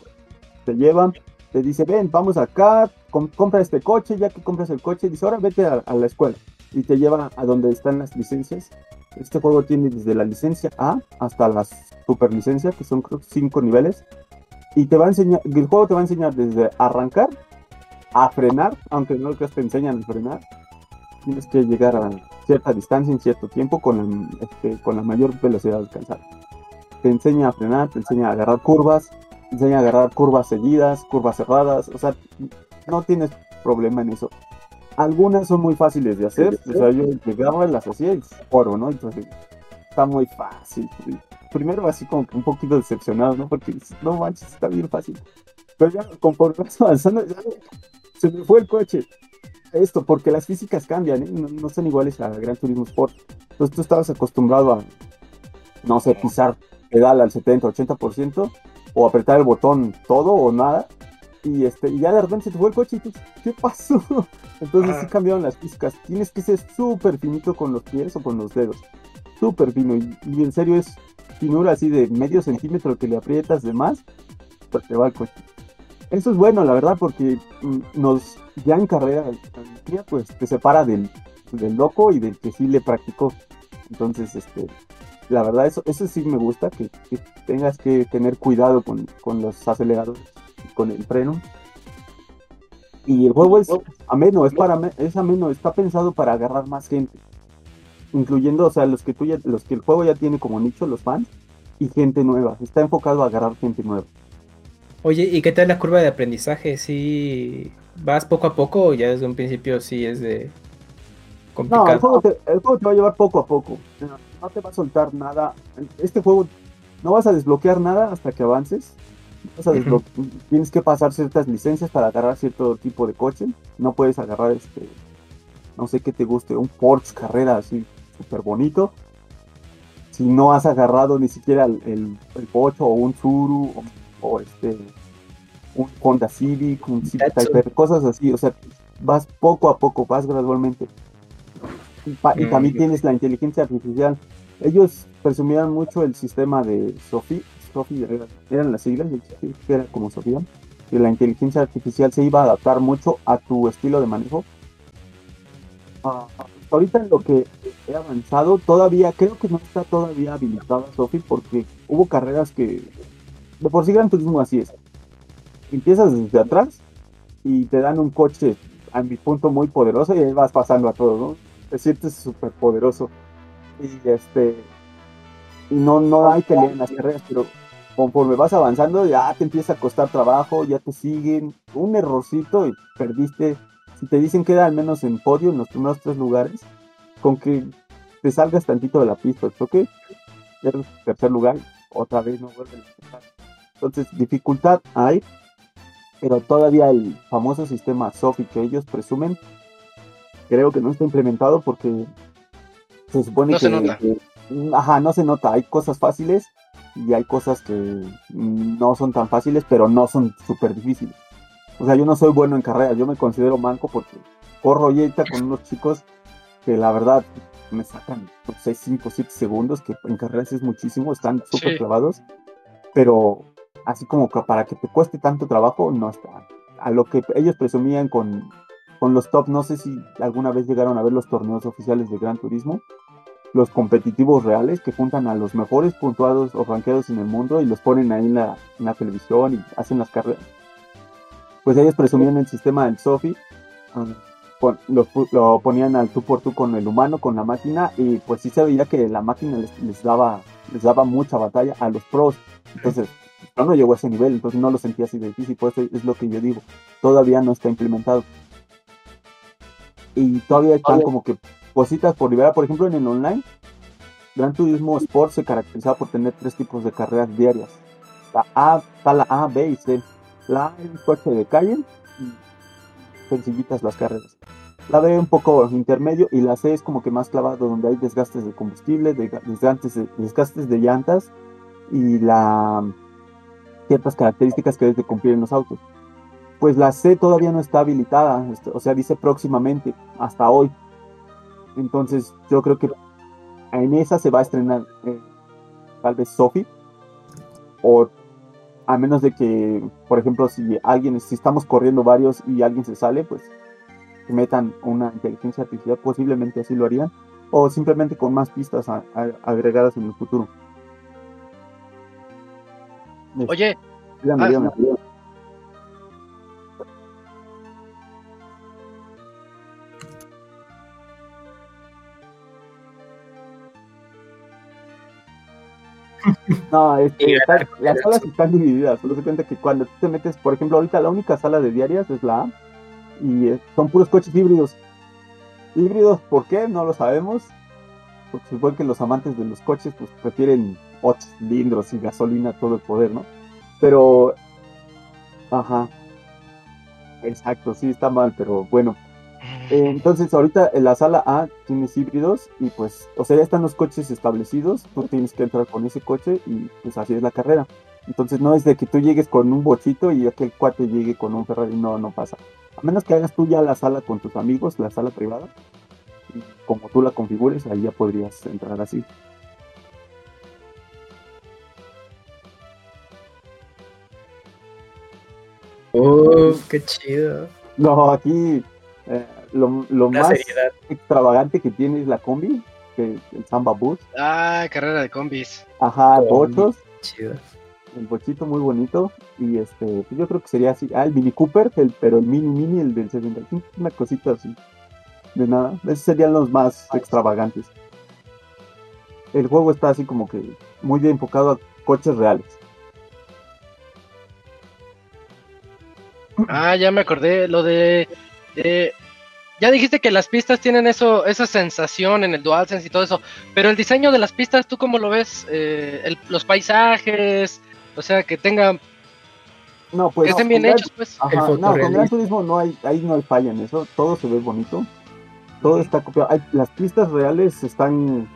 [SPEAKER 7] te llevan, te dice, ven, vamos acá, compra este coche, ya que compras el coche, dice, ahora vete a, la escuela y te lleva a donde están las licencias. Este juego tiene desde la licencia A hasta la superlicencia, que son creo cinco niveles. Y te va a enseñar, el juego te va a enseñar desde arrancar a frenar, aunque no te enseñan a frenar. Tienes que llegar a cierta distancia en cierto tiempo con, este, con la mayor velocidad alcanzada. Te enseña a frenar, te enseña a agarrar curvas, enseña a agarrar curvas seguidas, curvas cerradas, o sea, no tienes problema en eso. Algunas son muy fáciles de hacer, o sea, yo llegaba las hacía y oro, ¿no? Entonces, está muy fácil. Primero así como que un poquito decepcionado, ¿no? Porque no manches, está bien fácil. Pero ya conforme vas avanzando, se me fue el coche. Esto, porque las físicas cambian, ¿eh? no, no, son iguales a Gran Turismo Sport. Entonces tú estabas acostumbrado a, no sé, pisar pedal al 70, 80%, o apretar el botón todo o nada. Y, este, y ya de repente se te fue el coche y tú, ¿qué pasó? Entonces sí cambiaron las físicas. Tienes que ser súper finito con los pies o con los dedos. Súper fino. Y, en serio es finura así de medio centímetro que le aprietas de más, pues te va el coche. eso es bueno, la verdad, porque mm, nos ya en carrera, pues te separa del, del loco y del que sí le practicó. Entonces, este, la verdad, eso, eso sí me gusta, que, tengas que tener cuidado con, los aceleradores, con el freno. Y el juego es ameno, es para es ameno, está pensado para agarrar más gente. Incluyendo, o sea, los que tú ya, los que el juego ya tiene como nicho, los fans, y gente nueva. Está enfocado a agarrar gente nueva.
[SPEAKER 2] Oye, ¿y qué tal la curva de aprendizaje? ¿Si vas poco a poco o ya desde un principio sí es de
[SPEAKER 7] complicado? No, el juego, te, el juego te va a llevar poco a poco. No te va a soltar nada. Este juego no vas a desbloquear nada hasta que avances. Tienes que pasar ciertas licencias para agarrar cierto tipo de coche. No puedes agarrar este, no sé qué te guste, un Porsche carrera así súper bonito. Si no has agarrado ni siquiera el, el, Pocho o un Zuru o, este un Honda Civic, un Civic Type, cosas así, o sea, vas poco a poco, vas gradualmente. Y, mm, también tienes la inteligencia artificial. Ellos presumían mucho el sistema de Sophie, Sophie eran las siglas, era como Sofía, que la inteligencia artificial se iba a adaptar mucho a tu estilo de manejo. Ah, ahorita en lo que he avanzado, todavía creo que no está todavía habilitada Sophie porque hubo carreras que de por sí Gran Turismo así es. Empiezas desde atrás y te dan un coche a mi punto muy poderoso y ahí vas pasando a todo, ¿no? Te sientes súper poderoso. Y este no, no hay que leer en las carreras, pero conforme vas avanzando ya te empieza a costar trabajo, ya te siguen, un errorcito y perdiste. Si te dicen que era al menos en podio en los primeros tres lugares, con que te salgas tantito de la pista, ¿ok? Eres tercer lugar, otra vez no vuelve a empezar. Entonces, dificultad hay, pero todavía el famoso sistema SOFI que ellos presumen, creo que no está implementado porque se supone que, ajá, no se nota, hay cosas fáciles y hay cosas que no son tan fáciles, pero no son súper difíciles. O sea, yo no soy bueno en carreras, yo me considero manco porque corro y con unos chicos que la verdad me sacan 6, 5, 7 segundos, que en carreras es muchísimo, están súper clavados, pero así como que para que te cueste tanto trabajo, no está. A lo que ellos presumían con, con los top, no sé si alguna vez llegaron a ver los torneos oficiales de Gran Turismo, los competitivos reales que juntan a los mejores puntuados o ranqueados en el mundo y los ponen ahí en la, en la televisión y hacen las carreras. Pues ellos presumían el sistema del Sofi, um, lo, ponían al tú por tú con el humano, con la máquina, y pues sí se veía que la máquina les, daba, les daba mucha batalla a los pros. Entonces, yo no llegó a ese nivel, entonces no lo sentía así de difícil, por eso es lo que yo digo, todavía no está implementado. Y todavía están como que cositas por liberar, por ejemplo en el online, Gran Turismo Sport se caracteriza por tener tres tipos de carreras diarias. La A, está la A, B y C. La A es coche de calle y sencillitas las carreras. La B un poco intermedio y la C es como que más clavado donde hay desgastes de combustible, desgastes, de, desgastes de llantas y la ciertas características que deben de cumplir en los autos. Pues la C todavía no está habilitada, este, o sea, dice próximamente, hasta hoy. Entonces yo creo que en esa se va a estrenar eh, tal vez Sophie. O a menos de que, por ejemplo, si alguien, si estamos corriendo varios y alguien se sale, pues metan una inteligencia artificial, posiblemente así lo harían, o simplemente con más pistas agregadas en el futuro.
[SPEAKER 1] Oye,
[SPEAKER 7] No, es que las salas están divididas. Solo se cuenta que cuando tú te metes, por ejemplo, ahorita la única sala de diarias es la A y son puros coches híbridos. Híbridos, ¿por qué? No lo sabemos. Porque se supone que los amantes de los coches pues prefieren 8 cilindros y gasolina todo el poder, ¿no? Pero, ajá. Exacto, sí está mal, pero bueno, eh, entonces, ahorita en la sala A tienes híbridos y pues, o sea, ya están los coches establecidos, tú tienes que entrar con ese coche y pues así es la carrera. Entonces no es de que tú llegues con un bochito y aquel cuate llegue con un Ferrari, no, no pasa. A menos que hagas tú ya la sala con tus amigos, la sala privada, y como tú la configures, ahí ya podrías entrar así.
[SPEAKER 2] Oh, qué chido.
[SPEAKER 7] No, aquí eh, lo, lo más extravagante que tiene es la combi, que el Samba Bus.
[SPEAKER 1] Ah, carrera de combis.
[SPEAKER 7] Ajá, bochos. Chido. El bochito muy bonito. Y este, pues yo creo que sería así. Ah, el Mini Cooper, el, pero el Mini Mini, el del 75, una cosita así. De nada. Esos serían los más extravagantes. El juego está así como que muy bien enfocado a coches reales.
[SPEAKER 1] Ah, ya me acordé, lo de, ya dijiste que las pistas tienen eso, esa sensación en el DualSense y todo eso, pero el diseño de las pistas, ¿tú cómo lo ves? Eh, los paisajes, o sea, que tengan...
[SPEAKER 7] No, pues...
[SPEAKER 1] Que estén bien hechos, pues.
[SPEAKER 7] no, con Gran Turismo no hay, ahí no hay falla en eso, todo se ve bonito, todo está copiado. las pistas reales están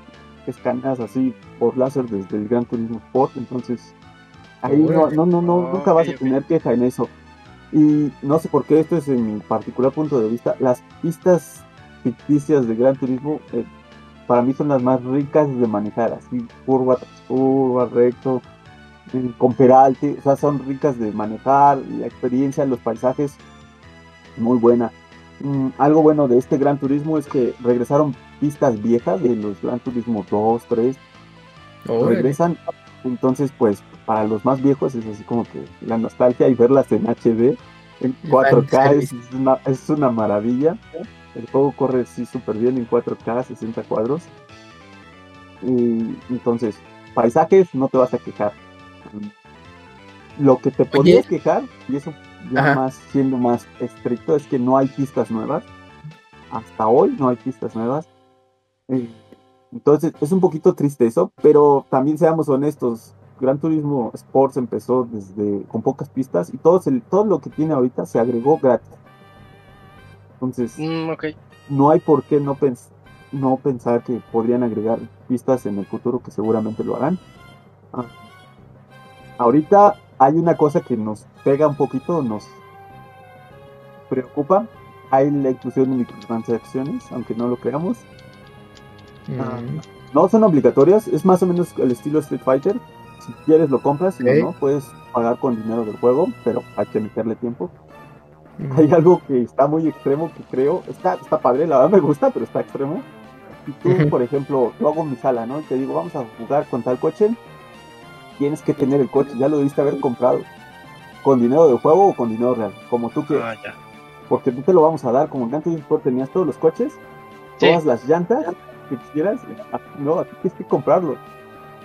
[SPEAKER 7] escaneadas así por láser desde el Gran Turismo Sport, entonces ahí no, no, no, no nunca vas a tener queja en eso. Y no sé por qué, esto es en mi particular punto de vista, las pistas ficticias de Gran Turismo eh, para mí son las más ricas de manejar, así curva tras curva, recto, eh, con peralte, o sea, son ricas de manejar, la experiencia, los paisajes, muy buena. Mm, algo bueno de este Gran Turismo es que regresaron pistas viejas de los Gran Turismo 2, 3, regresan, entonces pues para los más viejos es así como que la nostalgia y verlas en HD, en 4K es una, es una maravilla. El juego corre así súper bien en 4K, 60 cuadros. Y entonces, paisajes no te vas a quejar. Lo que te podrías quejar, y eso ya más siendo más estricto, es que no hay pistas nuevas. Hasta hoy no hay pistas nuevas. Eh, entonces es un poquito triste eso, pero también seamos honestos, Gran Turismo Sports empezó desde con pocas pistas y todo, todo lo que tiene ahorita se agregó gratis. Entonces,
[SPEAKER 1] mm,
[SPEAKER 7] no hay por qué no, no pensar que podrían agregar pistas en el futuro, que seguramente lo harán. Ah, ahorita hay una cosa que nos pega un poquito, nos preocupa. Hay la inclusión de microtransacciones, aunque no lo creamos. Ah, mm. no son obligatorias, es más o menos el estilo Street Fighter si quieres lo compras, si no, puedes pagar con dinero del juego, pero hay que meterle tiempo. Hay algo que está muy extremo que creo, está, está padre, la verdad me gusta, pero está extremo. Si tú, por ejemplo, yo hago mi sala, ¿no? Y te digo, vamos a jugar con tal coche, tienes que tener el coche, ya lo debiste haber comprado. Con dinero del juego o con dinero real, como tú quieras. Ah, Porque tú te lo vamos a dar, como en Antes tenías todos los coches, todas las llantas que quisieras, no, aquí tienes que comprarlo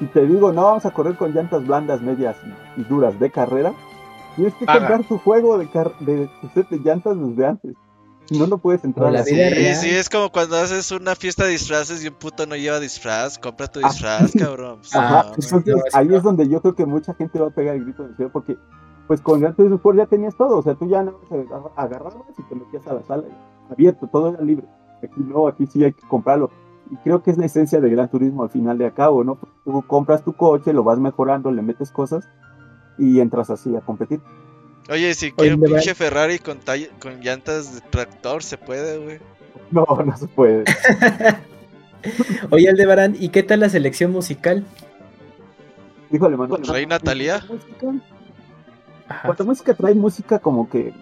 [SPEAKER 7] si te digo, no vamos a correr con llantas blandas, medias y, duras de carrera, tienes que comprar tu juego de, de, set de llantas desde antes. Si no, no puedes entrar.
[SPEAKER 6] La sí, sí, es como cuando haces una fiesta de disfraces y un puto no lleva disfraz, compra tu disfraz, cabrón.
[SPEAKER 7] Pues, Ajá, entonces ahí es donde yo creo que mucha gente va a pegar el grito del cielo porque pues con Gran Turismo Sport ya tenías todo, o sea, tú ya no agarrabas y te metías a la sala abierto, todo era libre. Aquí no, aquí sí hay que comprarlo y creo que es la esencia del Gran Turismo al final de a cabo, ¿no? Tú compras tu coche, lo vas mejorando, le metes cosas y entras así a competir.
[SPEAKER 6] Oye, si quiero un pinche Ferrari con, con llantas de tractor, ¿se puede, güey?
[SPEAKER 7] No, no se puede.
[SPEAKER 2] Oye, Aldebarán, ¿y qué tal la selección musical?
[SPEAKER 7] Híjole, mano.
[SPEAKER 6] ¿Rey Natalia?
[SPEAKER 7] Cuánta música trae música como que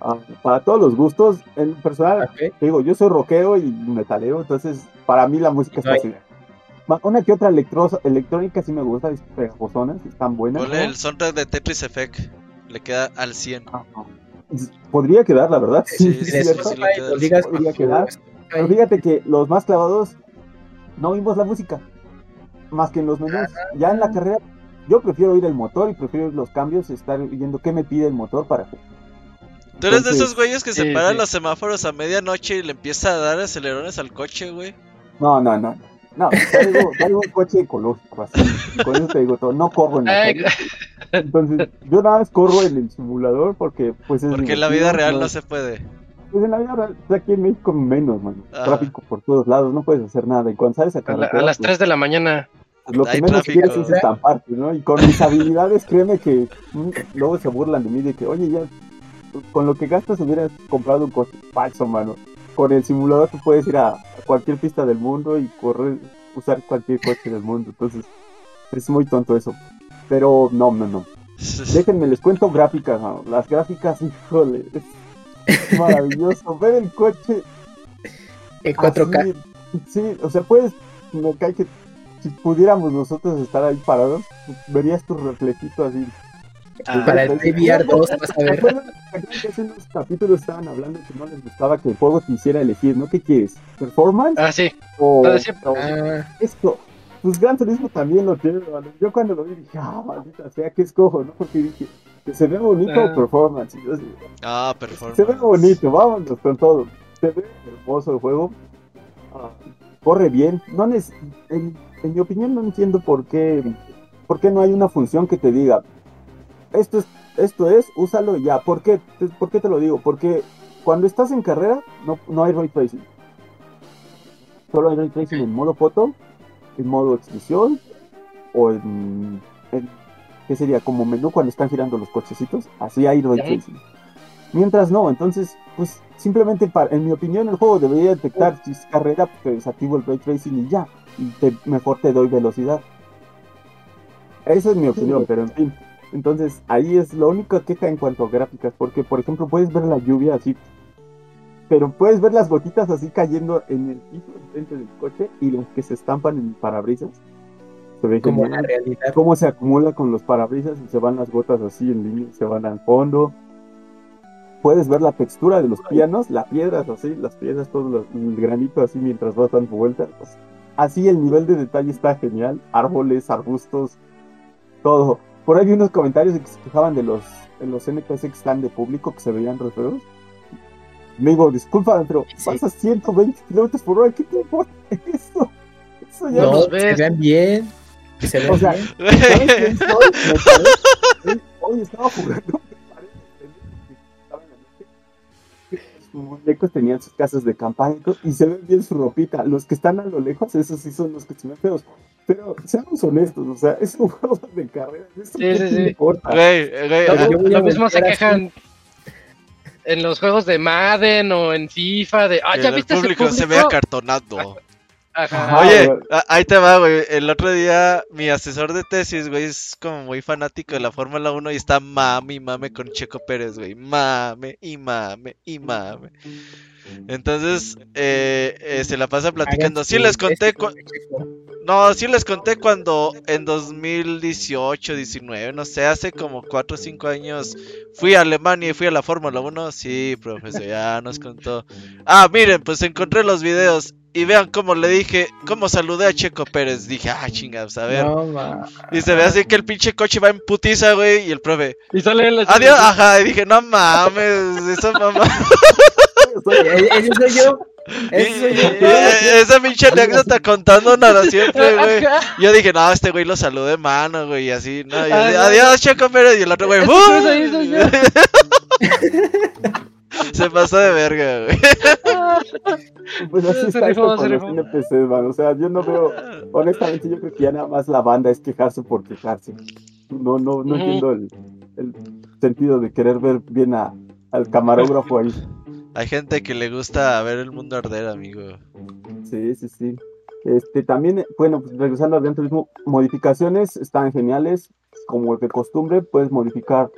[SPEAKER 7] Ah, para todos los gustos. En personal, digo, yo soy rockero y metalero, entonces para mí la música está así. Una que otra electrónica sí me gusta, pegajosonas, están buenas.
[SPEAKER 6] Ponle el soundtrack de Tetris Effect, le queda al 100.
[SPEAKER 7] Podría quedar, la verdad. Sí, sí, sí, podría quedar. Pero fíjate que los más clavados no oímos la música, más que en los menús. Ya en la carrera, yo prefiero oír el motor y prefiero los cambios, estar viendo qué me pide el motor para
[SPEAKER 6] Tú eres de esos güeyes que se paran los semáforos a medianoche y le empieza a dar acelerones al coche, güey.
[SPEAKER 7] No, no, no. No, traigo, un coche ecológico, así. Con eso te digo todo. No corro en la calle. Entonces, yo nada más corro en el simulador porque, pues.
[SPEAKER 6] Es porque en la vida real no, se puede.
[SPEAKER 7] Pues en la vida real, aquí en México menos, man. Tráfico por todos lados, no puedes hacer nada. Y cuando sales a
[SPEAKER 1] carretera. A, las 3 pues, de la mañana.
[SPEAKER 7] Lo que menos quieres es estamparte, ¿no? Y con mis habilidades, créeme que mm, luego se burlan de mí de que, oye, ya con lo que gastas hubieras comprado un coche falso, mano. Con el simulador tú puedes ir a, cualquier pista del mundo y correr, usar cualquier coche del mundo. Entonces, es muy tonto eso. Pero no, no, no. Déjenme les cuento gráficas, las gráficas, híjole, es maravilloso ver el coche
[SPEAKER 2] en 4K.
[SPEAKER 7] sí, o sea, puedes, me cae que si pudiéramos nosotros estar ahí parados, verías tu reflejito así.
[SPEAKER 2] Ah, para el VR 2 vas a ver.
[SPEAKER 7] que hace unos capítulos estaban hablando que no les gustaba que el juego te hiciera elegir, ¿no? ¿Qué quieres? ¿Performance?
[SPEAKER 1] Ah, sí.
[SPEAKER 7] O, ah. esto. Pues Gran Turismo también lo tiene, Yo cuando lo vi dije, ah, maldita sea, ¿qué escojo, no? Porque dije, que se ve bonito o ah. performance.
[SPEAKER 6] ah, performance.
[SPEAKER 7] Se ve bonito, vámonos con todo. Se ve hermoso el juego. corre bien. No en, en mi opinión no entiendo por qué, por qué no hay una función que te diga, esto es, esto es, úsalo ya. ¿Por qué? ¿Por qué te lo digo? Porque cuando estás en carrera no, no hay ray tracing. Solo hay ray tracing en modo foto, en modo expresión o en, ¿qué sería? Como menú cuando están girando los cochecitos. Así hay ray tracing. Mientras no, entonces, pues simplemente, para, en mi opinión, el juego debería detectar si es carrera, pues, te desactivo el ray tracing y ya. Y mejor te doy velocidad. Esa es mi opinión, pero en fin. Entonces, ahí es lo único que queja en cuanto a gráficas, porque por ejemplo puedes ver la lluvia así, pero puedes ver las gotitas así cayendo en el piso frente del coche y las que se estampan en parabrisas.
[SPEAKER 2] Se ve como la realidad.
[SPEAKER 7] Cómo se acumula con los parabrisas y se van las gotas así en línea, se van al fondo. Puedes ver la textura de los pianos, las piedras así, las piedras, todo el granito así mientras vas dando vueltas. Así el nivel de detalle está genial. Árboles, arbustos, todo. Por ahí vi unos comentarios que se quejaban de los, de los NPC que están de público, que se veían re feos. Me digo, disculpa, pero pasas 120 kilómetros por hora, ¿qué te importa eso?
[SPEAKER 2] Eso ya no, se vean bien. Que se vean o sea,
[SPEAKER 7] bien. Hoy estaba jugando muñecos tenían sus casas de campaña y se ven bien su ropita. Los que están a lo lejos, esos sí son los que se ven feos. Pero seamos honestos, o sea, es un juego de carrera. Eso sí, sí, sí. Importa.
[SPEAKER 1] lo, mismo se quejan en los juegos de Madden o en FIFA de, ah, ya viste
[SPEAKER 6] el público, se ve acartonado. Ajá. Oye, ahí te va, güey. El otro día mi asesor de tesis, güey, es como muy fanático de la Fórmula 1 y está mame y mame con Checo Pérez, güey. Mame y mame y mame. Entonces, eh, eh, se la pasa platicando. Sí les conté... No, sí les conté cuando en 2018, 19, no sé, hace como 4 o 5 años fui a Alemania y fui a la Fórmula 1. Sí, profesor, ya nos contó. Ah, miren, pues encontré los videos y vean cómo le dije, cómo saludé a Checo Pérez. Dije, ah, chingados, a ver. y se ve así que el pinche coche va en putiza, güey, y el profe.
[SPEAKER 1] Y sale
[SPEAKER 6] el Adiós, ajá, y dije, no mames, eso mamá.
[SPEAKER 2] Ese soy yo.
[SPEAKER 6] Esa pinche anécdota contando nada siempre, güey. Yo dije, no, este güey lo saludé de mano, güey, y así, no. Adiós, Checo Pérez. Y el otro güey, Se pasó de verga, güey.
[SPEAKER 7] Pues así está esto con los NPCs, man. O sea, yo no veo. Honestamente, yo creo que ya nada más la banda es quejarse por quejarse. No, no, no entiendo el, el sentido de querer ver bien a, al camarógrafo ahí.
[SPEAKER 6] Hay gente que le gusta ver el mundo arder, amigo.
[SPEAKER 7] Sí, sí, sí. Este, también, bueno, pues regresando al Gran Turismo, modificaciones están geniales. Como de costumbre, puedes modificar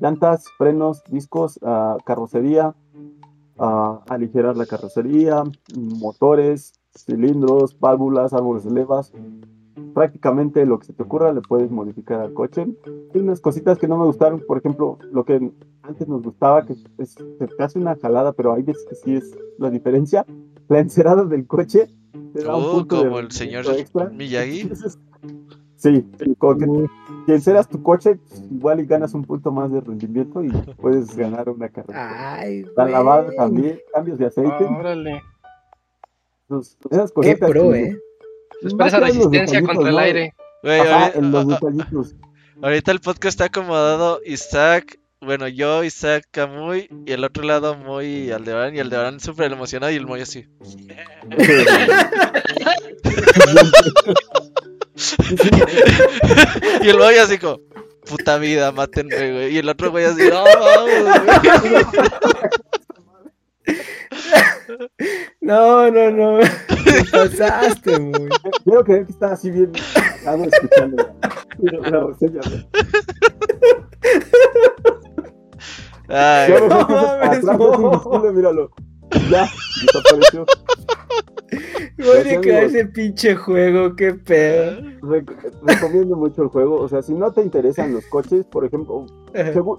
[SPEAKER 7] llantas, frenos, discos, uh, carrocería, uh, aligerar la carrocería, motores, cilindros, válvulas, árboles de levas, prácticamente lo que se te ocurra le puedes modificar al coche. Hay unas cositas que no me gustaron, por ejemplo, lo que antes nos gustaba, que es, se hace una jalada, pero hay veces que sí es la diferencia. La encerada del coche
[SPEAKER 6] te da un oh, punto como el señor Miyagi.
[SPEAKER 7] Sí, como que, si enceras tu coche, igual y ganas un punto más de rendimiento y puedes ganar una carrera. Ay, la lavada también, cambios de aceite.
[SPEAKER 1] Órale.
[SPEAKER 7] esas cositas.
[SPEAKER 2] Qué pro, eh.
[SPEAKER 1] esa resistencia contra el aire.
[SPEAKER 7] en los detallitos.
[SPEAKER 6] Ahorita el podcast está acomodado. Isaac, bueno, yo, Isaac Camuy y el otro lado muy Aldebarán. Y Aldebarán súper emocionado y el Moy así. y el Moy así como, puta vida, mátenme, güey. Y el otro güey así, no,
[SPEAKER 2] No, no, no. Me pasaste, muy.
[SPEAKER 7] Creo que está así bien. Algo escuchando. la reseña. Ay, no, no. míralo. Ya, desapareció.
[SPEAKER 2] Voy a caer ese pinche juego, qué pedo.
[SPEAKER 7] recomiendo mucho el juego. O sea, si no te interesan los coches, por ejemplo,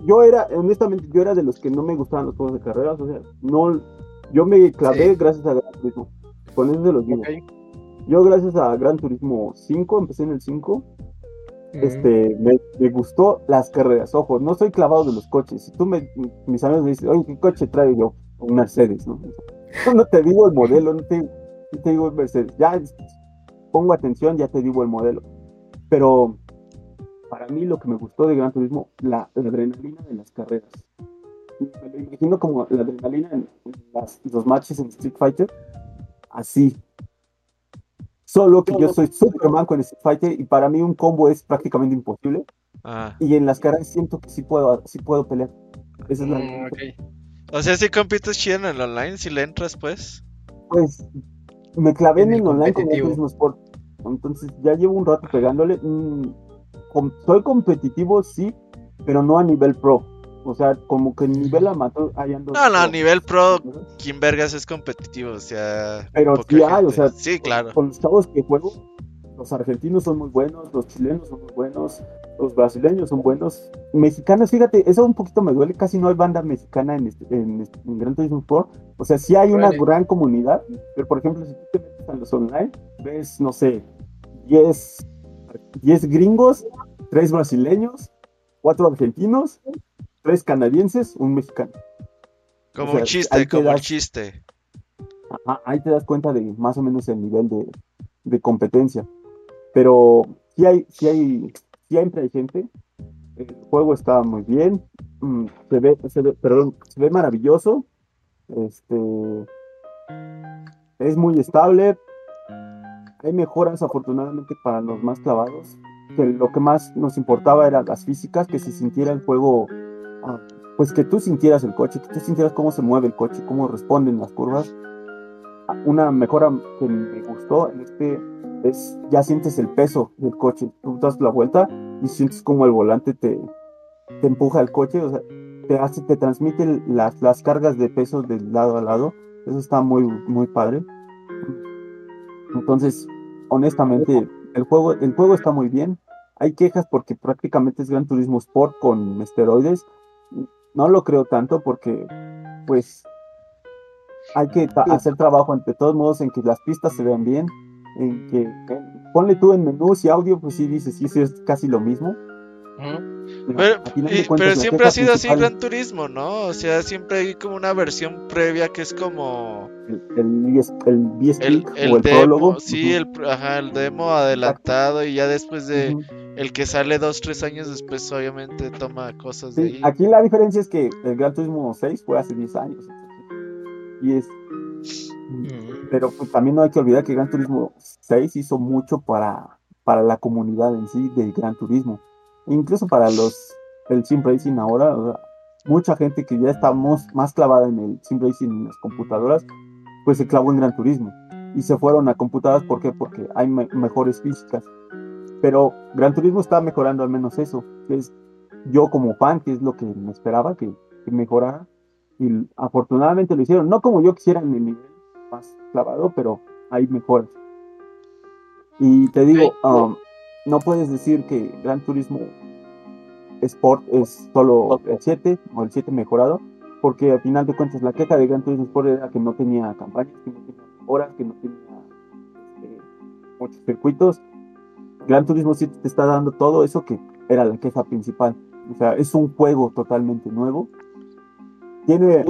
[SPEAKER 7] yo era, honestamente, yo era de los que no me gustaban los juegos de carreras. O sea, no, yo me clavé gracias a Gran Turismo. Con eso se los digo. Yo, gracias a Gran Turismo 5, empecé en el 5. Este, me, gustó las carreras. Ojo, no soy clavado de los coches. Si tú me, mis amigos me dicen, oye, ¿qué coche traigo yo? Un Mercedes, ¿no? No te digo el modelo, no te, te digo Mercedes. Ya pongo atención, ya te digo el modelo. Pero para mí lo que me gustó de Gran Turismo, la, adrenalina de las carreras. Me lo imagino como la adrenalina en, los matches en Street Fighter, así. Solo que yo soy super manco en Street Fighter y para mí un combo es prácticamente imposible. Ah. Y en las carreras siento que sí puedo, sí puedo pelear. Esa es la mm,
[SPEAKER 6] O sea, si compites chido en el online, si le entras, pues.
[SPEAKER 7] Pues me clavé en el online con el mismo Sport. Entonces ya llevo un rato pegándole. Mm, soy competitivo, sí, pero no a nivel pro. O sea, como que nivel amateur hay
[SPEAKER 6] ando. No, no, a nivel pro, Kim Vergas es competitivo, o sea.
[SPEAKER 7] Pero sí hay, o sea.
[SPEAKER 6] Sí, claro.
[SPEAKER 7] Con los chavos que juego, los argentinos son muy buenos, los chilenos son muy buenos, los brasileños son buenos. Mexicanos, fíjate, eso un poquito me duele, casi no hay banda mexicana en, este, en, este, Gran Turismo Sport. O sea, sí hay una gran comunidad, pero por ejemplo, si tú te metes a los online, ves, no sé, 10, 10 gringos, 3 brasileños, 4 argentinos, 3 canadienses, un mexicano.
[SPEAKER 6] Como un chiste, como un chiste.
[SPEAKER 7] ahí te das cuenta de más o menos el nivel de, de competencia. Pero sí hay, sí hay siempre hay gente. El juego está muy bien. Mm, se ve, se ve, perdón, se ve maravilloso. Este es muy estable. Hay mejoras afortunadamente para los más clavados. Que lo que más nos importaba eran las físicas, que se sintiera el juego, ah, pues que tú sintieras el coche, que tú sintieras cómo se mueve el coche, cómo responden las curvas. Ah, una mejora que me gustó en este es ya sientes el peso del coche. Tú das la vuelta y sientes como el volante te, te empuja el coche, o sea, te hace, te transmite las, las cargas de peso de lado a lado. Eso está muy, muy padre. Entonces, honestamente, el juego, el juego está muy bien. Hay quejas porque prácticamente es Gran Turismo Sport con esteroides. No lo creo tanto porque, pues, hay que hacer trabajo entre todos modos en que las pistas se vean bien en que ponle tú en menús y audio, pues sí dices, sí, sí es casi lo mismo.
[SPEAKER 6] Pero, siempre ha sido así Gran Turismo, ¿no? O sea, siempre hay como una versión previa que es como...
[SPEAKER 7] El, el, el, el o el prólogo.
[SPEAKER 6] Sí, el, ajá, el demo adelantado y ya después de... El que sale dos, tres años después obviamente toma cosas de ahí.
[SPEAKER 7] Aquí la diferencia es que el Gran Turismo 6 fue hace 10 años. Y es pero pues, también no hay que olvidar que Gran Turismo 6 hizo mucho para, para la comunidad en sí de Gran Turismo. Incluso para los el Sim Racing ahora, mucha gente que ya está más clavada en el Sim Racing en las computadoras, pues se clavó en Gran Turismo. Y se fueron a computadoras, ¿por qué? Porque hay mejores físicas. Pero Gran Turismo está mejorando al menos eso. Que es yo como fan, que es lo que me esperaba que, que mejorara. Y afortunadamente lo hicieron. No como yo quisiera en el nivel más clavado, pero hay mejoras. Y te digo, um, no puedes decir que Gran Turismo Sport es solo el 7 o el 7 mejorado, porque al final de cuentas la queja de Gran Turismo Sport era que no tenía campañas, que no tenía horas, que no tenía este, muchos circuitos. Gran Turismo 7 te está dando todo eso que era la queja principal. O sea, es un juego totalmente nuevo. Tiene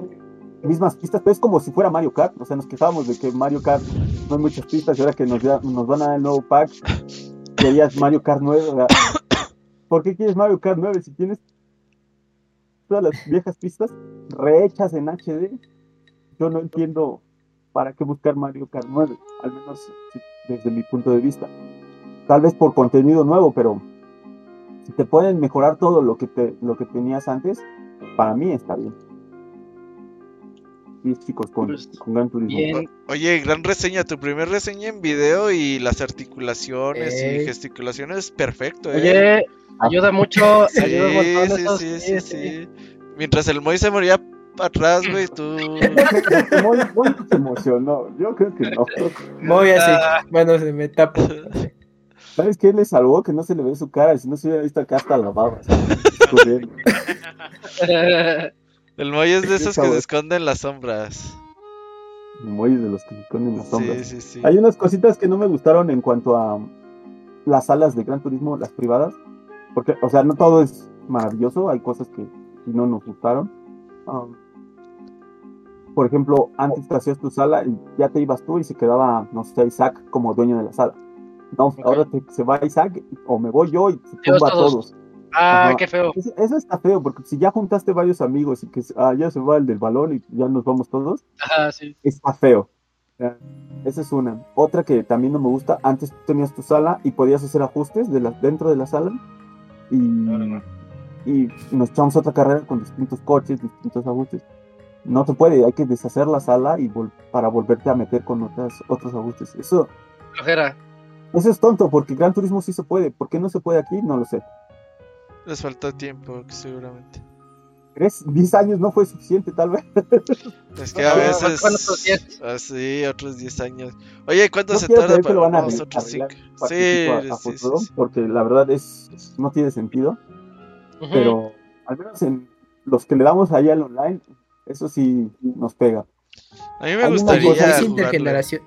[SPEAKER 7] mismas pistas, pero es como si fuera Mario Kart. O sea, nos quejábamos de que Mario Kart no hay muchas pistas y ahora que nos, van a dar el nuevo pack, querías Mario Kart 9. ¿Por qué quieres Mario Kart 9 si tienes todas las viejas pistas rehechas en HD? Yo no entiendo para qué buscar Mario Kart 9, al menos desde mi punto de vista. Tal vez por contenido nuevo, pero si te pueden mejorar todo lo que, te, lo que tenías antes, para mí está bien. Pies chicos con, pues, con Gran Turismo.
[SPEAKER 6] Oye, gran reseña, tu primer reseña en video y las articulaciones y gesticulaciones, perfecto.
[SPEAKER 1] ¿eh? Oye, ayuda mucho.
[SPEAKER 6] Sí, ayuda sí, sí, sí, Mientras el Moy se moría atrás, güey, tú.
[SPEAKER 7] Moy, se emocionó, yo creo que no.
[SPEAKER 2] Moy así, ah. bueno, se me tapa.
[SPEAKER 7] ¿Sabes qué le salvó? Que no se le ve su cara, si no se hubiera visto acá hasta la baba.
[SPEAKER 6] El Moy es de esos que se esconden las sombras.
[SPEAKER 7] El es de los que se esconden las sombras. Sí, sí, sí. Hay unas cositas que no me gustaron en cuanto a las salas de Gran Turismo, las privadas. Porque, o sea, no todo es maravilloso, hay cosas que no nos gustaron. Um, por ejemplo, antes te hacías tu sala y ya te ibas tú y se quedaba, no sé, Isaac como dueño de la sala. No, ahora se va Isaac o me voy yo y se tumba a todos.
[SPEAKER 1] Ah, qué feo.
[SPEAKER 7] Eso, está feo, porque si ya juntaste varios amigos y que ah, ya se va el del balón y ya nos vamos todos,
[SPEAKER 1] sí.
[SPEAKER 7] está feo. Esa es una. Otra que también no me gusta, antes tenías tu sala y podías hacer ajustes de la, dentro de la sala y, y nos echamos otra carrera con distintos coches, distintos ajustes. No se puede, hay que deshacer la sala y para volverte a meter con otras, otros ajustes. Eso, eso es tonto, porque Gran Turismo sí se puede. ¿Por qué no se puede aquí? No lo sé.
[SPEAKER 6] Les falta tiempo, seguramente.
[SPEAKER 7] ¿Crees? 10 años no fue suficiente, tal vez.
[SPEAKER 6] Es que a veces. Así, ah, otros 10 años. Oye, ¿cuánto se tarda para
[SPEAKER 7] los otros 5? Sí, sí, sí, Porque la verdad es. No tiene sentido. Pero al menos en los que le damos allá al online, eso sí nos pega.
[SPEAKER 6] A mí me gustaría.
[SPEAKER 2] Es intergeneración.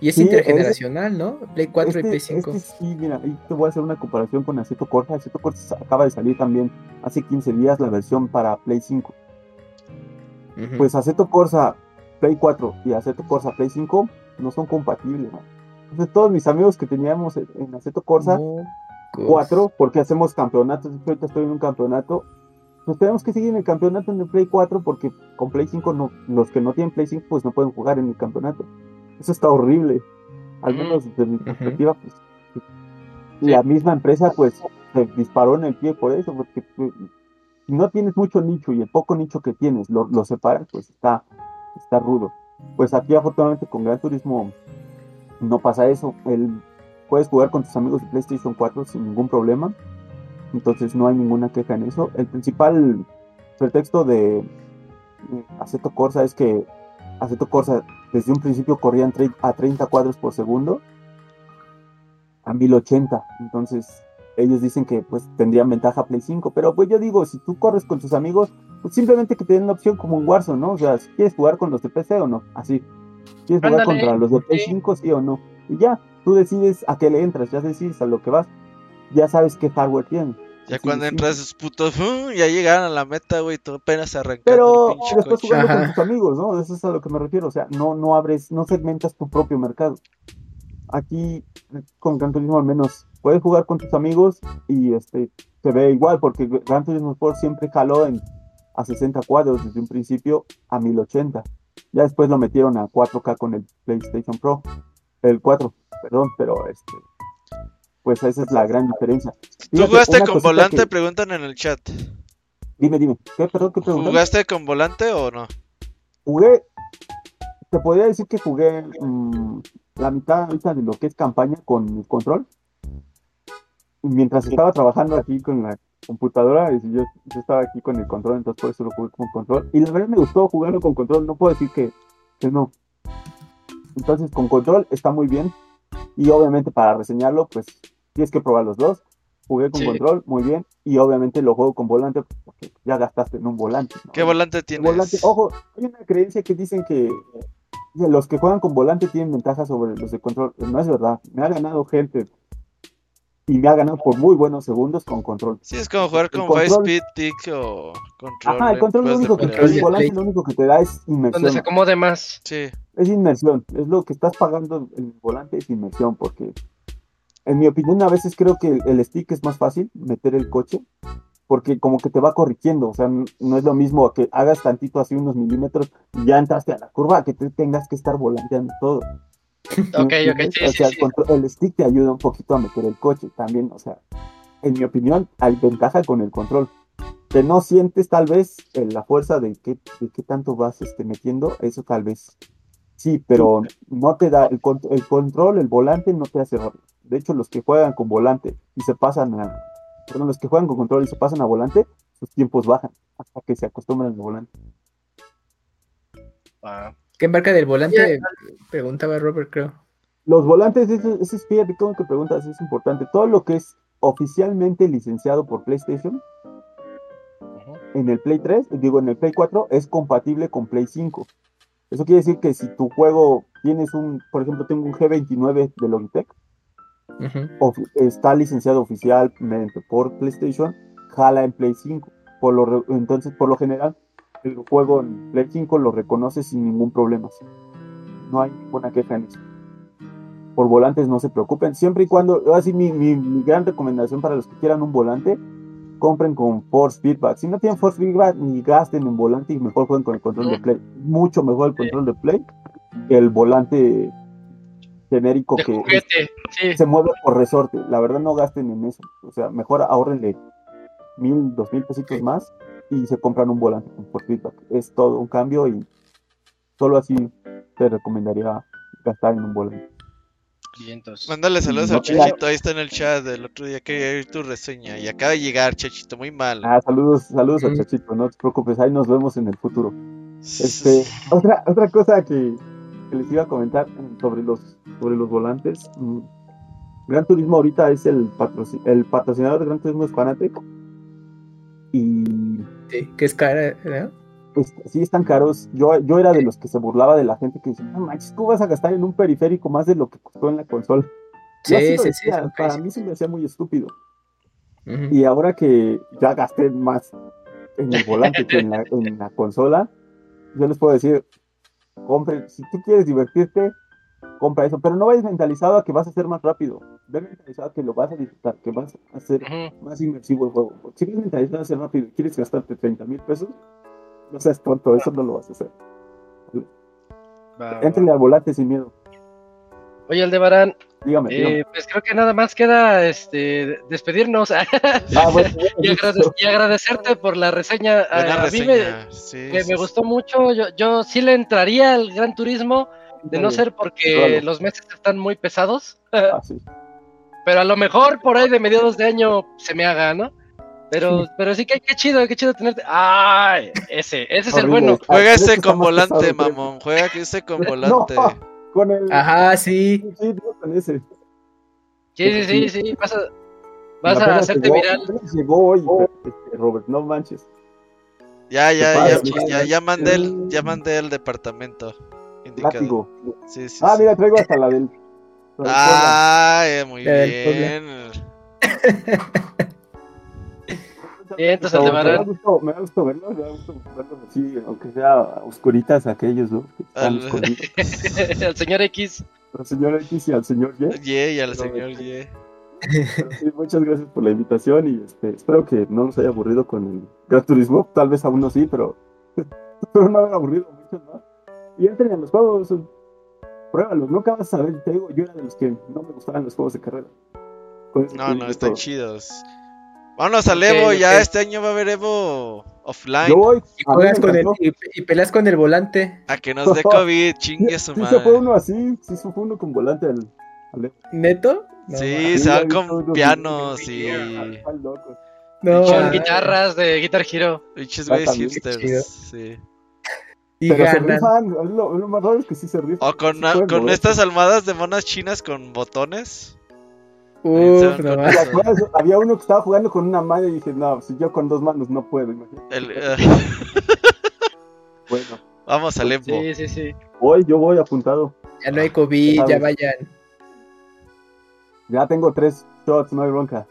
[SPEAKER 2] Y es intergeneracional, ¿no? Play 4 y Play 5.
[SPEAKER 7] sí, mira, ahí te voy a hacer una comparación con Aceto Corsa. Aceto Corsa acaba de salir también hace 15 días la versión para Play 5. Pues Aceto Corsa Play 4 y Aceto Corsa Play 5 no son compatibles. ¿no? Entonces, todos mis amigos que teníamos en Aceto Corsa 4, porque hacemos campeonatos, ahorita estoy en un campeonato, pues tenemos que seguir en el campeonato en el Play 4 porque con Play 5 no, los que no tienen Play 5 pues no pueden jugar en el campeonato. Eso está horrible. Al menos desde mi perspectiva, pues. La misma empresa, pues, se disparó en el pie por eso, porque pues, si no tienes mucho nicho y el poco nicho que tienes lo, lo separas, pues está, está rudo. Pues aquí, afortunadamente, con Gran Turismo no pasa eso. El, puedes jugar con tus amigos de PlayStation 4 sin ningún problema. Entonces no hay ninguna queja en eso. El principal pretexto de Aceto Corsa es que Aceto Corsa desde un principio corrían a 30 cuadros por segundo a 1080. Entonces, ellos dicen que pues tendrían ventaja Play 5. Pero pues yo digo, si tú corres con tus amigos, pues simplemente que te den la opción como un Warzone, ¿no? O sea, si quieres jugar con los de PC o no, así. ¿Quieres jugar contra los de Play 5, sí o no? Y ya, tú decides a qué le entras, ya decides a lo que vas. Ya sabes qué hardware tiene.
[SPEAKER 6] Ya cuando entras esos putos, ya llegaron a la meta, güey, tú apenas arrancando
[SPEAKER 7] Pero después jugando con tus amigos, ¿no? Eso es a lo que me refiero, o sea, no, no abres, no segmentas tu propio mercado. Aquí, con Gran Turismo al menos, puedes jugar con tus amigos y este se ve igual, porque Gran Turismo Sport siempre jaló en, a 60 cuadros desde un principio a 1080. Ya después lo metieron a 4K con el PlayStation Pro, el 4, perdón, pero este pues esa es la gran diferencia.
[SPEAKER 6] ¿Tú jugaste con volante? Preguntan en el chat.
[SPEAKER 7] Dime, dime. ¿Qué, perdón, qué
[SPEAKER 6] ¿Jugaste con volante o no?
[SPEAKER 7] Jugué, te podría decir que jugué mm, la mitad ahorita de lo que es campaña con control. Mientras estaba trabajando aquí con la computadora, y yo, yo, estaba aquí con el control, entonces por eso lo jugué con control. Y la verdad me gustó jugarlo con control, no puedo decir que, que no. Entonces con control está muy bien. Y obviamente para reseñarlo, pues tienes que probar los dos. Jugué con control, muy bien. Y obviamente lo juego con volante porque ya gastaste en un volante.
[SPEAKER 6] ¿Qué volante tienes?
[SPEAKER 7] ojo, hay una creencia que dicen que los que juegan con volante tienen ventaja sobre los de control. No es verdad. Me ha ganado gente y me ha ganado por muy buenos segundos con control.
[SPEAKER 6] Sí, es como jugar con Vice Speed, Tick o control.
[SPEAKER 7] Ajá, el control lo único que, el volante lo único que te da es inmersión.
[SPEAKER 1] Donde se acomode más.
[SPEAKER 6] Sí.
[SPEAKER 7] Es inmersión, es lo que estás pagando el volante es inmersión, porque en mi opinión a veces creo que el, stick es más fácil meter el coche, porque como que te va corrigiendo, o sea, no es lo mismo que hagas tantito así unos milímetros y ya entraste a la curva, que te tengas que estar volanteando todo.
[SPEAKER 1] Ok, ok, sí,
[SPEAKER 7] o sea, el, stick te ayuda un poquito a meter el coche también, o sea, en mi opinión, hay ventaja con el control. que no sientes tal vez la fuerza de qué, de qué tanto vas este, metiendo, eso tal vez sí, pero no te da el, el control, el volante no te hace rápido. De hecho, los que juegan con volante y se pasan a, perdón, los que juegan con control y se pasan a volante, sus tiempos bajan hasta que se acostumbran al volante.
[SPEAKER 2] Ah. ¿Qué marca del volante? Preguntaba Robert, creo.
[SPEAKER 7] Los volantes, eso, es fíjate, todo que preguntas es importante. Todo lo que es oficialmente licenciado por PlayStation en el Play 3, digo en el Play 4, es compatible con Play 5. Eso quiere decir que si tu juego tienes un, por ejemplo, tengo un G29 de Logitech, está licenciado oficialmente por PlayStation, jala en Play 5. Por lo, entonces, por lo general, el juego en Play 5 lo reconoce sin ningún problema. No hay ninguna queja en eso. Por volantes no se preocupen, siempre y cuando, así mi, mi, gran recomendación para los que quieran un volante, compren con Force Feedback. Si no tienen Force Feedback, ni gasten en volante y mejor jueguen con el control de Play. Mucho mejor el control de Play que el volante genérico que se mueve por resorte. La verdad no gasten en eso. O sea, mejor ahorrenle mil, dos mil pesitos más y se compran un volante con Force Feedback. Es todo un cambio y solo así te recomendaría gastar en un volante.
[SPEAKER 6] Mándale saludos al Chachito, ahí está en el chat del otro día quería oír tu reseña y acaba de llegar Chachito, muy mal.
[SPEAKER 7] Ah, saludos, saludos al Chachito, no te preocupes, ahí nos vemos en el futuro. Este, otra, otra cosa que, les iba a comentar sobre los, sobre los volantes. Mm, Gran Turismo ahorita es el, el patrocinador de Gran Turismo es Fanatec. Y.
[SPEAKER 2] Sí, que es cara,
[SPEAKER 7] sí, están caros. Yo, yo era de los que se burlaba de la gente que dice, no manches, ¿cómo vas a gastar en un periférico más de lo que costó en la consola? Sí, sí, sí. Para mí se me hacía muy estúpido. Y ahora que ya gasté más en el volante que en la, en la consola, yo les puedo decir, compre, si tú quieres divertirte, compra eso, pero no vayas mentalizado a que vas a ser más rápido, ve mentalizado a que lo vas a disfrutar, que vas a hacer más inmersivo el juego. Si quieres mentalizado a ser rápido y quieres gastarte 30 mil pesos, no seas tonto, eso no lo vas a hacer. Entrenle al volante sin miedo.
[SPEAKER 1] Oye, Aldebarán, dígame, eh, pues creo que nada más queda este despedirnos ah, y, agradecerte por la reseña. A, mí me, me gustó mucho. Yo, yo sí le entraría al Gran Turismo, de no ser porque los meses están muy pesados. Ah, pero a lo mejor por ahí de mediados de año se me haga, ¿no? Pero, pero sí que qué chido, qué chido tenerte. ¡Ay! Ese, ese es el bueno.
[SPEAKER 6] Juega ese con volante, mamón. Juega ese con volante.
[SPEAKER 2] Con el. Ajá, sí. Sí, con
[SPEAKER 1] ese. Sí, sí, sí, sí. Vas a, vas a hacerte viral.
[SPEAKER 7] Llegó hoy, este, Robert, no manches.
[SPEAKER 6] Ya, ya, ya, ya, ya, mandé el, ya mandé el departamento.
[SPEAKER 7] Látigo. Sí, sí, ah, mira, traigo hasta la del.
[SPEAKER 6] Ah, muy bien.
[SPEAKER 1] entonces
[SPEAKER 7] me, ha gustado, me gustado verlos, me ha gustado verlos así, aunque sea oscuritas aquellos, ¿no?
[SPEAKER 1] Al... al señor X.
[SPEAKER 7] Al señor X y al señor
[SPEAKER 6] Y. y al señor Y.
[SPEAKER 7] Sí, muchas gracias por la invitación y este, espero que no nos haya aburrido con el Gran Turismo. Tal vez a uno sí, pero espero no haber aburrido mucho más. Y entren en los juegos, pruébalos. Nunca vas a saber, te digo, yo era de los que no me gustaban los juegos de carrera.
[SPEAKER 6] No, no, están chidos. Vámonos al Evo, ya este año va a haber Evo offline.
[SPEAKER 2] y, juegas con el, y, peleas con el volante.
[SPEAKER 6] A que nos dé COVID, chingue su madre.
[SPEAKER 7] Sí, se fue uno así, sí se fue uno con volante al, Evo.
[SPEAKER 2] ¿Neto?
[SPEAKER 6] sí, se van con pianos y.
[SPEAKER 1] No, guitarras de Guitar Hero.
[SPEAKER 6] Pinches güeyes hipsters, sí.
[SPEAKER 7] Y Pero se rifan, lo, lo, más raro es que sí se rifan.
[SPEAKER 6] O con, con estas almohadas de monas chinas con botones.
[SPEAKER 7] Uf, no había uno que estaba jugando con una mano y dije, no, si yo con dos manos no puedo, El, uh...
[SPEAKER 6] bueno. Vamos al Evo.
[SPEAKER 1] Sí, sí, sí.
[SPEAKER 7] Voy, yo voy apuntado.
[SPEAKER 2] Ya no hay COVID, ya vayan.
[SPEAKER 7] Ya tengo tres shots, no hay bronca.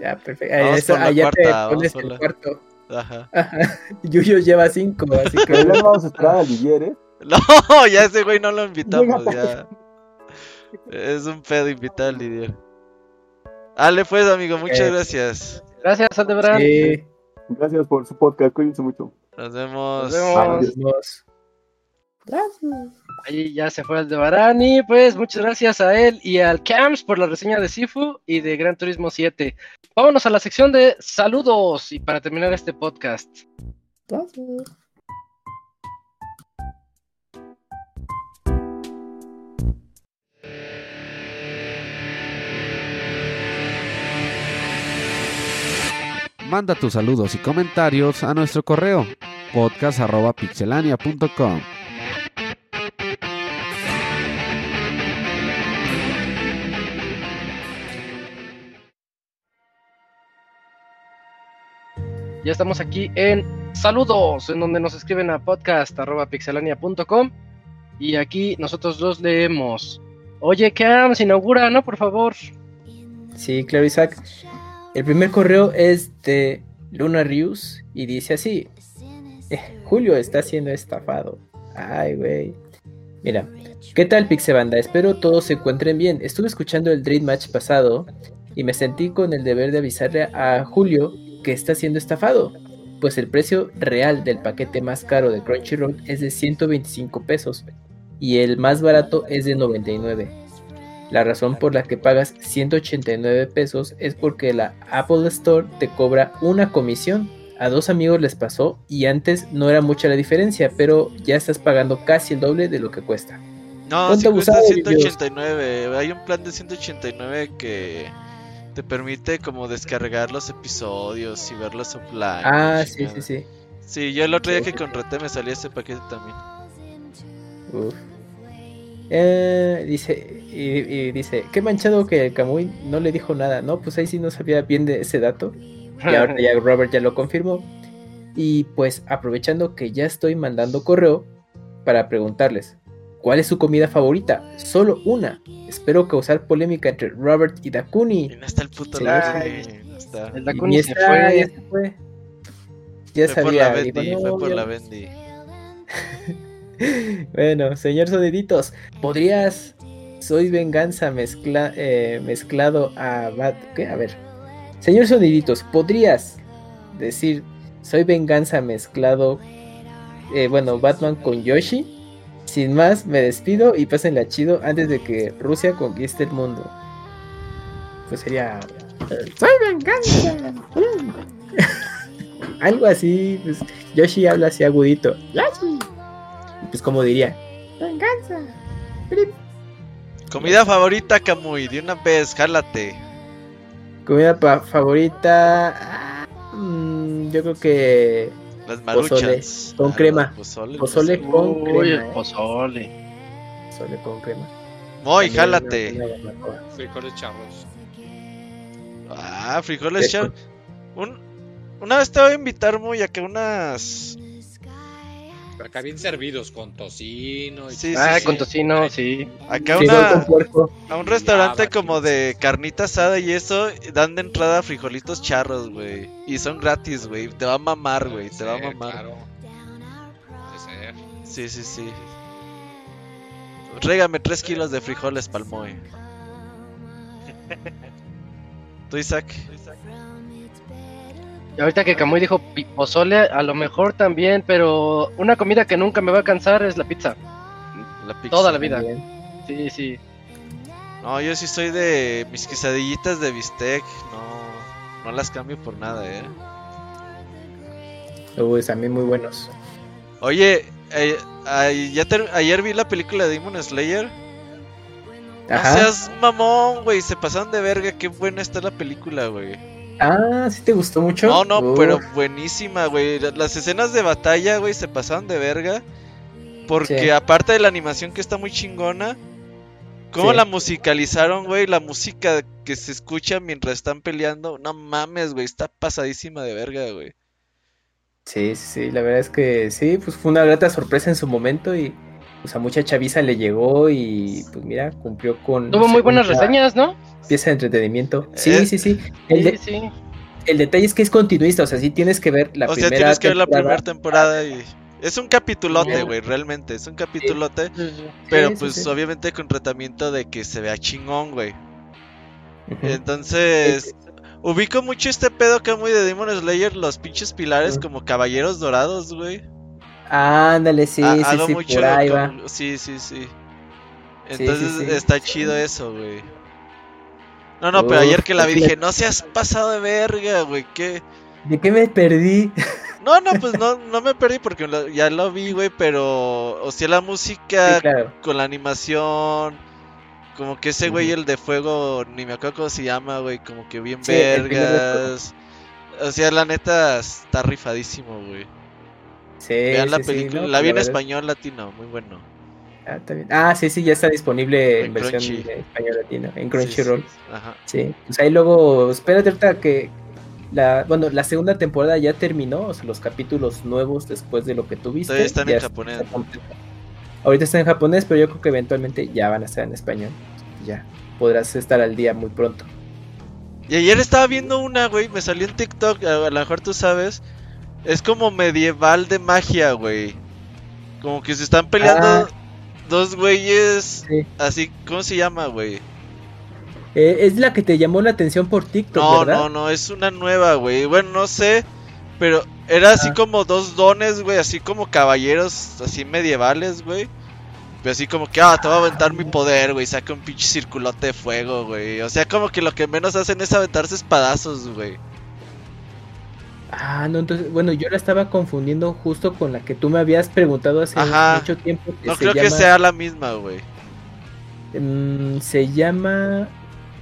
[SPEAKER 2] Ya, perfecto. Eso, allá te pones el cuarto. Ajá. Yuyo lleva cinco, así que.
[SPEAKER 7] ya no vamos a esperar al Villier, ¿eh?
[SPEAKER 6] No, ya ese güey no lo invitamos, ya. Es un pedo invitar al Lidier. Ale, pues, amigo, muchas gracias.
[SPEAKER 1] Gracias, Aldebrán. Sí.
[SPEAKER 7] Gracias por su podcast, cuídense mucho.
[SPEAKER 6] Nos vemos.
[SPEAKER 1] Nos vemos. Gracias. Ahí ya se fue Aldebarán y pues muchas gracias a él y al Camps por la reseña de Sifu y de Gran Turismo 7. vámonos a la sección de saludos y para terminar este podcast.
[SPEAKER 5] Manda tus saludos y comentarios a nuestro correo podcast.pixelania.com.
[SPEAKER 1] Ya estamos aquí en Saludos, en donde nos escriben a podcast.pixelania.com y aquí nosotros dos leemos. Oye, Cam, se inaugura, ¿no? Por favor.
[SPEAKER 2] Sí, claro, Isaac. El primer correo es de Luna Rius y dice así: eh, Julio está siendo estafado. Ay, güey. Mira, ¿qué tal Pixebanda? Espero todos se encuentren bien. Estuve escuchando el Dream Match pasado y me sentí con el deber de avisarle a Julio que está siendo estafado, pues el precio real del paquete más caro de Crunchyroll es de 125 pesos y el más barato es de 99. La razón por la que pagas 189 pesos es porque la Apple Store te cobra una comisión. A dos amigos les pasó y antes no era mucha la diferencia, pero ya estás pagando casi el doble de lo que cuesta.
[SPEAKER 6] No, sí cuesta 189. Hay un plan de 189 que te permite como descargar los episodios y verlos offline.
[SPEAKER 2] Ah, sí, sí, sí.
[SPEAKER 6] Sí, yo el otro día que contraté me salió ese paquete también.
[SPEAKER 2] Uf. Eh, dice, y, dice, qué manchado que el Kamui no le dijo nada, ¿no? Pues ahí sí no sabía bien de ese dato. Y ahora ya Robert ya lo confirmó. Y pues aprovechando que ya estoy mandando correo para preguntarles, ¿Cuál es su comida favorita? Solo una. Espero causar polémica entre Robert y Dakuni.
[SPEAKER 6] no está el puto sí, no está.
[SPEAKER 1] El Dakuni se, fue.
[SPEAKER 2] ya se fue. Ya
[SPEAKER 6] fue
[SPEAKER 2] sabía.
[SPEAKER 6] Por la Bendy, fue por la Bendy.
[SPEAKER 2] bueno, señor Soniditos, ¿podrías... Soy venganza mezcla, eh, mezclado a Bat... ¿Qué? A ver. Señor Soniditos, ¿podrías decir... Soy venganza mezclado... Eh, bueno, Batman con Yoshi? Sin más, me despido y pásenla chido antes de que Rusia conquiste el mundo. Pues sería. ¡Soy venganza! Algo así, pues Yoshi habla así agudito. ¡Yoshi! Pues como diría: ¡Venganza!
[SPEAKER 6] Comida favorita, Kamui, de una vez, jálate.
[SPEAKER 2] Comida favorita. Ah, mm, yo creo que
[SPEAKER 6] las maruchas.
[SPEAKER 2] con crema.
[SPEAKER 6] Pozole,
[SPEAKER 2] pozole, con crema.
[SPEAKER 1] Uy, pozole.
[SPEAKER 2] Pozole con crema.
[SPEAKER 6] Muy, jálate.
[SPEAKER 4] Frijoles charros.
[SPEAKER 6] Ah, frijoles charros. Un, una vez te voy a invitar muy a que unas
[SPEAKER 4] acá bien servidos con tocino. Y
[SPEAKER 1] sí, ah, con tocino, sí.
[SPEAKER 6] Acá una, a un restaurante como de carnita asada y eso, dan de entrada frijolitos charros, güey. Y son gratis, güey. Te va a mamar, güey. Te va a mamar. Claro. Sí, sí, sí. Régame 3 kilos de frijoles palmoy. ¿Tú, Isaac? ¿Tú, Isaac?
[SPEAKER 1] Y ahorita que Camuy dijo pozole, a lo mejor también, pero una comida que nunca me va a cansar es la pizza.
[SPEAKER 6] La pizza.
[SPEAKER 1] Toda la vida. Sí, sí.
[SPEAKER 6] No, yo sí soy de mis quesadillitas de bistec. No, no las cambio por nada, eh.
[SPEAKER 2] Uy, también muy buenos.
[SPEAKER 6] Oye, eh, ayer vi la película de Demon Slayer. Ajá. No seas mamón, güey. Se pasaron de verga. Qué buena está la película, güey.
[SPEAKER 2] Ah, ¿sí te gustó mucho?
[SPEAKER 6] No, no, pero buenísima, güey. Las escenas de batalla, güey, se pasaron de verga. Porque aparte de la animación que está muy chingona, ¿cómo la musicalizaron, güey? La música que se escucha mientras están peleando, no mames, güey, está pasadísima de verga, güey.
[SPEAKER 2] Sí, sí, la verdad es que sí, pues fue una grata sorpresa en su momento y pues a mucha chaviza le llegó y pues mira, cumplió con...
[SPEAKER 1] Tuvo muy buenas reseñas, ¿no?
[SPEAKER 2] pieza de entretenimiento. Sí, eh, sí, sí. El, el detalle es que es continuista, o sea, sí tienes que ver la primera
[SPEAKER 6] O sea, tienes que ver la primera temporada y... Es un capitulote, güey, realmente, es un capitulote. pero pues obviamente con tratamiento de que se vea chingón, güey. Entonces, ubico mucho este pedo que muy de Demon Slayer, los pinches pilares como caballeros dorados, güey.
[SPEAKER 2] Ándale, sí, sí, sí, mucho por ahí va.
[SPEAKER 6] Sí, sí, sí. Entonces está chido eso, güey. No, no, pero ayer que la vi dije, no seas pasado de verga, güey, ¿qué?
[SPEAKER 2] ¿De qué me perdí?
[SPEAKER 6] No, no, pues no, no me perdí porque ya lo vi, güey, pero, o sea, la música con la animación, como que ese güey, el de fuego, ni me acuerdo cómo se llama, güey, como que bien vergas. O sea, la neta está rifadísimo, güey. Sí, Vean la película, la vi en español latino, muy bueno.
[SPEAKER 2] Ah, ah, sí, sí, ya está disponible en, versión español latino, en Crunchyroll. Ajá. Sí, pues ahí luego, espérate ahorita que, la, bueno, la segunda temporada ya terminó, o sea, los capítulos nuevos después de lo que tuviste.
[SPEAKER 6] Todavía están en japonés.
[SPEAKER 2] Ahorita están en japonés, pero yo creo que eventualmente ya van a estar en español. Ya, podrás estar al día muy pronto.
[SPEAKER 6] Y ayer estaba viendo una, güey, me salió en TikTok, a lo mejor tú sabes. Es como medieval de magia, güey. Como que se están peleando ah. dos güeyes así, ¿cómo se llama, güey?
[SPEAKER 2] Eh, es la que te llamó la atención por TikTok,
[SPEAKER 6] no, No, no, es una nueva, güey. Bueno, no sé, pero era así ah. como dos dones, güey, así como caballeros así medievales, güey. Pero así como que, ah, te voy a aventar mi poder, güey. Saca un pinche circulote de fuego, güey. O sea, como que lo que menos hacen es aventarse espadazos, güey.
[SPEAKER 2] Ah, no, entonces, bueno, yo la estaba confundiendo justo con la que tú me habías preguntado hace mucho tiempo.
[SPEAKER 6] no creo que sea la misma, güey.
[SPEAKER 2] Mm, se llama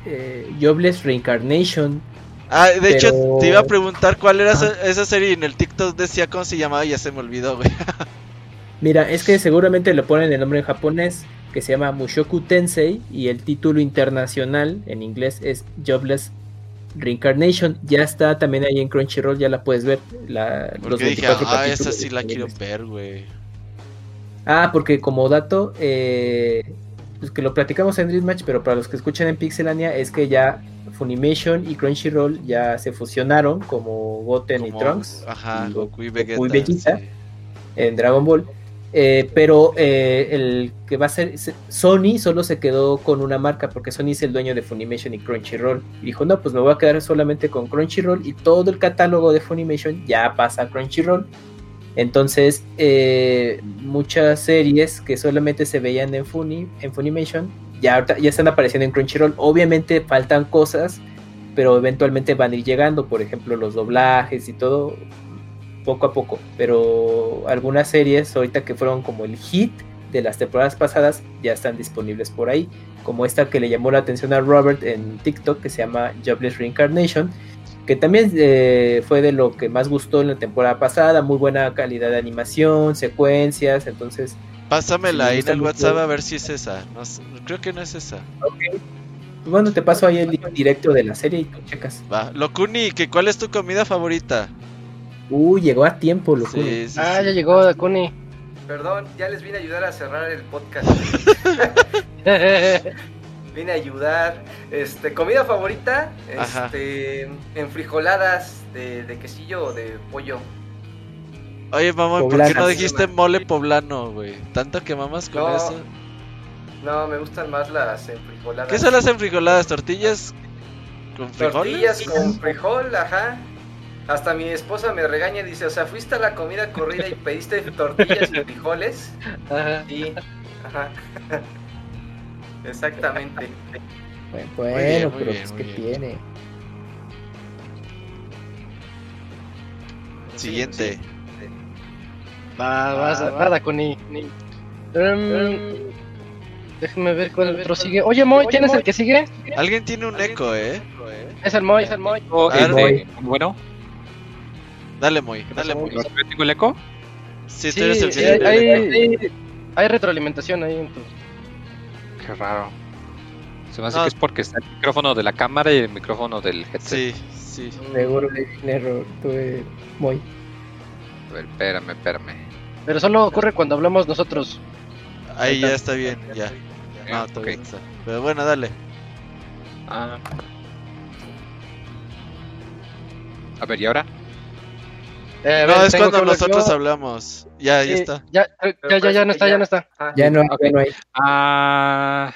[SPEAKER 2] eh, Jobless Reincarnation.
[SPEAKER 6] Ah, de hecho, te iba a preguntar cuál era esa, serie y en el TikTok decía cómo se llamaba y ya se me olvidó, güey.
[SPEAKER 2] Mira, es que seguramente le ponen el nombre en japonés, que se llama Mushoku Tensei, y el título internacional en inglés es Jobless Reincarnation. Ya está también ahí en Crunchyroll, ya la puedes ver. La,
[SPEAKER 6] los dije, ah, esa sí la quiero ver, güey.
[SPEAKER 2] Ah, porque como dato, eh, pues que lo platicamos en Dream Match, pero para los que escuchan en Pixelania es que ya Funimation y Crunchyroll ya se fusionaron como Goten y Trunks.
[SPEAKER 6] Ajá, Goku y Vegeta.
[SPEAKER 2] en Dragon Ball. Eh, pero eh, el que va a ser Sony solo se quedó con una marca porque Sony es el dueño de Funimation y Crunchyroll. Y dijo, no, pues me voy a quedar solamente con Crunchyroll y todo el catálogo de Funimation ya pasa a Crunchyroll. Entonces, eh, muchas series que solamente se veían en, Funi, en Funimation ya, ya están apareciendo en Crunchyroll. Obviamente faltan cosas, pero eventualmente van a ir llegando. Por ejemplo, los doblajes y todo, poco a poco. Pero algunas series, ahorita que fueron como el hit de las temporadas pasadas, ya están disponibles por ahí. Como esta que le llamó la atención a Robert en TikTok, que se llama Jobless Reincarnation que también eh, fue de lo que más gustó en la temporada pasada, muy buena calidad de animación, secuencias, entonces...
[SPEAKER 6] Pásamela ahí en el WhatsApp a ver si es esa, no, creo que no es esa.
[SPEAKER 2] Ok, bueno, te paso ahí el directo de la serie y tú checas.
[SPEAKER 6] Va, Locuni, ¿que ¿cuál es tu comida favorita?
[SPEAKER 2] Uy, llegó a tiempo, Locuni.
[SPEAKER 1] ah, ya llegó, Locuni.
[SPEAKER 3] Perdón, ya les vine a ayudar a cerrar el podcast. vine a ayudar. Este, comida favorita, este, enfrijoladas de, de quesillo o de pollo.
[SPEAKER 6] Oye, mamá, ¿por qué no dijiste mole poblano, güey? Tanto que mamas con eso.
[SPEAKER 3] No, me gustan más las enfrijoladas.
[SPEAKER 6] ¿Qué son las enfrijoladas? ¿Tortillas con frijol?
[SPEAKER 3] Tortillas con frijol, ajá. Hasta mi esposa me regaña y dice, o sea, fuiste a la comida corrida y pediste tortillas y frijoles. Ajá. Sí, ajá. Exactamente.
[SPEAKER 2] Bueno, pero es que tiene.
[SPEAKER 6] Siguiente.
[SPEAKER 1] Va, va, va, va, con um, déjame ver cuál otro sigue. Oye, Moy, ¿quién es el que sigue?
[SPEAKER 6] Alguien tiene un eco, ¿eh?
[SPEAKER 1] Es el Moy, es el Moy.
[SPEAKER 4] Oh, el Moy. Bueno.
[SPEAKER 6] Dale, Moy, dale, Moy.
[SPEAKER 4] ¿Tengo el eco?
[SPEAKER 6] Sí, tú eres el
[SPEAKER 1] sí, hay, hay, hay, retroalimentación ahí entonces
[SPEAKER 4] raro. Se me hace que es porque está el micrófono de la cámara y el micrófono del headset.
[SPEAKER 6] Sí, sí.
[SPEAKER 2] Seguro que tiene error. Tuve muy.
[SPEAKER 4] A ver, espérame, espérame.
[SPEAKER 1] Pero solo ocurre cuando hablamos nosotros.
[SPEAKER 6] Ahí ya está bien, ya. No, okay. está. Pero bueno, dale.
[SPEAKER 4] Ah. A ver, ¿y ahora?
[SPEAKER 6] Eh, no, es cuando nosotros hablamos. Ya, ya está.
[SPEAKER 1] Ya, ya, ya, ya no está, ya no está.
[SPEAKER 2] ya no, ya no hay.
[SPEAKER 4] Ah.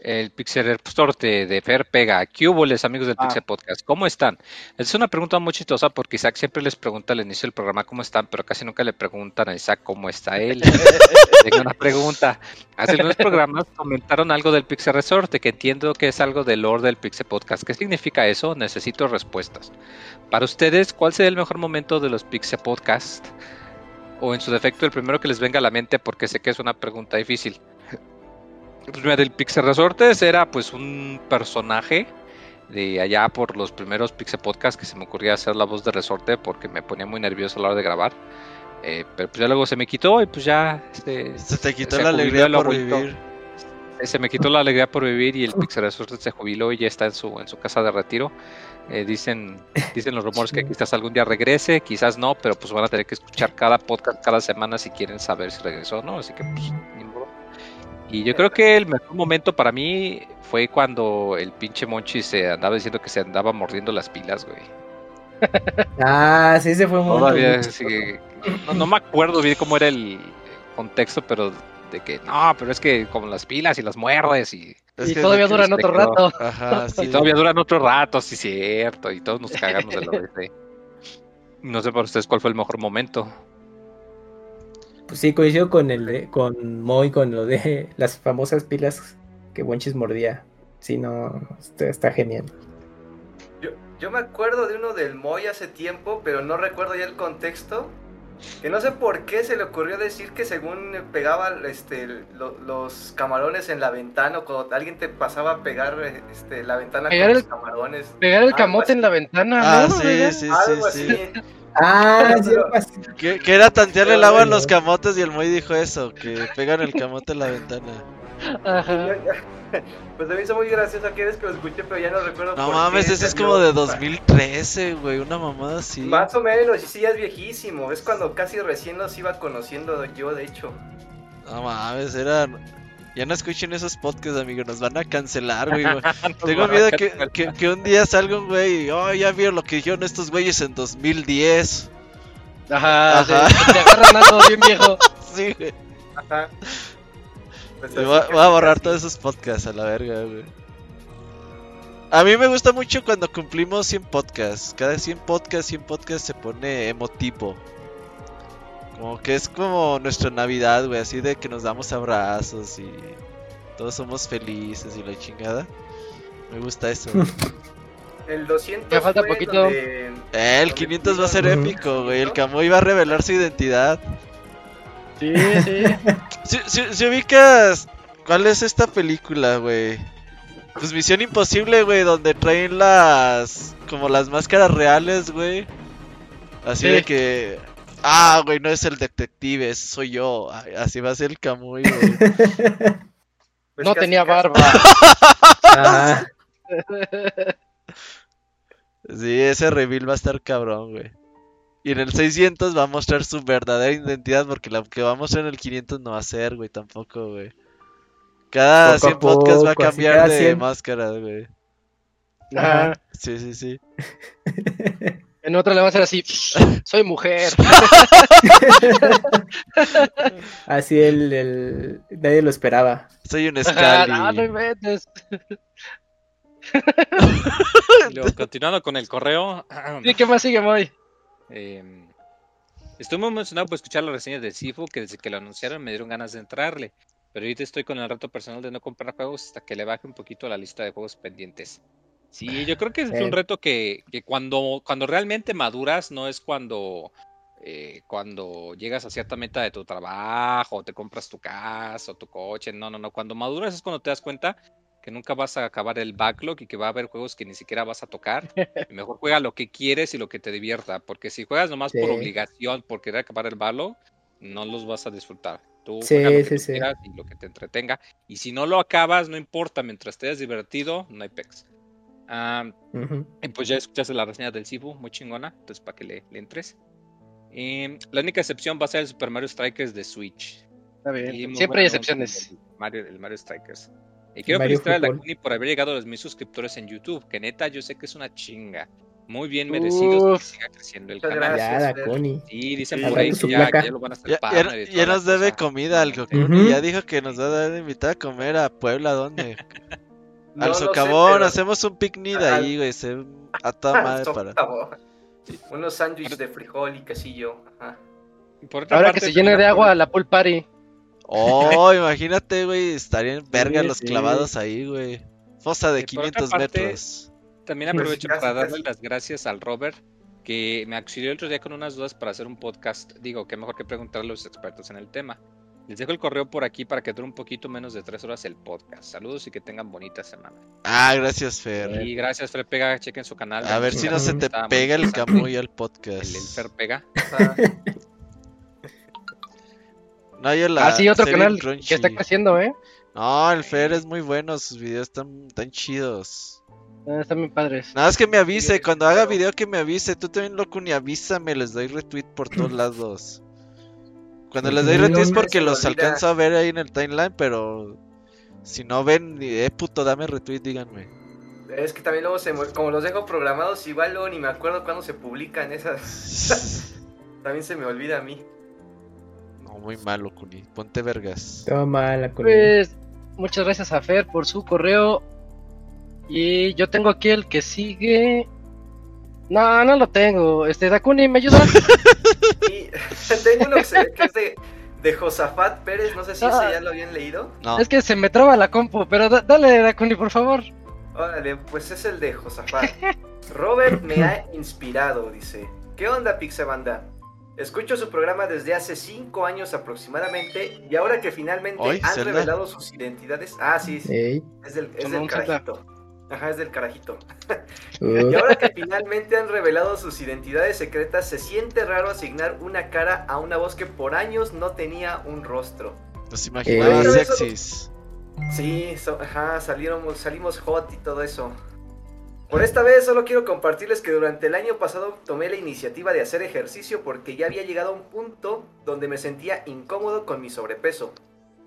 [SPEAKER 4] El Pixel Store de, Fer Pega. ¿Qué hubo, les amigos del ah. Pixel Podcast? ¿Cómo están? Es una pregunta muy chistosa porque Isaac siempre les pregunta al inicio del programa cómo están, pero casi nunca le preguntan a Isaac cómo está él. Tengo una pregunta. Hace unos programas comentaron algo del Pixel Resort, que entiendo que es algo del lore del Pixel Podcast. ¿Qué significa eso? Necesito respuestas. Para ustedes, ¿cuál sería el mejor momento de los Pixel Podcast? O en su defecto, el primero que les venga a la mente, porque sé que es una pregunta difícil. Pues del Pixel Resortes era pues un personaje de allá por los primeros Pixel Podcast que se me ocurría hacer la voz de resorte porque me ponía muy nervioso a la hora de grabar. Eh, pero pues ya luego se me quitó y pues ya...
[SPEAKER 6] Este, se te quitó la alegría por vivir.
[SPEAKER 4] Se me quitó la alegría por vivir y el Pixel Resortes se jubiló y ya está en su, en su casa de retiro. Eh, dicen, dicen los rumores que quizás algún día regrese, quizás no, pero pues van a tener que escuchar cada podcast cada semana si quieren saber si regresó o no. Así que pues ni modo. Y yo creo que el mejor momento para mí fue cuando el pinche Monchi se andaba diciendo que se andaba mordiendo las pilas, güey.
[SPEAKER 2] Ah, sí, se fue muy
[SPEAKER 4] Todavía, no, me acuerdo bien cómo era el contexto, pero de que no, pero es que como las pilas y las muerdes y.
[SPEAKER 1] y todavía duran otro rato.
[SPEAKER 4] Ajá, sí. Y todavía duran otro rato, sí, cierto. Y todos nos cagamos de la vez. No sé por ustedes cuál fue el mejor momento.
[SPEAKER 2] Pues sí, coincido con el de, con Moy, con lo de las famosas pilas que Wonchis mordía. Sí, no, está, genial.
[SPEAKER 3] Yo, yo me acuerdo de uno del Moy hace tiempo, pero no recuerdo ya el contexto. Que no sé por qué se le ocurrió decir que según pegaba este, los camarones en la ventana, o cuando alguien te pasaba a pegar este, la ventana
[SPEAKER 1] con los camarones. Pegar el camote en la ventana,
[SPEAKER 6] ah, Sí, sí,
[SPEAKER 3] algo
[SPEAKER 6] sí,
[SPEAKER 3] así.
[SPEAKER 2] Ah, sí,
[SPEAKER 6] que, que, era tantearle el agua en los camotes y el Moy dijo eso, que pegan el camote en la ventana.
[SPEAKER 3] Ajá. Pues a mí hizo muy gracioso vez que lo escuché, pero ya no recuerdo.
[SPEAKER 6] No mames, ese es como de 2013, güey, una mamada así.
[SPEAKER 3] Más o menos, y sí, ya es viejísimo. Es cuando casi recién los iba conociendo yo, de hecho.
[SPEAKER 6] No mames, era ya no escuchen esos podcasts, amigo, nos van a cancelar, güey. Tengo miedo que, que, que, un día salga un güey y, oh, ya vieron lo que dijeron estos güeyes en 2010.
[SPEAKER 1] Ajá, Ajá. te agarran algo bien viejo.
[SPEAKER 6] Sí, güey. Ajá. Pues voy, a, borrar todos esos podcasts a la verga, güey. A mí me gusta mucho cuando cumplimos 100 podcasts. Cada 100 podcasts, 100 podcasts se pone emotivo. Como que es como nuestra Navidad, güey, así de que nos damos abrazos y todos somos felices y la chingada. Me gusta eso.
[SPEAKER 3] El 200
[SPEAKER 1] ya falta poquito.
[SPEAKER 6] Eh, el 500 va a ser épico, güey. El Camuy va a revelar su identidad.
[SPEAKER 1] Sí, sí.
[SPEAKER 6] si, si, ubicas, ¿cuál es esta película, güey? Pues Misión Imposible, güey, donde traen las. como las máscaras reales, güey. Así de que Ah, güey, no es el detective, soy yo. Así va a ser el Camuy, güey.
[SPEAKER 1] Pues no tenía barba.
[SPEAKER 6] Ah. Sí, ese reveal va a estar cabrón, güey. Y en el 600 va a mostrar su verdadera identidad porque lo que va a mostrar en el 500 no va a ser, güey, tampoco, güey. Cada 100 podcasts va a cambiar de máscara, güey.
[SPEAKER 1] Ajá.
[SPEAKER 6] Sí, sí, sí.
[SPEAKER 1] En otra le va a hacer así, soy mujer.
[SPEAKER 2] así el, el, nadie lo esperaba.
[SPEAKER 6] Soy un Scali.
[SPEAKER 1] Ah, no inventes.
[SPEAKER 4] continuando con el correo.
[SPEAKER 1] Sí, ¿qué más sigue, Moy?
[SPEAKER 4] Eh, estoy muy emocionado por escuchar las reseñas de Sifu, que desde que lo anunciaron me dieron ganas de entrarle. Pero ahorita estoy con el reto personal de no comprar juegos hasta que le baje un poquito la lista de juegos pendientes. Sí, yo creo que es un reto que, cuando, cuando realmente maduras no es cuando, eh, cuando llegas a cierta meta de tu trabajo, te compras tu casa o tu coche, no, no, no, cuando maduras es cuando te das cuenta que nunca vas a acabar el backlog y que va a haber juegos que ni siquiera vas a tocar. Mejor juega lo que quieres y lo que te divierta, porque si juegas nomás por obligación, por querer acabar el backlog, no los vas a disfrutar. Tú juegas lo que quieras y lo que te entretenga. Y si no lo acabas, no importa, mientras te hayas divertido, no hay pex. Ah, y pues ya escuchaste la reseña del Sifu, muy chingona, entonces para que le, entres. la única excepción va a ser el Super Mario Strikers de Switch.
[SPEAKER 1] Siempre hay excepciones.
[SPEAKER 4] El Mario, el Mario Strikers. Y quiero felicitar a la Kuni por haber llegado a los mil suscriptores en YouTube, que neta yo sé que es una chinga. muy bien merecidos que siga creciendo el canal.
[SPEAKER 2] Ya, Connie.
[SPEAKER 4] Sí, dicen por ahí que ya, ya, lo van a hacer
[SPEAKER 6] ya, ya, nos debe comida al Gokuni. Ya dijo que nos va a dar invitar a comer a Puebla, ¿dónde? al socavón, hacemos un picnic ahí, güey. Se... A toda madre para.
[SPEAKER 3] Unos sándwiches de frijol y quesillo. Ajá.
[SPEAKER 1] Ahora que se llene de agua la pool party.
[SPEAKER 6] Oh, imagínate, güey. Estarían verga los clavados ahí, güey. Fosa de 500 metros.
[SPEAKER 4] También pues aprovecho para darle las gracias al Robert, que me auxilió el otro día con unas dudas para hacer un podcast. Digo, qué mejor que preguntar a los expertos en el tema. Les dejo el correo por aquí para que dure un poquito menos de tres horas el podcast. Saludos y que tengan bonita semana.
[SPEAKER 6] Ah, gracias, Fer.
[SPEAKER 4] Y gracias, Fer Pega. Chequen su canal.
[SPEAKER 6] A ver si no se te pega el camuy al podcast.
[SPEAKER 4] El, Fer Pega.
[SPEAKER 6] no, yo la
[SPEAKER 1] ah, sí, otro canal que está creciendo, ¿eh?
[SPEAKER 6] No, el Fer es muy bueno. Sus videos están tan chidos.
[SPEAKER 1] Ah, están muy padres.
[SPEAKER 6] Nada, es que me avise. Cuando haga video, que me avise. Tú también, loco, ni avísame. Les doy retweet por todos lados. Cuando les doy retweet es porque los alcanzo a ver ahí en el timeline, pero si no ven, eh, puto, dame retweet, díganme.
[SPEAKER 3] Es que también luego, se, como los dejo programados, igual luego ni me acuerdo cuándo se publican esas. también se me olvida a mí.
[SPEAKER 6] No, muy malo, Kuni. Ponte vergas.
[SPEAKER 2] Toma la Kuni.
[SPEAKER 1] Pues, muchas gracias a Fer por su correo. Y yo tengo aquí el que sigue. No, no lo tengo. Este, Dakuni, ¿me ayuda?
[SPEAKER 3] tengo uno que es de, de, Josafat Pérez. No sé si ese ah. ya lo habían leído.
[SPEAKER 1] Es que se me traba la compu, pero dale, Dakuni, por favor.
[SPEAKER 3] Órale, pues es el de Josafat. Robert me ha inspirado, dice. ¿Qué onda, Pixabanda? Escucho su programa desde hace cinco años aproximadamente y ahora que finalmente han revelado sus identidades. Ah, sí, sí. Es del, es del carajito. Ajá, es del carajito. y ahora que finalmente han revelado sus identidades secretas, se siente raro asignar una cara a una voz que por años no tenía un rostro.
[SPEAKER 6] Nos imaginamos sexys.
[SPEAKER 3] Sí, ajá, salieron, salimos hot y todo eso. Por esta vez solo quiero compartirles que durante el año pasado tomé la iniciativa de hacer ejercicio porque ya había llegado a un punto donde me sentía incómodo con mi sobrepeso.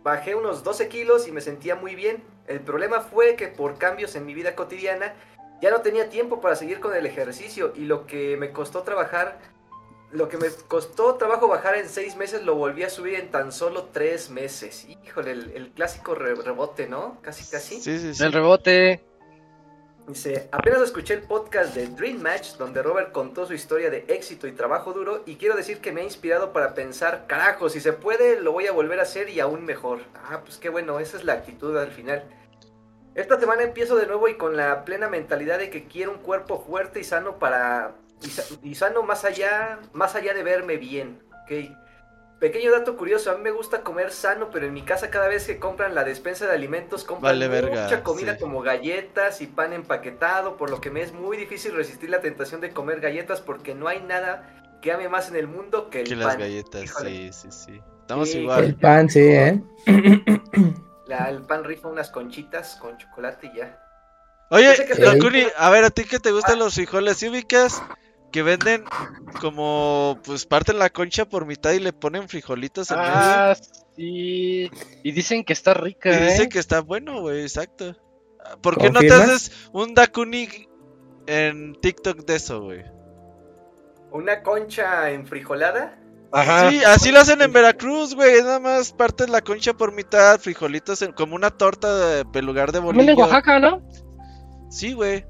[SPEAKER 3] Bajé unos 12 kilos y me sentía muy bien. El problema fue que por cambios en mi vida cotidiana ya no tenía tiempo para seguir con el ejercicio y lo que me costó trabajar, lo que me costó trabajo bajar en 6 meses lo volví a subir en tan solo 3 meses. Híjole, el, clásico rebote, ¿no? Casi, casi.
[SPEAKER 1] Sí, sí, sí. El rebote.
[SPEAKER 3] Dice, apenas escuché el podcast de Dream Match donde Robert contó su historia de éxito y trabajo duro y quiero decir que me ha inspirado para pensar, carajo, si se puede lo voy a volver a hacer y aún mejor. Ah, pues qué bueno, esa es la actitud al final. Esta semana empiezo de nuevo y con la plena mentalidad de que quiero un cuerpo fuerte y sano para... y, sano más allá, más allá de verme bien, ¿ok? Pequeño dato curioso, a mí me gusta comer sano, pero en mi casa cada vez que compran la despensa de alimentos compran mucha comida como galletas y pan empaquetado, por lo que me es muy difícil resistir la tentación de comer galletas porque no hay nada que ame más en el mundo que el
[SPEAKER 6] que
[SPEAKER 3] pan.
[SPEAKER 6] las galletas, sí, sí, sí. Estamos igual.
[SPEAKER 2] El pan, sí, ¿eh?
[SPEAKER 3] el pan rifa unas conchitas con chocolate y ya.
[SPEAKER 6] Oye, a ver, ¿a ti que te gustan ah. los frijoles? ¿Sí ubicas que venden como pues parten la concha por mitad y le ponen frijolitos en
[SPEAKER 1] ah, Sí. Y dicen que está rica.
[SPEAKER 6] Y dicen ¿eh? que está bueno, güey, exacto. ¿Por qué no te haces un Dakuni en TikTok de eso, güey?
[SPEAKER 3] ¿Una concha enfrijolada?
[SPEAKER 6] Ajá. Sí, así lo hacen en Veracruz, güey. Nada más partes la concha por mitad, frijolitos, como una torta de, lugar de bolillo.
[SPEAKER 1] en Oaxaca, ¿no?
[SPEAKER 6] Sí, güey.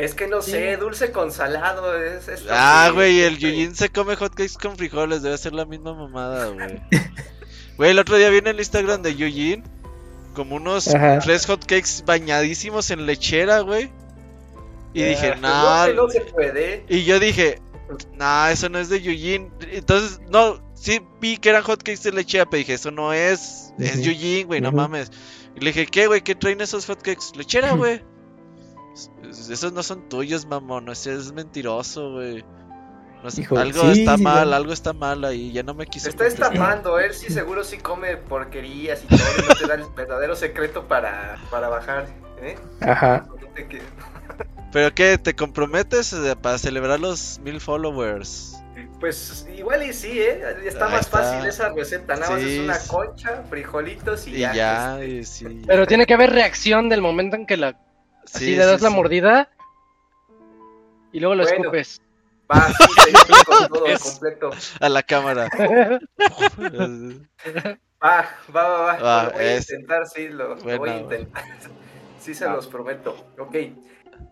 [SPEAKER 3] Es que no sé, dulce con salado es,
[SPEAKER 6] Ah, güey, el Yujin se come hotcakes con frijoles, debe ser la misma mamada, güey. güey, el otro día viene el Instagram de Yujin como unos tres hotcakes bañadísimos en lechera, güey. Y dije,
[SPEAKER 3] no, no se puede.
[SPEAKER 6] Y yo dije, no, eso no es de Yujin. Entonces, no, sí vi que eran hotcakes de lechera, pero dije, eso no es, es Yujin, güey, no mames. Y le dije, ¿qué, güey? ¿Qué traen esos hotcakes? Lechera, güey. Esos no son tuyos, mamón. No, es mentiroso, güey. algo está mal, algo está mal ahí. Ya no me quiso.
[SPEAKER 3] Está estafando, él sí seguro sí come porquerías y todo. Y no te da el verdadero secreto para, para bajar. ¿eh?
[SPEAKER 2] Ajá.
[SPEAKER 6] ¿Pero qué? ¿Te comprometes eh, para celebrar los mil followers?
[SPEAKER 3] Pues igual y sí, ¿eh? Está más fácil esa receta. Nada más es una concha, frijolitos y, ya.
[SPEAKER 6] sí.
[SPEAKER 1] Pero tiene que haber reacción del momento en que la si le das la mordida. y luego lo escupes.
[SPEAKER 3] Va, sí, con todo completo.
[SPEAKER 6] A la cámara.
[SPEAKER 3] Va, va, va, va. Lo voy a intentar, sí, lo, voy a intentar. sí, se los prometo. Ok.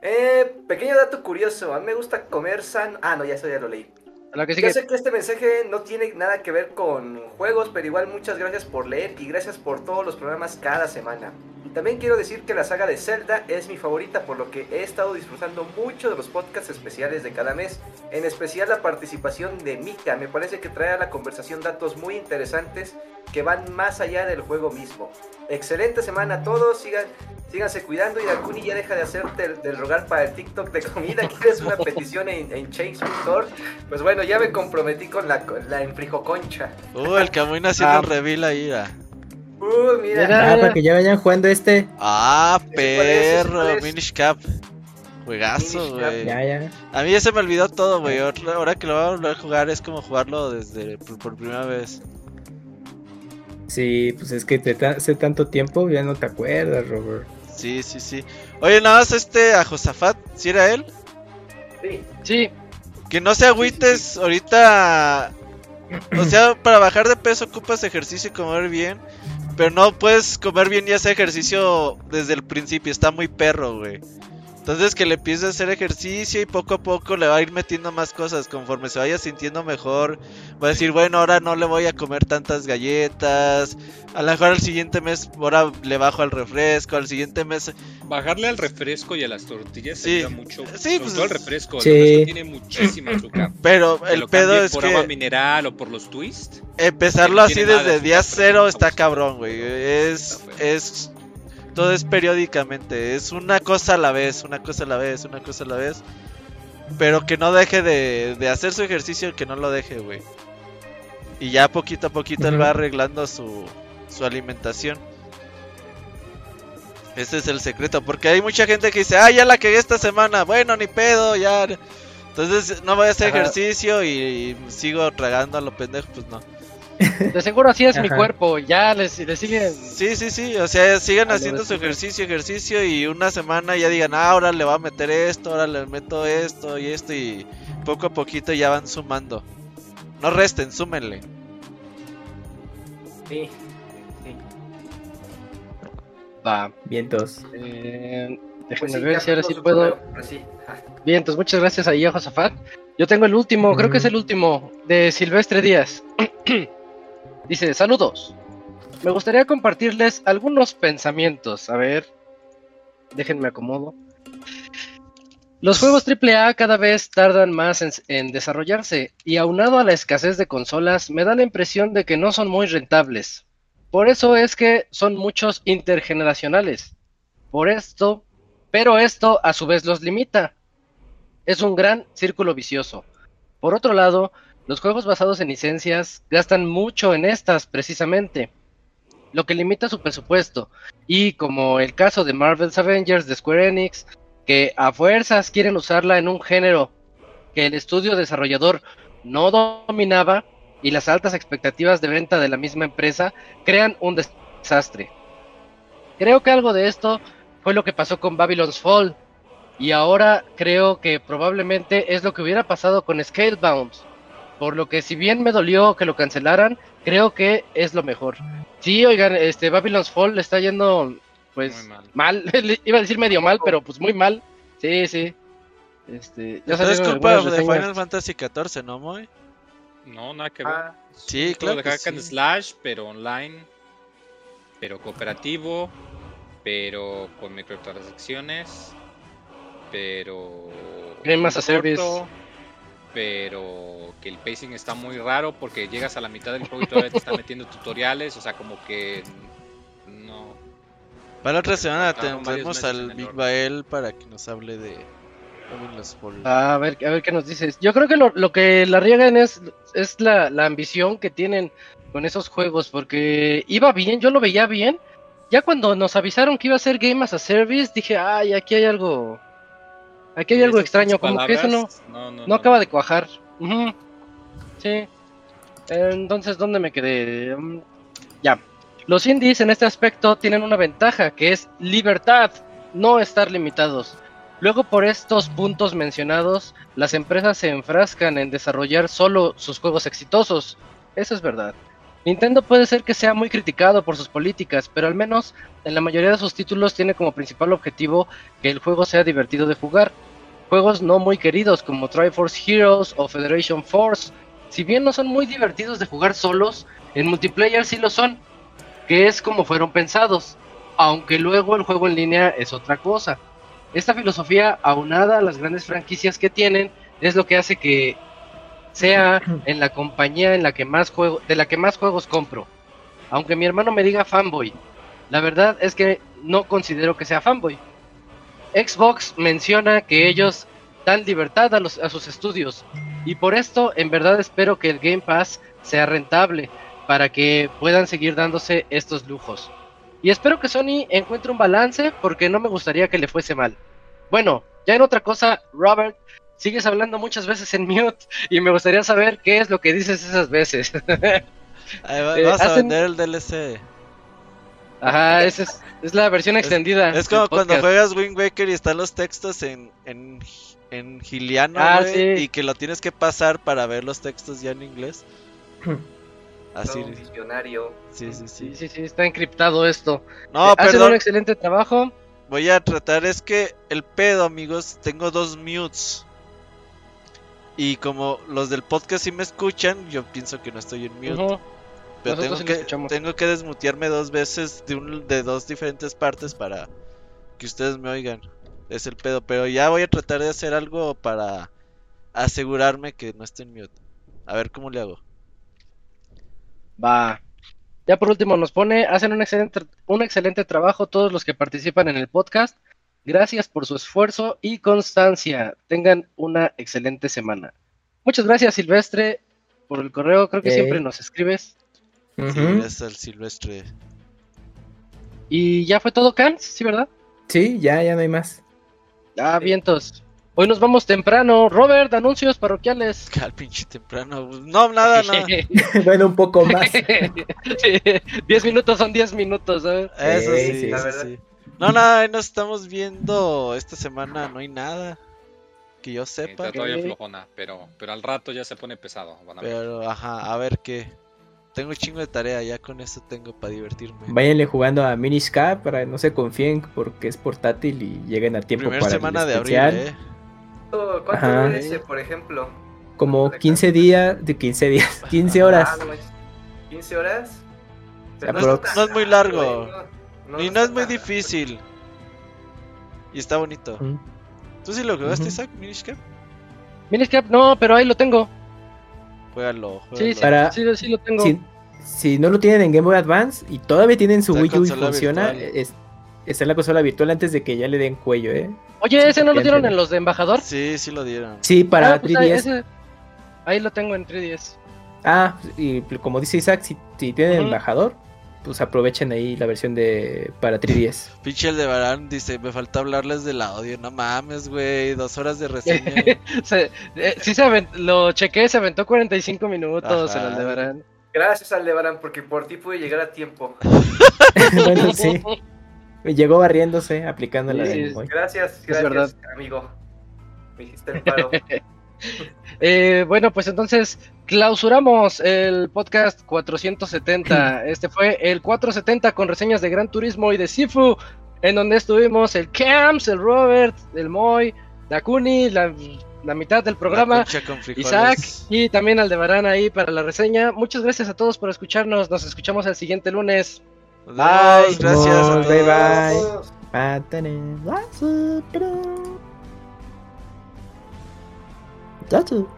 [SPEAKER 3] Eh, pequeño dato curioso. A mí me gusta comer san. Ah, no, ya eso ya lo leí. Yo sé que este mensaje no tiene nada que ver con juegos, pero igual muchas gracias por leer y gracias por todos los programas cada semana. Y también quiero decir que la saga de Zelda es mi favorita, por lo que he estado disfrutando mucho de los podcasts especiales de cada mes, en especial la participación de Mika. Me parece que trae a la conversación datos muy interesantes que van más allá del juego mismo. Excelente semana a todos, sigan síganse cuidando y Dakuni ya deja de hacerte del, rogar para el TikTok de comida. ¿Quieres una petición en, en Store? Pues bueno, ya me comprometí con la, la enfrijoconcha.
[SPEAKER 6] Uh, el Camino haciendo ah. un reveal ahí,
[SPEAKER 3] Uh, mira.
[SPEAKER 2] Ah, para que ya vayan jugando este.
[SPEAKER 6] Ah, perro, Minish Cap. Juegazo, güey.
[SPEAKER 2] Ya, ya.
[SPEAKER 6] A mí ya se me olvidó todo, güey. Ahora que lo voy a volver a jugar es como jugarlo desde por primera vez.
[SPEAKER 2] Sí, pues es que te hace tanto tiempo ya no te acuerdas, Robert.
[SPEAKER 6] Sí, sí, sí. Oye, nada más este a Josafat, ¿sí era él?
[SPEAKER 3] Sí.
[SPEAKER 1] Sí.
[SPEAKER 6] Que no se agüites ahorita. O sea, para bajar de peso ocupas ejercicio y comer bien. Pero no puedes comer bien y hacer ejercicio desde el principio. Está muy perro, güey. Entonces que le empiece a hacer ejercicio y poco a poco le va a ir metiendo más cosas. Conforme se vaya sintiendo mejor, va a decir, bueno, ahora no le voy a comer tantas galletas. A lo mejor al siguiente mes, ahora le bajo al refresco. Al siguiente mes...
[SPEAKER 4] Bajarle al refresco y a las tortillas
[SPEAKER 6] sí.
[SPEAKER 4] mucho.
[SPEAKER 6] Sí, pues,
[SPEAKER 4] todo el refresco. Sí. El refresco tiene muchísima azúcar.
[SPEAKER 6] Pero el pedo es
[SPEAKER 4] por
[SPEAKER 6] que...
[SPEAKER 4] agua mineral o por los twists.
[SPEAKER 6] Empezarlo así desde día cero está cabrón, güey. Es... es todo es periódicamente, es una cosa a la vez, una cosa a la vez, una cosa a la vez. Pero que no deje de, hacer su ejercicio, que no lo deje, güey. Y ya poquito a poquito él va arreglando su, su alimentación. Ese es el secreto, porque hay mucha gente que dice, ah, ya la cagué esta semana, bueno, ni pedo, ya. Entonces no voy a hacer ejercicio y, sigo tragando a lo pendejo, pues no.
[SPEAKER 1] De seguro así es mi cuerpo, ya les, les siguen.
[SPEAKER 6] Sí, sí, sí, o sea, sigan haciendo su ejercicio, ejercicio y una semana ya digan, ah, ahora le va a meter esto, ahora le meto esto y esto y poco a poquito ya van sumando. No resten, súmenle.
[SPEAKER 3] Sí, sí.
[SPEAKER 2] Va. Vientos.
[SPEAKER 1] Eh, déjenme pues ver si ahora sí puedo. Vientos, muchas gracias a Josafat. Yo tengo el último, creo que es el último, de Silvestre Díaz. Dice, saludos. Me gustaría compartirles algunos pensamientos. A ver, déjenme acomodo. Los juegos AAA cada vez tardan más en, desarrollarse y aunado a la escasez de consolas me da la impresión de que no son muy rentables. Por eso es que son muchos intergeneracionales. Por esto, pero esto a su vez los limita. Es un gran círculo vicioso. Por otro lado, los juegos basados en licencias gastan mucho en estas precisamente, lo que limita su presupuesto. Y como el caso de Marvel's Avengers de Square Enix, que a fuerzas quieren usarla en un género que el estudio desarrollador no dominaba y las altas expectativas de venta de la misma empresa crean un desastre. Creo que algo de esto fue lo que pasó con Babylon's Fall y ahora creo que probablemente es lo que hubiera pasado con Scalebound por lo que si bien me dolió que lo cancelaran, creo que es lo mejor. Sí, oigan, este Babylon's Fall le está yendo pues mal. Iba a decir medio mal, pero pues muy mal. Sí, sí. Este,
[SPEAKER 6] ya es culpa de Final Fantasy XIV, ¿no, Moy?
[SPEAKER 4] No, nada que ver. Ah,
[SPEAKER 6] sí, claro.
[SPEAKER 4] De sí. Slash, pero online, pero cooperativo, pero con microtransacciones, pero.
[SPEAKER 1] Game as a Service
[SPEAKER 4] pero que el pacing está muy raro porque llegas a la mitad del juego y todavía te están metiendo tutoriales, o sea, como que no.
[SPEAKER 6] Para la otra semana tendremos al Big Bael para que nos hable de
[SPEAKER 1] a ver, a ver qué nos dices. Yo creo que lo, que la riegan es, es la, la, ambición que tienen con esos juegos, porque iba bien, yo lo veía bien. Ya cuando nos avisaron que iba a ser Game as a Service, dije, ay, aquí hay algo, Aquí hay algo extraño, como que eso no, no, acaba de cuajar. Sí. Entonces, ¿dónde me quedé? Mm, ya. Los indies en este aspecto tienen una ventaja, que es libertad, no estar limitados. Luego por estos puntos mencionados, las empresas se enfrascan en desarrollar solo sus juegos exitosos. Eso es verdad. Nintendo puede ser que sea muy criticado por sus políticas, pero al menos en la mayoría de sus títulos tiene como principal objetivo que el juego sea divertido de jugar. Juegos no muy queridos como Triforce Heroes o Federation Force, si bien no son muy divertidos de jugar solos, en multiplayer sí lo son, que es como fueron pensados, aunque luego el juego en línea es otra cosa. Esta filosofía, aunada a las grandes franquicias que tienen, es lo que hace que sea en la compañía en la que más juego, de la que más juegos compro. Aunque mi hermano me diga fanboy, la verdad es que no considero que sea fanboy. Xbox menciona que ellos dan libertad a, los, a sus estudios y por esto en verdad espero que el Game Pass sea rentable para que puedan seguir dándose estos lujos. Y espero que Sony encuentre un balance porque no me gustaría que le fuese mal. Bueno, ya en otra cosa, Robert, sigues hablando muchas veces en mute y me gustaría saber qué es lo que dices esas veces.
[SPEAKER 6] Ahí vas a vender el DLC.
[SPEAKER 1] Ajá, esa es, la versión extendida.
[SPEAKER 6] Es como cuando juegas Wind Waker y están los textos en, en, en giliano, ah, y que lo tienes que pasar para ver los textos ya en inglés.
[SPEAKER 3] Así. diccionario.
[SPEAKER 1] Sí, sí, sí. Sí, sí, está encriptado esto. No, pero. Hacen un excelente trabajo.
[SPEAKER 6] Voy a tratar, es que el pedo, amigos, tengo dos mutes. Y como los del podcast sí me escuchan, yo pienso que no estoy en mute. Pero tengo que, tengo que desmutearme dos veces de, un, de dos diferentes partes para que ustedes me oigan. Es el pedo. Pero ya voy a tratar de hacer algo para asegurarme que no esté en mute. A ver cómo le hago.
[SPEAKER 1] Va. Ya por último nos pone, hacen un excelente, un excelente trabajo todos los que participan en el podcast. Gracias por su esfuerzo y constancia. Tengan una excelente semana. Muchas gracias Silvestre por el correo. Creo que siempre nos escribes.
[SPEAKER 6] Al Silvestre.
[SPEAKER 1] Y ya fue todo, Cans, ¿sí, verdad?
[SPEAKER 2] Sí, ya, ya no hay más.
[SPEAKER 1] Ah, vientos. Hoy nos vamos temprano. Robert, anuncios parroquiales.
[SPEAKER 6] Al pinche temprano. No, nada, nada.
[SPEAKER 2] bueno, un poco más.
[SPEAKER 1] Diez minutos son diez minutos, ¿sabes?
[SPEAKER 6] Eso sí, la verdad. No, nada, nos estamos viendo esta semana, no hay nada que yo sepa.
[SPEAKER 4] está todavía flojona, pero, pero al rato ya se pone pesado.
[SPEAKER 6] pero, ajá, a ver qué. Tengo un chingo de tarea, ya con eso tengo para divertirme.
[SPEAKER 2] Váyanle jugando a Minisca para no se confíen porque es portátil y lleguen a tiempo para
[SPEAKER 6] semana de abril, eh.
[SPEAKER 3] ¿Cuánto ese, por ejemplo?
[SPEAKER 2] Como 15 días, de 15 días, 15 horas.
[SPEAKER 3] ¿15 horas?
[SPEAKER 6] no, es, muy largo. y no es muy difícil. Y está bonito. ¿Tú sí lo jugaste, Isaac, Minishcap?
[SPEAKER 1] Minishcap, no, pero ahí lo tengo.
[SPEAKER 6] Juégalo,
[SPEAKER 1] Sí, sí, sí, lo tengo.
[SPEAKER 2] Si, no lo tienen en Game Boy Advance y todavía tienen su Wii U y funciona, es, está en la consola virtual antes de que ya le den cuello, ¿eh?
[SPEAKER 1] Oye, ¿ese no lo dieron en los de embajador?
[SPEAKER 6] Sí, sí lo dieron.
[SPEAKER 2] Sí, para 3DS.
[SPEAKER 1] Ah, pues ahí, lo tengo en 3DS.
[SPEAKER 2] Ah, y como dice Isaac, si, tienen embajador, pues aprovechen ahí la versión de para 3DS.
[SPEAKER 6] Pinche de Barán dice, me falta hablarles del audio, no mames, güey, dos horas de reseña.
[SPEAKER 1] Eh, sí, se lo chequé, se aventó 45 minutos el Aldebarán.
[SPEAKER 3] Gracias Aldebarán, porque por ti pude llegar a tiempo.
[SPEAKER 2] bueno, sí. Llegó barriéndose, aplicando la
[SPEAKER 3] de Gracias, gracias, amigo. Me hiciste el paro.
[SPEAKER 1] eh, bueno, pues entonces clausuramos el podcast 470. Este fue el 470 con reseñas de Gran Turismo y de Sifu, en donde estuvimos el Camps, el Robert, el Moy, Dakuni, la, la mitad del programa, Isaac y también Aldebarán ahí para la reseña. Muchas gracias a todos por escucharnos. Nos escuchamos el siguiente lunes.
[SPEAKER 6] Bye. Gracias.
[SPEAKER 2] Bye bye. bye.
[SPEAKER 5] el